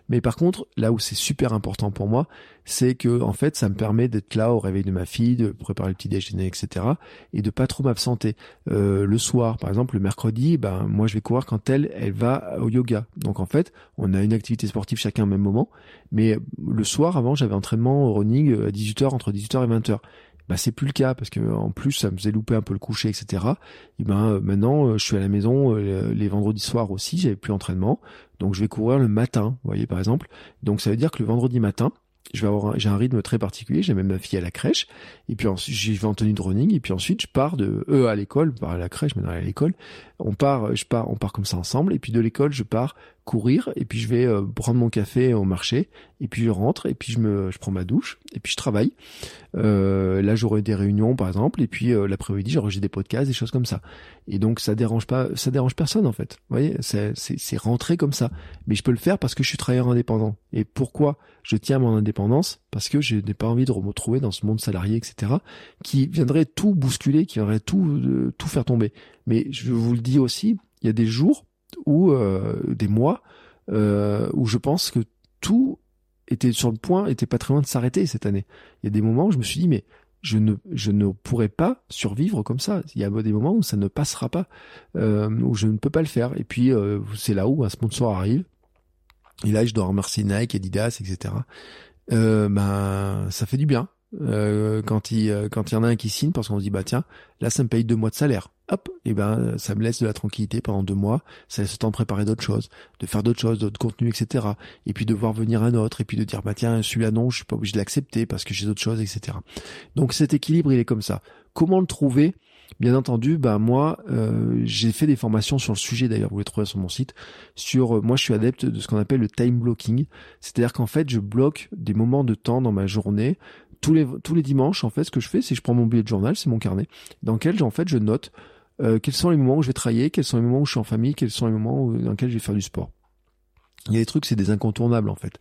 Mais par contre, là où c'est super important pour moi, c'est que en fait, ça me permet d'être là au réveil de ma fille, de préparer le petit déjeuner, etc. Et de pas trop m'absenter. Euh, le soir, par exemple, le mercredi, ben moi je vais courir quand elle, elle va au yoga. Donc en fait, on a une activité sportive chacun au même moment. Mais le soir, avant, j'avais entraînement running à 18h entre 18h et 20h bah c'est plus le cas parce que en plus ça me faisait louper un peu le coucher etc et ben euh, maintenant euh, je suis à la maison les vendredis soirs aussi j'avais plus entraînement donc je vais courir le matin vous voyez par exemple. Donc ça veut dire que le vendredi matin je vais avoir j'ai un rythme très particulier, j'ai même ma fille à la crèche. Et puis ensuite j'y vais en tenue de running. Et puis ensuite je pars de eux à l'école, pas à la crèche mais à l'école. On part je pars on part comme ça ensemble. Et puis de l'école je pars courir et puis je vais euh, prendre mon café au marché et puis je rentre et puis je me je prends ma douche et puis je travaille. Euh, là j'aurai des réunions par exemple et puis euh, l'après-midi j'enregistre des podcasts des choses comme ça. Et donc ça dérange pas ça dérange personne en fait. Vous voyez, c'est c'est rentré comme ça. Mais je peux le faire parce que je suis travailleur indépendant. Et pourquoi je tiens à mon indépendance? Parce que je n'ai pas envie de me retrouver dans ce monde salarié etc. qui viendrait tout bousculer, qui viendrait tout euh, tout faire tomber. Mais je vous le dis aussi, il y a des jours ou euh, des mois euh, où je pense que tout était sur le point, était pas très loin de s'arrêter cette année. Il y a des moments où je me suis dit mais je ne je ne pourrais pas survivre comme ça. Il y a des moments où ça ne passera pas, euh, où je ne peux pas le faire. Et puis c'est là où un sponsor arrive. Et là je dois remercier Nike, Adidas, etc. Ben ça fait du bien euh, quand il euh, quand il y en a un qui signe parce qu'on se dit bah tiens là ça me paye deux mois de salaire. Hop et ben ça me laisse de la tranquillité pendant deux mois. Ça laisse le temps de préparer d'autres choses de faire d'autres choses d'autres contenus etc et puis de voir venir un autre et puis de dire bah tiens celui-là non je suis pas obligé de l'accepter parce que j'ai d'autres choses etc donc cet équilibre il est comme ça. Comment le trouver? Bien entendu, bah moi, euh, j'ai fait des formations sur le sujet. D'ailleurs, vous les trouvez sur mon site. Sur, moi, je suis adepte de ce qu'on appelle le time blocking, c'est-à-dire qu'en fait, je bloque des moments de temps dans ma journée tous les tous les dimanches en fait ce que je fais c'est que je prends mon billet de journal c'est mon carnet dans lequel en fait je note euh, quels sont les moments où je vais travailler quels sont les moments où je suis en famille quels sont les moments dans lesquels je vais faire du sport. Il y a des trucs c'est des incontournables en fait.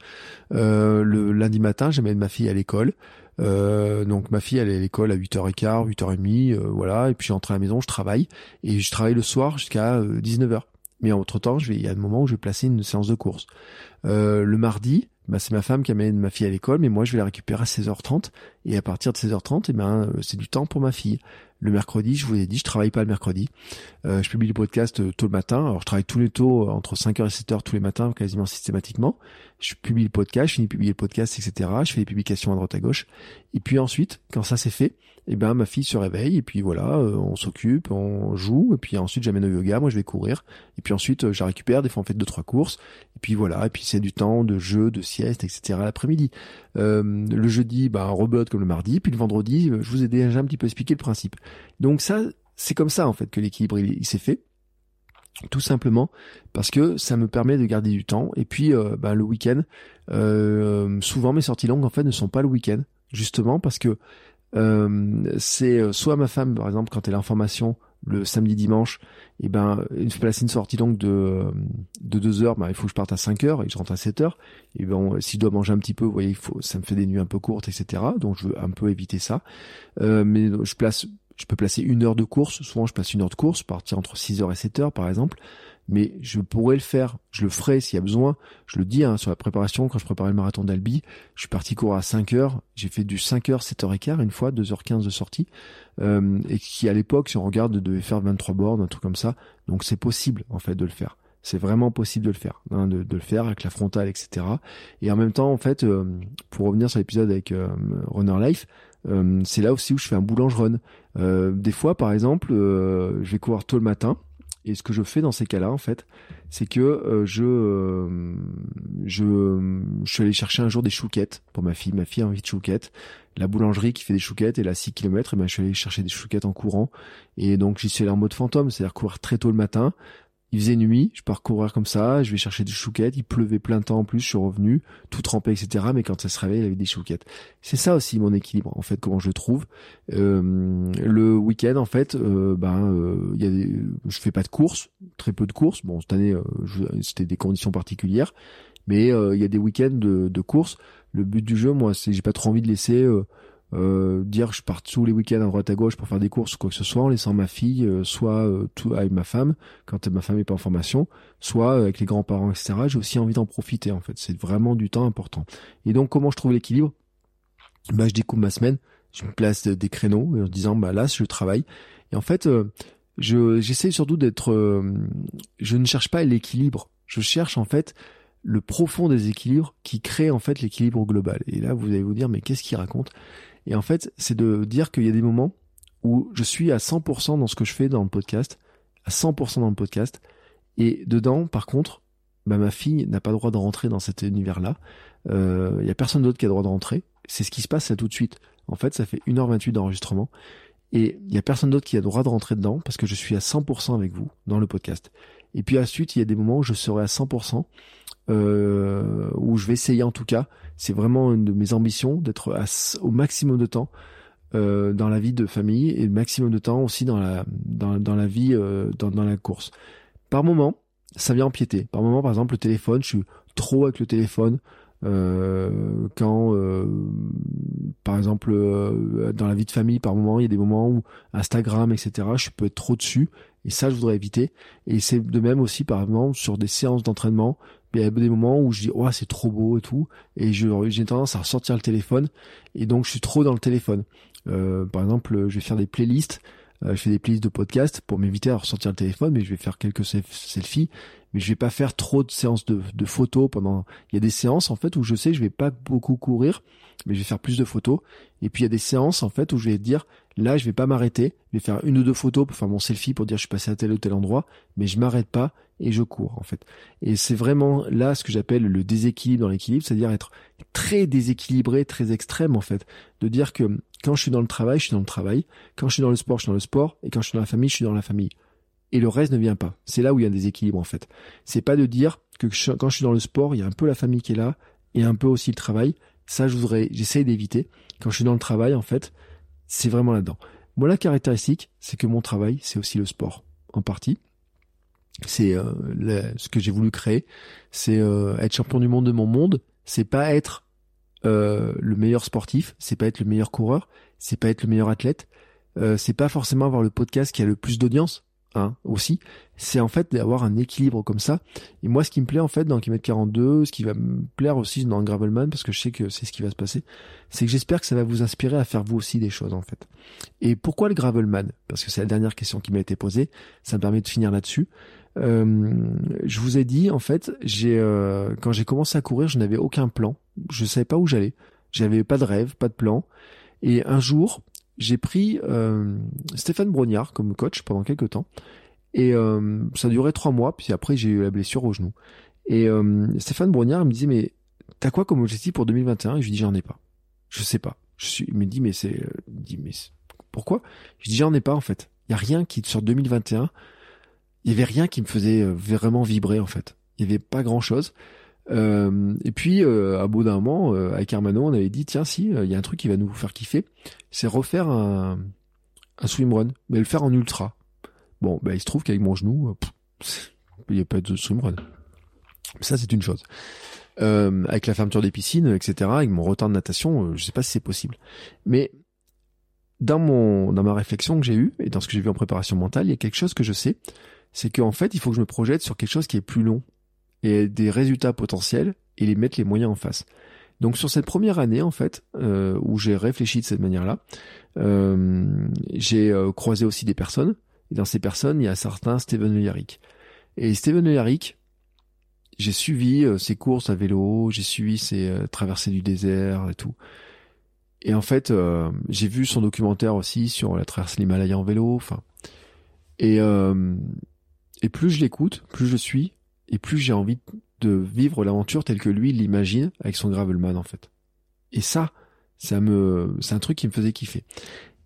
Euh, le lundi matin j'amène ma fille à l'école. Euh, donc ma fille elle est à l'école à 8h15 8h30 voilà. Et puis j'entre à la maison je travaille. Et je travaille le soir jusqu'à 19h mais entre temps je vais il y a un moment où je vais placer une séance de course le mardi bah, c'est ma femme qui amène ma fille à l'école, mais moi je vais la récupérer à 16h30 et à partir de 16h30, eh ben euh, c'est du temps pour ma fille. Le mercredi, je vous ai dit, je travaille pas le mercredi. Euh, je publie le podcast euh, tôt le matin. Alors je travaille tous les tôt entre 5h et 7h tous les matins, quasiment systématiquement. Je publie le podcast, je finis de publier le podcast, etc. Je fais des publications à droite à gauche. Et puis ensuite, quand ça c'est fait, eh ben ma fille se réveille et puis voilà, on s'occupe, on joue et puis ensuite j'amène au yoga, moi je vais courir et puis ensuite je la récupère, des fois on fait deux trois courses puis voilà, et puis c'est du temps de jeu, de sieste, etc. l'après-midi. Euh, le jeudi, bah, robot comme le mardi, puis le vendredi, euh, je vous ai déjà un petit peu expliqué le principe. Donc ça, c'est comme ça en fait que l'équilibre il, s'est fait. Tout simplement parce que ça me permet de garder du temps. Et puis euh, bah, le week-end, souvent mes sorties longues en fait ne sont pas le week-end, justement parce que c'est soit ma femme par exemple quand elle est en formation le samedi dimanche et eh ben une place une sortie longue de de deux heures ben il faut que je parte à 5 heures et je rentre à 7 heures. Et ben si je dois manger un petit peu vous voyez il faut ça me fait des nuits un peu courtes etc donc je veux un peu éviter ça. Euh, mais je place je peux placer une heure de course. Souvent je passe une heure de course partir entre 6 heures et 7 heures par exemple mais je pourrais le faire, je le ferai s'il y a besoin. Je le dis hein, sur la préparation, quand je préparais le marathon d'Albi, je suis parti courir à 5 heures, j'ai fait du 5 heures, 7 h 15 une fois, 2h15 de sortie, euh, et qui à l'époque, si on regarde, devait faire 23 bornes, un truc comme ça. Donc c'est possible en fait de le faire. C'est vraiment possible de le faire, hein, de, le faire avec la frontale, etc. Et en même temps, en fait, euh, pour revenir sur l'épisode avec euh, Runner Life, euh, c'est là aussi où je fais un boulange run. des fois, par exemple, je vais courir tôt le matin, et ce que je fais dans ces cas-là, en fait, c'est que euh, je, euh, je, je suis allé chercher un jour des chouquettes pour ma fille. Ma fille a envie de chouquettes. La boulangerie qui fait des chouquettes, elle a 6 km, et ben je suis allé chercher des chouquettes en courant. Et donc j'y suis allé en mode fantôme, c'est-à-dire courir très tôt le matin, il faisait nuit, je pars courir comme ça, je vais chercher des chouquettes, il pleuvait plein temps en plus, je suis revenu, tout trempé, etc. Mais quand ça se réveille, il avait des chouquettes. C'est ça aussi mon équilibre, en fait, comment je le trouve. Euh, le week-end, en fait, euh, ben, euh, il y a des, je fais pas de courses, très peu de courses. Bon, cette année, c'était des conditions particulières, mais il y a des week-ends de, de courses. Le but du jeu, moi, c'est j'ai pas trop envie de laisser euh, dire je pars tous les week-ends à droite à gauche pour faire des courses ou quoi que ce soit en laissant ma fille euh, soit euh, tout, avec ma femme quand ma femme est pas en formation soit avec les grands-parents etc j'ai aussi envie d'en profiter en fait. C'est vraiment du temps important. Et donc comment je trouve l'équilibre? Bah je découpe ma semaine je me place des créneaux en disant bah là je travaille. Et en fait je j'essaie surtout d'être je ne cherche pas l'équilibre. Je cherche en fait le profond des équilibres qui crée en fait l'équilibre global. Et là, vous allez vous dire, mais qu'est-ce qu'il raconte? Et en fait, c'est de dire qu'il y a des moments où je suis à 100% dans ce que je fais dans le podcast, à 100% dans le podcast, et dedans, par contre, bah, ma fille n'a pas le droit de rentrer dans cet univers-là. Il euh, y a personne d'autre qui a le droit de rentrer. C'est ce qui se passe là tout de suite. En fait, ça fait 1h28 d'enregistrement. Et il y a personne d'autre qui a le droit de rentrer dedans parce que je suis à 100% avec vous dans le podcast. Et puis ensuite, il y a des moments où je serai à 100%, euh, où je vais essayer en tout cas. C'est vraiment une de mes ambitions d'être au maximum de temps euh, dans la vie de famille et le maximum de temps aussi dans la dans, la vie euh, dans, dans la course. Par moment, ça vient empiéter. Par moment, par exemple, le téléphone, je suis trop avec le téléphone. Euh, quand, euh, par exemple, euh, dans la vie de famille, par moment, il y a des moments où Instagram, etc., je peux être trop dessus, et ça, je voudrais éviter. Et c'est de même aussi, par exemple, sur des séances d'entraînement, il y a des moments où je dis, oh, c'est trop beau et tout, et j'ai tendance à ressortir le téléphone, et donc je suis trop dans le téléphone. par exemple, je vais faire des playlists, je fais des playlists de podcasts pour m'éviter à ressortir le téléphone, mais je vais faire quelques selfies mais je vais pas faire trop de séances de, de, photos pendant. Il y a des séances en fait où je sais que je vais pas beaucoup courir, mais je vais faire plus de photos. Et puis il y a des séances en fait où je vais dire là je vais pas m'arrêter, je vais faire une ou deux photos pour faire mon selfie pour dire je suis passé à tel ou tel endroit, mais je m'arrête pas et je cours en fait. Et c'est vraiment là ce que j'appelle le déséquilibre dans l'équilibre, c'est-à-dire être très déséquilibré, très extrême en fait, de dire que quand je suis dans le travail, je suis dans le travail, quand je suis dans le sport, je suis dans le sport, et quand je suis dans la famille, je suis dans la famille et le reste ne vient pas. C'est là où il y a un déséquilibre en fait. C'est pas de dire que quand je suis dans le sport, il y a un peu la famille qui est là et un peu aussi le travail. Ça, je voudrais, j'essaye d'éviter. Quand je suis dans le travail, en fait, c'est vraiment là-dedans. Moi, la caractéristique, c'est que mon travail, c'est aussi le sport, en partie. C'est euh, ce que j'ai voulu créer. C'est euh, être champion du monde de mon monde. C'est pas être euh, le meilleur sportif. C'est pas être le meilleur coureur. C'est pas être le meilleur athlète. c'est pas forcément avoir le podcast qui a le plus d'audience. Hein, aussi, c'est en fait d'avoir un équilibre comme ça. Et moi, ce qui me plaît en fait dans Kilomètre 42, ce qui va me plaire aussi dans Gravelman, parce que je sais que c'est ce qui va se passer, c'est que j'espère que ça va vous inspirer à faire vous aussi des choses en fait. Et pourquoi le Gravelman? Parce que c'est la dernière question qui m'a été posée. Ça me permet de finir là-dessus. Euh, je vous ai dit en fait, j'ai euh, quand j'ai commencé à courir, je n'avais aucun plan. Je savais pas où j'allais. J'avais pas de rêve, pas de plan. Et un jour, j'ai pris euh, Stéphane Brognard comme coach pendant quelques temps. Et euh, ça durait trois mois, puis après j'ai eu la blessure au genou. Et euh, Stéphane Brognard me disait, mais t'as quoi comme objectif pour 2021 Et je lui dis, j'en ai pas. Je sais pas. Je suis, il me dit, mais c'est... Il dit, mais pourquoi? Je dis, j'en ai pas en fait. Il y a rien qui, sur 2021, il y avait rien qui me faisait vraiment vibrer en fait. Il y avait pas grand chose. Euh, et puis, euh, à bout d'un moment, euh, avec Hermano, on avait dit, tiens, si, il y a un truc qui va nous faire kiffer, c'est refaire un, un swimrun, mais le faire en ultra. Bon, bah, il se trouve qu'avec mon genou, il n'y a pas de swimrun. Ça, c'est une chose. avec la fermeture des piscines, etc., avec mon retard de natation, je sais pas si c'est possible. Mais dans mon dans ma réflexion que j'ai eue et dans ce que j'ai vu en préparation mentale, il y a quelque chose que je sais, c'est qu'en fait, il faut que je me projette sur quelque chose qui est plus long et des résultats potentiels et les mettre les moyens en face. Donc sur cette première année en fait euh, où j'ai réfléchi de cette manière-là, euh, j'ai euh, croisé aussi des personnes et dans ces personnes il y a certains Steven Le. Et Steven Le j'ai suivi ses courses à vélo, j'ai suivi ses traversées du désert et tout. Et en fait, j'ai vu son documentaire aussi sur la traversée de l'Himalaya en vélo. Enfin, et et plus je l'écoute, plus je suis, et plus j'ai envie de vivre l'aventure telle que lui l'imagine avec son Gravelman en fait. Et ça, ça me, c'est un truc qui me faisait kiffer.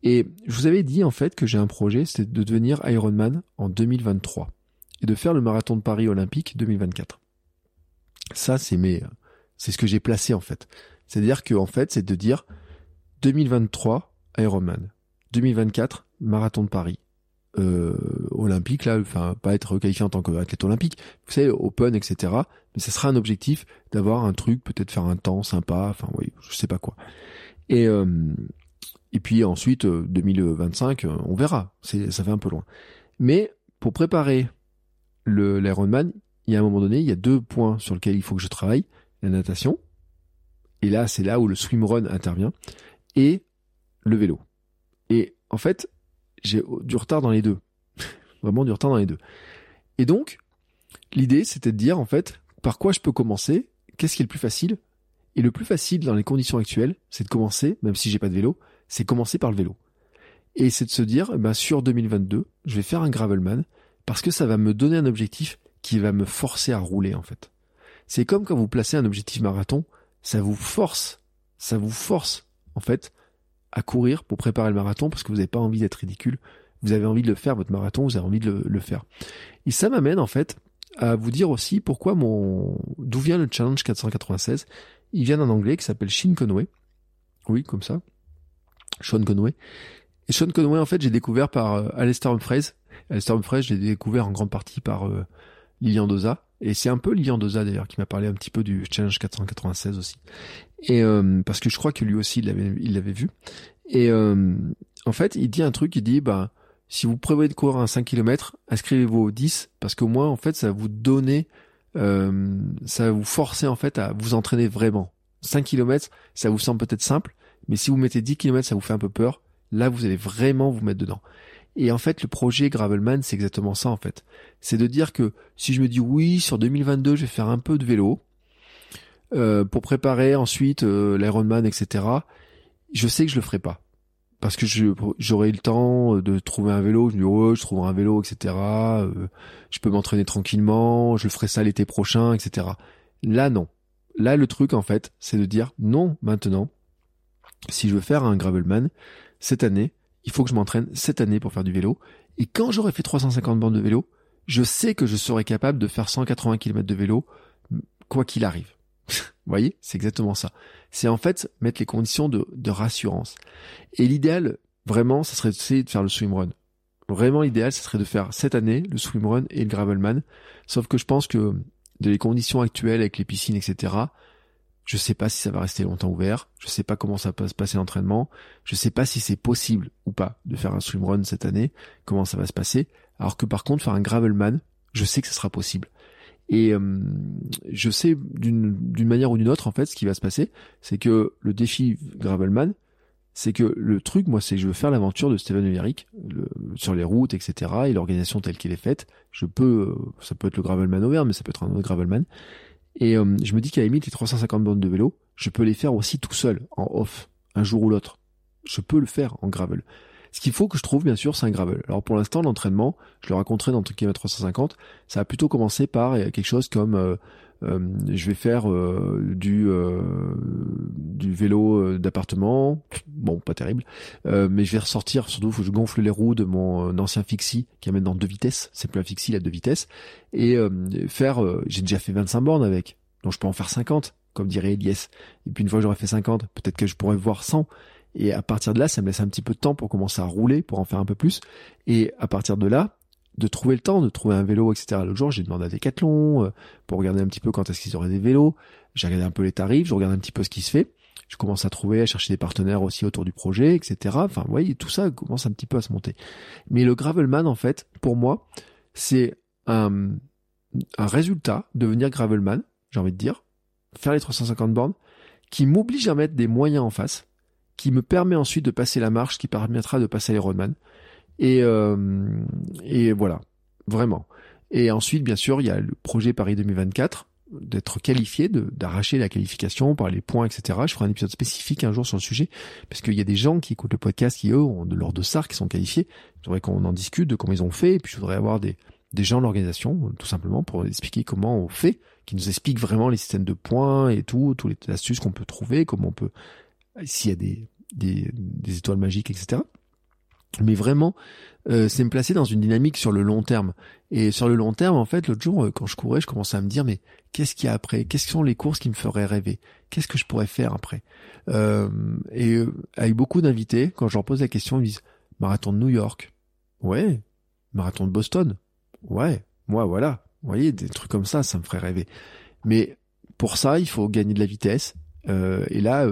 Et je vous avais dit en fait que j'ai un projet, c'était de devenir Ironman en 2023 et de faire le marathon de Paris olympique 2024. Ça, c'est mes, c'est ce que j'ai placé en fait. C'est-à-dire que en fait, c'est de dire 2023 Ironman, 2024 marathon de Paris, euh, olympique là, enfin pas être qualifié en tant qu'athlète olympique, vous savez, open, etc. Mais ça sera un objectif d'avoir un truc, peut-être faire un temps sympa, enfin oui, je sais pas quoi. Et euh, et puis ensuite 2025, euh, on verra. C'est ça fait un peu loin. Mais pour préparer le l'Ironman, il y a un moment donné, il y a deux points sur lesquels il faut que je travaille la natation. Et là, c'est là où le swimrun intervient et le vélo. Et en fait, j'ai du retard dans les deux. Vraiment du retard dans les deux. Et donc, l'idée, c'était de dire, en fait, par quoi je peux commencer, qu'est-ce qui est le plus facile. Et le plus facile dans les conditions actuelles, c'est de commencer, même si j'ai pas de vélo, c'est commencer par le vélo. Et c'est de se dire, eh ben, sur 2022, je vais faire un gravelman, parce que ça va me donner un objectif qui va me forcer à rouler en fait. C'est comme quand vous placez un objectif marathon, ça vous force, ça vous force en fait à courir pour préparer le marathon parce que vous n'avez pas envie d'être ridicule, vous avez envie de le faire votre marathon, vous avez envie de le, faire. Et ça m'amène en fait à vous dire aussi pourquoi mon d'où vient le challenge 496. Il vient d'un anglais qui s'appelle Sean Conway. Oui, comme ça. Sean Conway. Et Sean Conway, en fait, j'ai découvert par euh, Alistair Humphreys. Alistair Humphreys, j'ai découvert en grande partie par euh, Lilian Doza. Et c'est un peu Lilian Doza d'ailleurs qui m'a parlé un petit peu du Challenge 496 aussi. Et euh, parce que je crois que lui aussi il l'avait il l'avait vu. Et euh, en fait, il dit un truc, il dit bah si vous prévoyez de courir un 5 km, inscrivez-vous au 10 parce qu'au moins en fait ça va vous donner euh, ça va vous forcer en fait à vous entraîner vraiment. 5 km, ça vous semble peut-être simple, mais si vous mettez 10 km, ça vous fait un peu peur. Là, vous allez vraiment vous mettre dedans. Et en fait, le projet Gravelman, c'est exactement ça en fait. C'est de dire que si je me dis oui, sur 2022, je vais faire un peu de vélo euh, pour préparer ensuite euh, l'Ironman, etc. Je sais que je le ferai pas parce que j'aurai le temps de trouver un vélo. Je me dis oh, je trouverai un vélo, etc. Euh, je peux m'entraîner tranquillement. Je ferai ça l'été prochain, etc. Là, non. Là, le truc en fait, c'est de dire non maintenant. Si je veux faire un Gravelman cette année, il faut que je m'entraîne cette année pour faire du vélo. Et quand j'aurai fait 350 bornes de vélo, je sais que je serai capable de faire 180 km de vélo, quoi qu'il arrive. Vous voyez, c'est exactement ça. C'est en fait mettre les conditions de, de rassurance. Et l'idéal, vraiment, ça serait de faire le swimrun. Vraiment, l'idéal, ce serait de faire cette année le swimrun et le gravelman. Sauf que je pense que de les conditions actuelles avec les piscines, etc., je sais pas si ça va rester longtemps ouvert. Je sais pas comment ça va se passer l'entraînement. Je sais pas si c'est possible ou pas de faire un swimrun cette année. Comment ça va se passer. Alors que par contre, faire un gravelman, je sais que ce sera possible. Et euh, je sais d'une manière ou d'une autre, en fait, ce qui va se passer, c'est que le défi gravelman, c'est que le truc, moi, c'est que je veux faire l'aventure de Steven Eric sur les routes, etc. Et l'organisation telle qu'elle est faite. Je peux, euh, ça peut être le gravelman ouvert, mais ça peut être un autre gravelman. Et euh, je me dis qu'à la limite, les 350 bandes de vélo, je peux les faire aussi tout seul, en off, un jour ou l'autre. Je peux le faire en gravel. Ce qu'il faut que je trouve, bien sûr, c'est un gravel. Alors pour l'instant, l'entraînement, je le raconterai dans le truc 350, ça a plutôt commencé par euh, quelque chose comme euh, je vais faire du du vélo d'appartement, bon pas terrible, mais je vais ressortir surtout faut que je gonfle les roues de mon ancien fixie qui amène dans deux vitesses, c'est plus un fixie a deux vitesses. Et faire j'ai déjà fait 25 bornes avec, donc je peux en faire 50 comme dirait Elias. Et puis une fois que j'aurai fait 50, peut-être que je pourrais voir 100 et à partir de là, ça me laisse un petit peu de temps pour commencer à rouler, pour en faire un peu plus. Et à partir de là, de trouver le temps, de trouver un vélo, etc. L'autre jour, j'ai demandé à Decathlon euh, pour regarder un petit peu quand est-ce qu'ils auraient des vélos. J'ai regardé un peu les tarifs, je regarde un petit peu ce qui se fait. Je commence à trouver, à chercher des partenaires aussi autour du projet, etc. Enfin, vous voyez, tout ça commence un petit peu à se monter. Mais le Gravelman, en fait, pour moi, c'est un, un résultat de devenir Gravelman, j'ai envie de dire, faire les 350 bornes, qui m'oblige à mettre des moyens en face, qui me permet ensuite de passer la marche, qui permettra de passer les roadman. Et, euh, et voilà, vraiment. Et ensuite, bien sûr, il y a le projet Paris 2024, d'être qualifié, d'arracher la qualification par les points, etc. Je ferai un épisode spécifique un jour sur le sujet, parce qu'il y a des gens qui écoutent le podcast qui, eux, ont de l'ordre de SAR, qui sont qualifiés. Je voudrais qu'on en discute de comment ils ont fait, et puis je voudrais avoir des, gens de l'organisation, tout simplement, pour expliquer comment on fait, qui nous expliquent vraiment les systèmes de points et tout, toutes les astuces qu'on peut trouver, comment on peut s'il y a des, étoiles magiques, etc. Mais vraiment, euh, c'est me placer dans une dynamique sur le long terme. Et sur le long terme, en fait, l'autre jour, euh, quand je courais, je commençais à me dire, mais qu'est-ce qu'il y a après? Quelles sont les courses qui me feraient rêver? Qu'est-ce que je pourrais faire après? Euh, Et euh, avec beaucoup d'invités, quand je leur pose la question, ils me disent, marathon de New York. Ouais. Marathon de Boston. Ouais. Moi, voilà. Vous voyez, des trucs comme ça, ça me ferait rêver. Mais pour ça, il faut gagner de la vitesse. et là,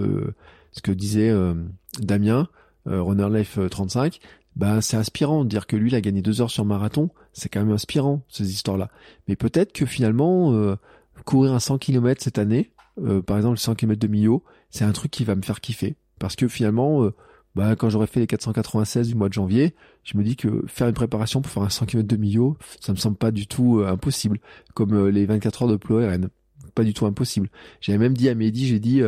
ce que disait euh, Damien, euh, Runner Life 35, bah c'est inspirant de dire que lui il a gagné deux heures sur marathon, c'est quand même inspirant ces histoires-là. Mais peut-être que finalement euh, courir un 100 km cette année, par exemple le 100 km de Millau, c'est un truc qui va me faire kiffer parce que finalement bah, quand j'aurais fait les 496 du mois de janvier, je me dis que faire une préparation pour faire un 100 km de Millau, ça me semble pas du tout impossible, comme les 24 heures de Ploeren, pas du tout impossible. J'avais même dit à Mehdi, j'ai dit,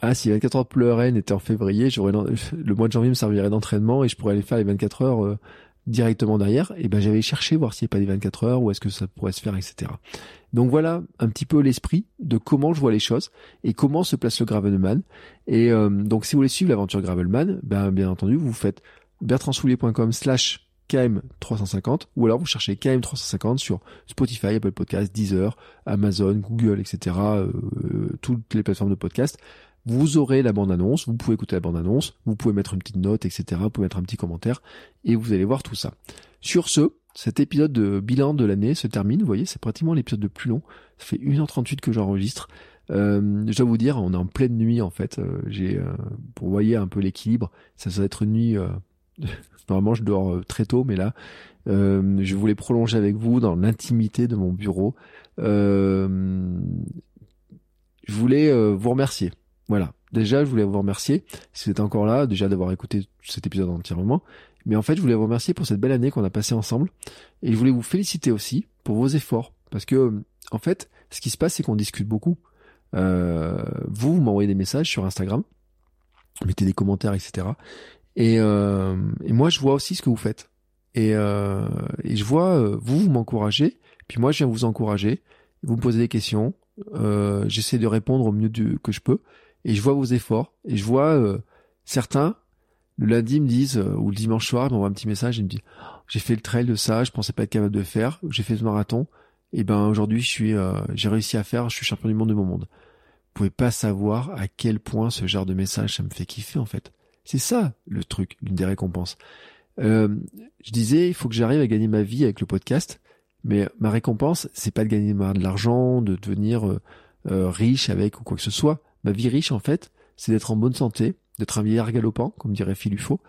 ah, si 24 heures de Rennes était en février, le mois de janvier me servirait d'entraînement et je pourrais aller faire les 24 heures euh, directement derrière, et ben j'avais cherché voir s'il n'y a pas des 24 heures, où est-ce que ça pourrait se faire, etc. Donc voilà un petit peu l'esprit de comment je vois les choses et comment se place le Gravelman. Et euh, donc si vous voulez suivre l'aventure Gravelman, ben bien entendu vous faites bertrandsoulier.com slash KM350 ou alors vous cherchez KM350 sur Spotify, Apple Podcasts, Deezer, Amazon, Google, etc. Euh, toutes les plateformes de podcast. Vous aurez la bande-annonce, vous pouvez écouter la bande-annonce, vous pouvez mettre une petite note, etc. Vous pouvez mettre un petit commentaire et vous allez voir tout ça. Sur ce, cet épisode de bilan de l'année se termine. Vous voyez, c'est pratiquement l'épisode le plus long. Ça fait 1h38 que j'enregistre. Euh, je dois vous dire, on est en pleine nuit en fait. Euh, j'ai, euh, pour voyez un peu l'équilibre, ça doit être une nuit. Euh, normalement, je dors euh, très tôt, mais là, je voulais prolonger avec vous dans l'intimité de mon bureau. je voulais vous remercier. Voilà. Déjà, je voulais vous remercier si vous êtes encore là, déjà d'avoir écouté cet épisode entièrement. Mais en fait, je voulais vous remercier pour cette belle année qu'on a passée ensemble. Et je voulais vous féliciter aussi pour vos efforts. Parce que, en fait, ce qui se passe, c'est qu'on discute beaucoup. Euh, vous, vous m'envoyez des messages sur Instagram, mettez des commentaires, etc. Et, euh, et moi, je vois aussi ce que vous faites. Et, euh, je vois, euh, vous, vous m'encouragez, puis moi, je viens vous encourager. Vous me posez des questions, euh, j'essaie de répondre au mieux que je peux, et je vois vos efforts, et je vois euh, certains, le lundi, me disent, ou le dimanche soir, ils m'envoient un petit message, ils me disent, j'ai fait le trail de ça, je pensais pas être capable de faire, j'ai fait ce marathon, et ben aujourd'hui, je suis, j'ai réussi à faire, je suis champion du monde de mon monde. Vous pouvez pas savoir à quel point ce genre de message, ça me fait kiffer en fait. C'est ça le truc, l'une des récompenses. Euh, je disais, il faut que j'arrive à gagner ma vie avec le podcast, mais ma récompense, c'est pas de gagner de l'argent, de devenir euh, euh, riche avec ou quoi que ce soit. Ma vie riche, en fait, c'est d'être en bonne santé, d'être un vieillard galopant, comme dirait Philufo,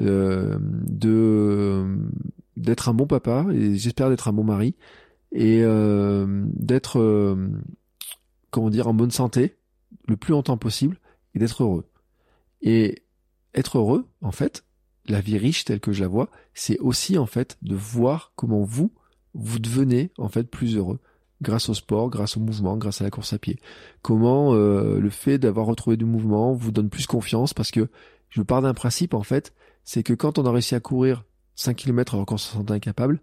euh, de d'être un bon papa et j'espère d'être un bon mari et euh, d'être euh, comment dire en bonne santé le plus longtemps possible et d'être heureux. Et être heureux, en fait, la vie riche telle que je la vois, c'est aussi en fait de voir comment vous vous devenez en fait plus heureux grâce au sport, grâce au mouvement, grâce à la course à pied. Comment euh, le fait d'avoir retrouvé du mouvement vous donne plus confiance? Parce que je pars d'un principe en fait, c'est que quand on a réussi à courir 5 km alors qu'on se sent incapable,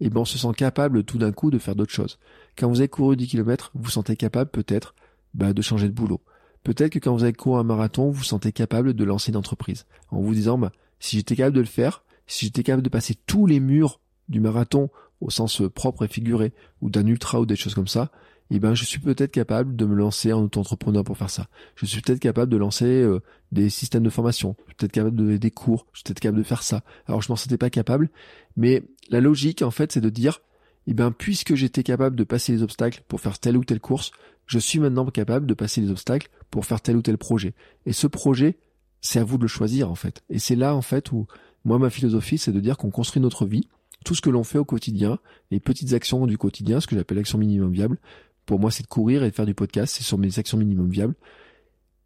et eh ben on se sent capable tout d'un coup de faire d'autres choses. Quand vous avez couru 10 km, vous sentez capable peut-être bah, de changer de boulot. Peut-être que quand vous avez couru un marathon, vous vous sentez capable de lancer une entreprise. En vous disant, bah, si j'étais capable de le faire, si j'étais capable de passer tous les murs du marathon au sens propre et figuré, ou d'un ultra ou des choses comme ça, eh ben je suis peut-être capable de me lancer en auto-entrepreneur pour faire ça. Je suis peut-être capable de lancer euh, des systèmes de formation. Je suis peut-être capable de donner des cours. Je suis peut-être capable de faire ça. Alors je m'en sentais pas capable, mais la logique en fait c'est de dire, eh ben puisque j'étais capable de passer les obstacles pour faire telle ou telle course, je suis maintenant capable de passer les obstacles pour faire tel ou tel projet. Et ce projet, c'est à vous de le choisir en fait. Et c'est là en fait où moi ma philosophie c'est de dire qu'on construit notre vie tout ce que l'on fait au quotidien, les petites actions du quotidien, ce que j'appelle l'action minimum viable, pour moi c'est de courir et de faire du podcast, c'est sur mes actions minimum viables,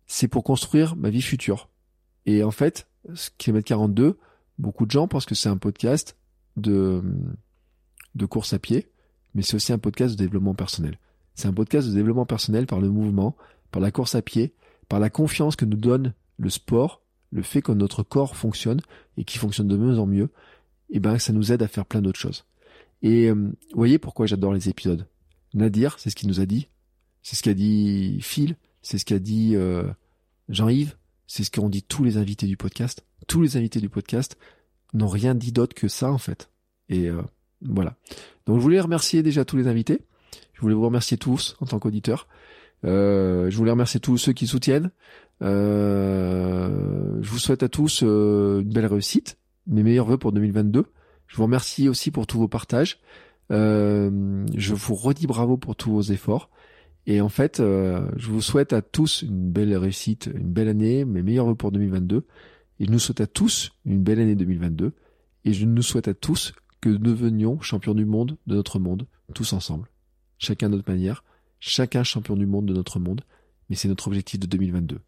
c'est pour construire ma vie future. Et en fait, kilomètre 42, beaucoup de gens pensent que c'est un podcast de, de course à pied, mais c'est aussi un podcast de développement personnel. C'est un podcast de développement personnel par le mouvement, par la course à pied, par la confiance que nous donne le sport, le fait que notre corps fonctionne et qui fonctionne de mieux en mieux, et eh ben ça nous aide à faire plein d'autres choses. Et euh, voyez pourquoi j'adore les épisodes. Nadir, c'est ce qu'il nous a dit. C'est ce qu'a dit Phil. C'est ce qu'a dit euh, Jean-Yves. C'est ce qu'ont dit tous les invités du podcast. Tous les invités du podcast n'ont rien dit d'autre que ça en fait. Et euh, voilà. Donc je voulais remercier déjà tous les invités. Je voulais vous remercier tous en tant qu'auditeurs. je voulais remercier tous ceux qui soutiennent. je vous souhaite à tous une belle réussite mes meilleurs voeux pour 2022. Je vous remercie aussi pour tous vos partages. Euh, je vous redis bravo pour tous vos efforts. Et en fait, euh, je vous souhaite à tous une belle réussite, une belle année, mes meilleurs voeux pour 2022. Et je nous souhaite à tous une belle année 2022. Et je nous souhaite à tous que nous devenions champions du monde de notre monde, tous ensemble. Chacun de notre manière, chacun champion du monde de notre monde. Mais c'est notre objectif de 2022.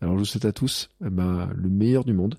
Alors je vous souhaite à tous eh ben, le meilleur du monde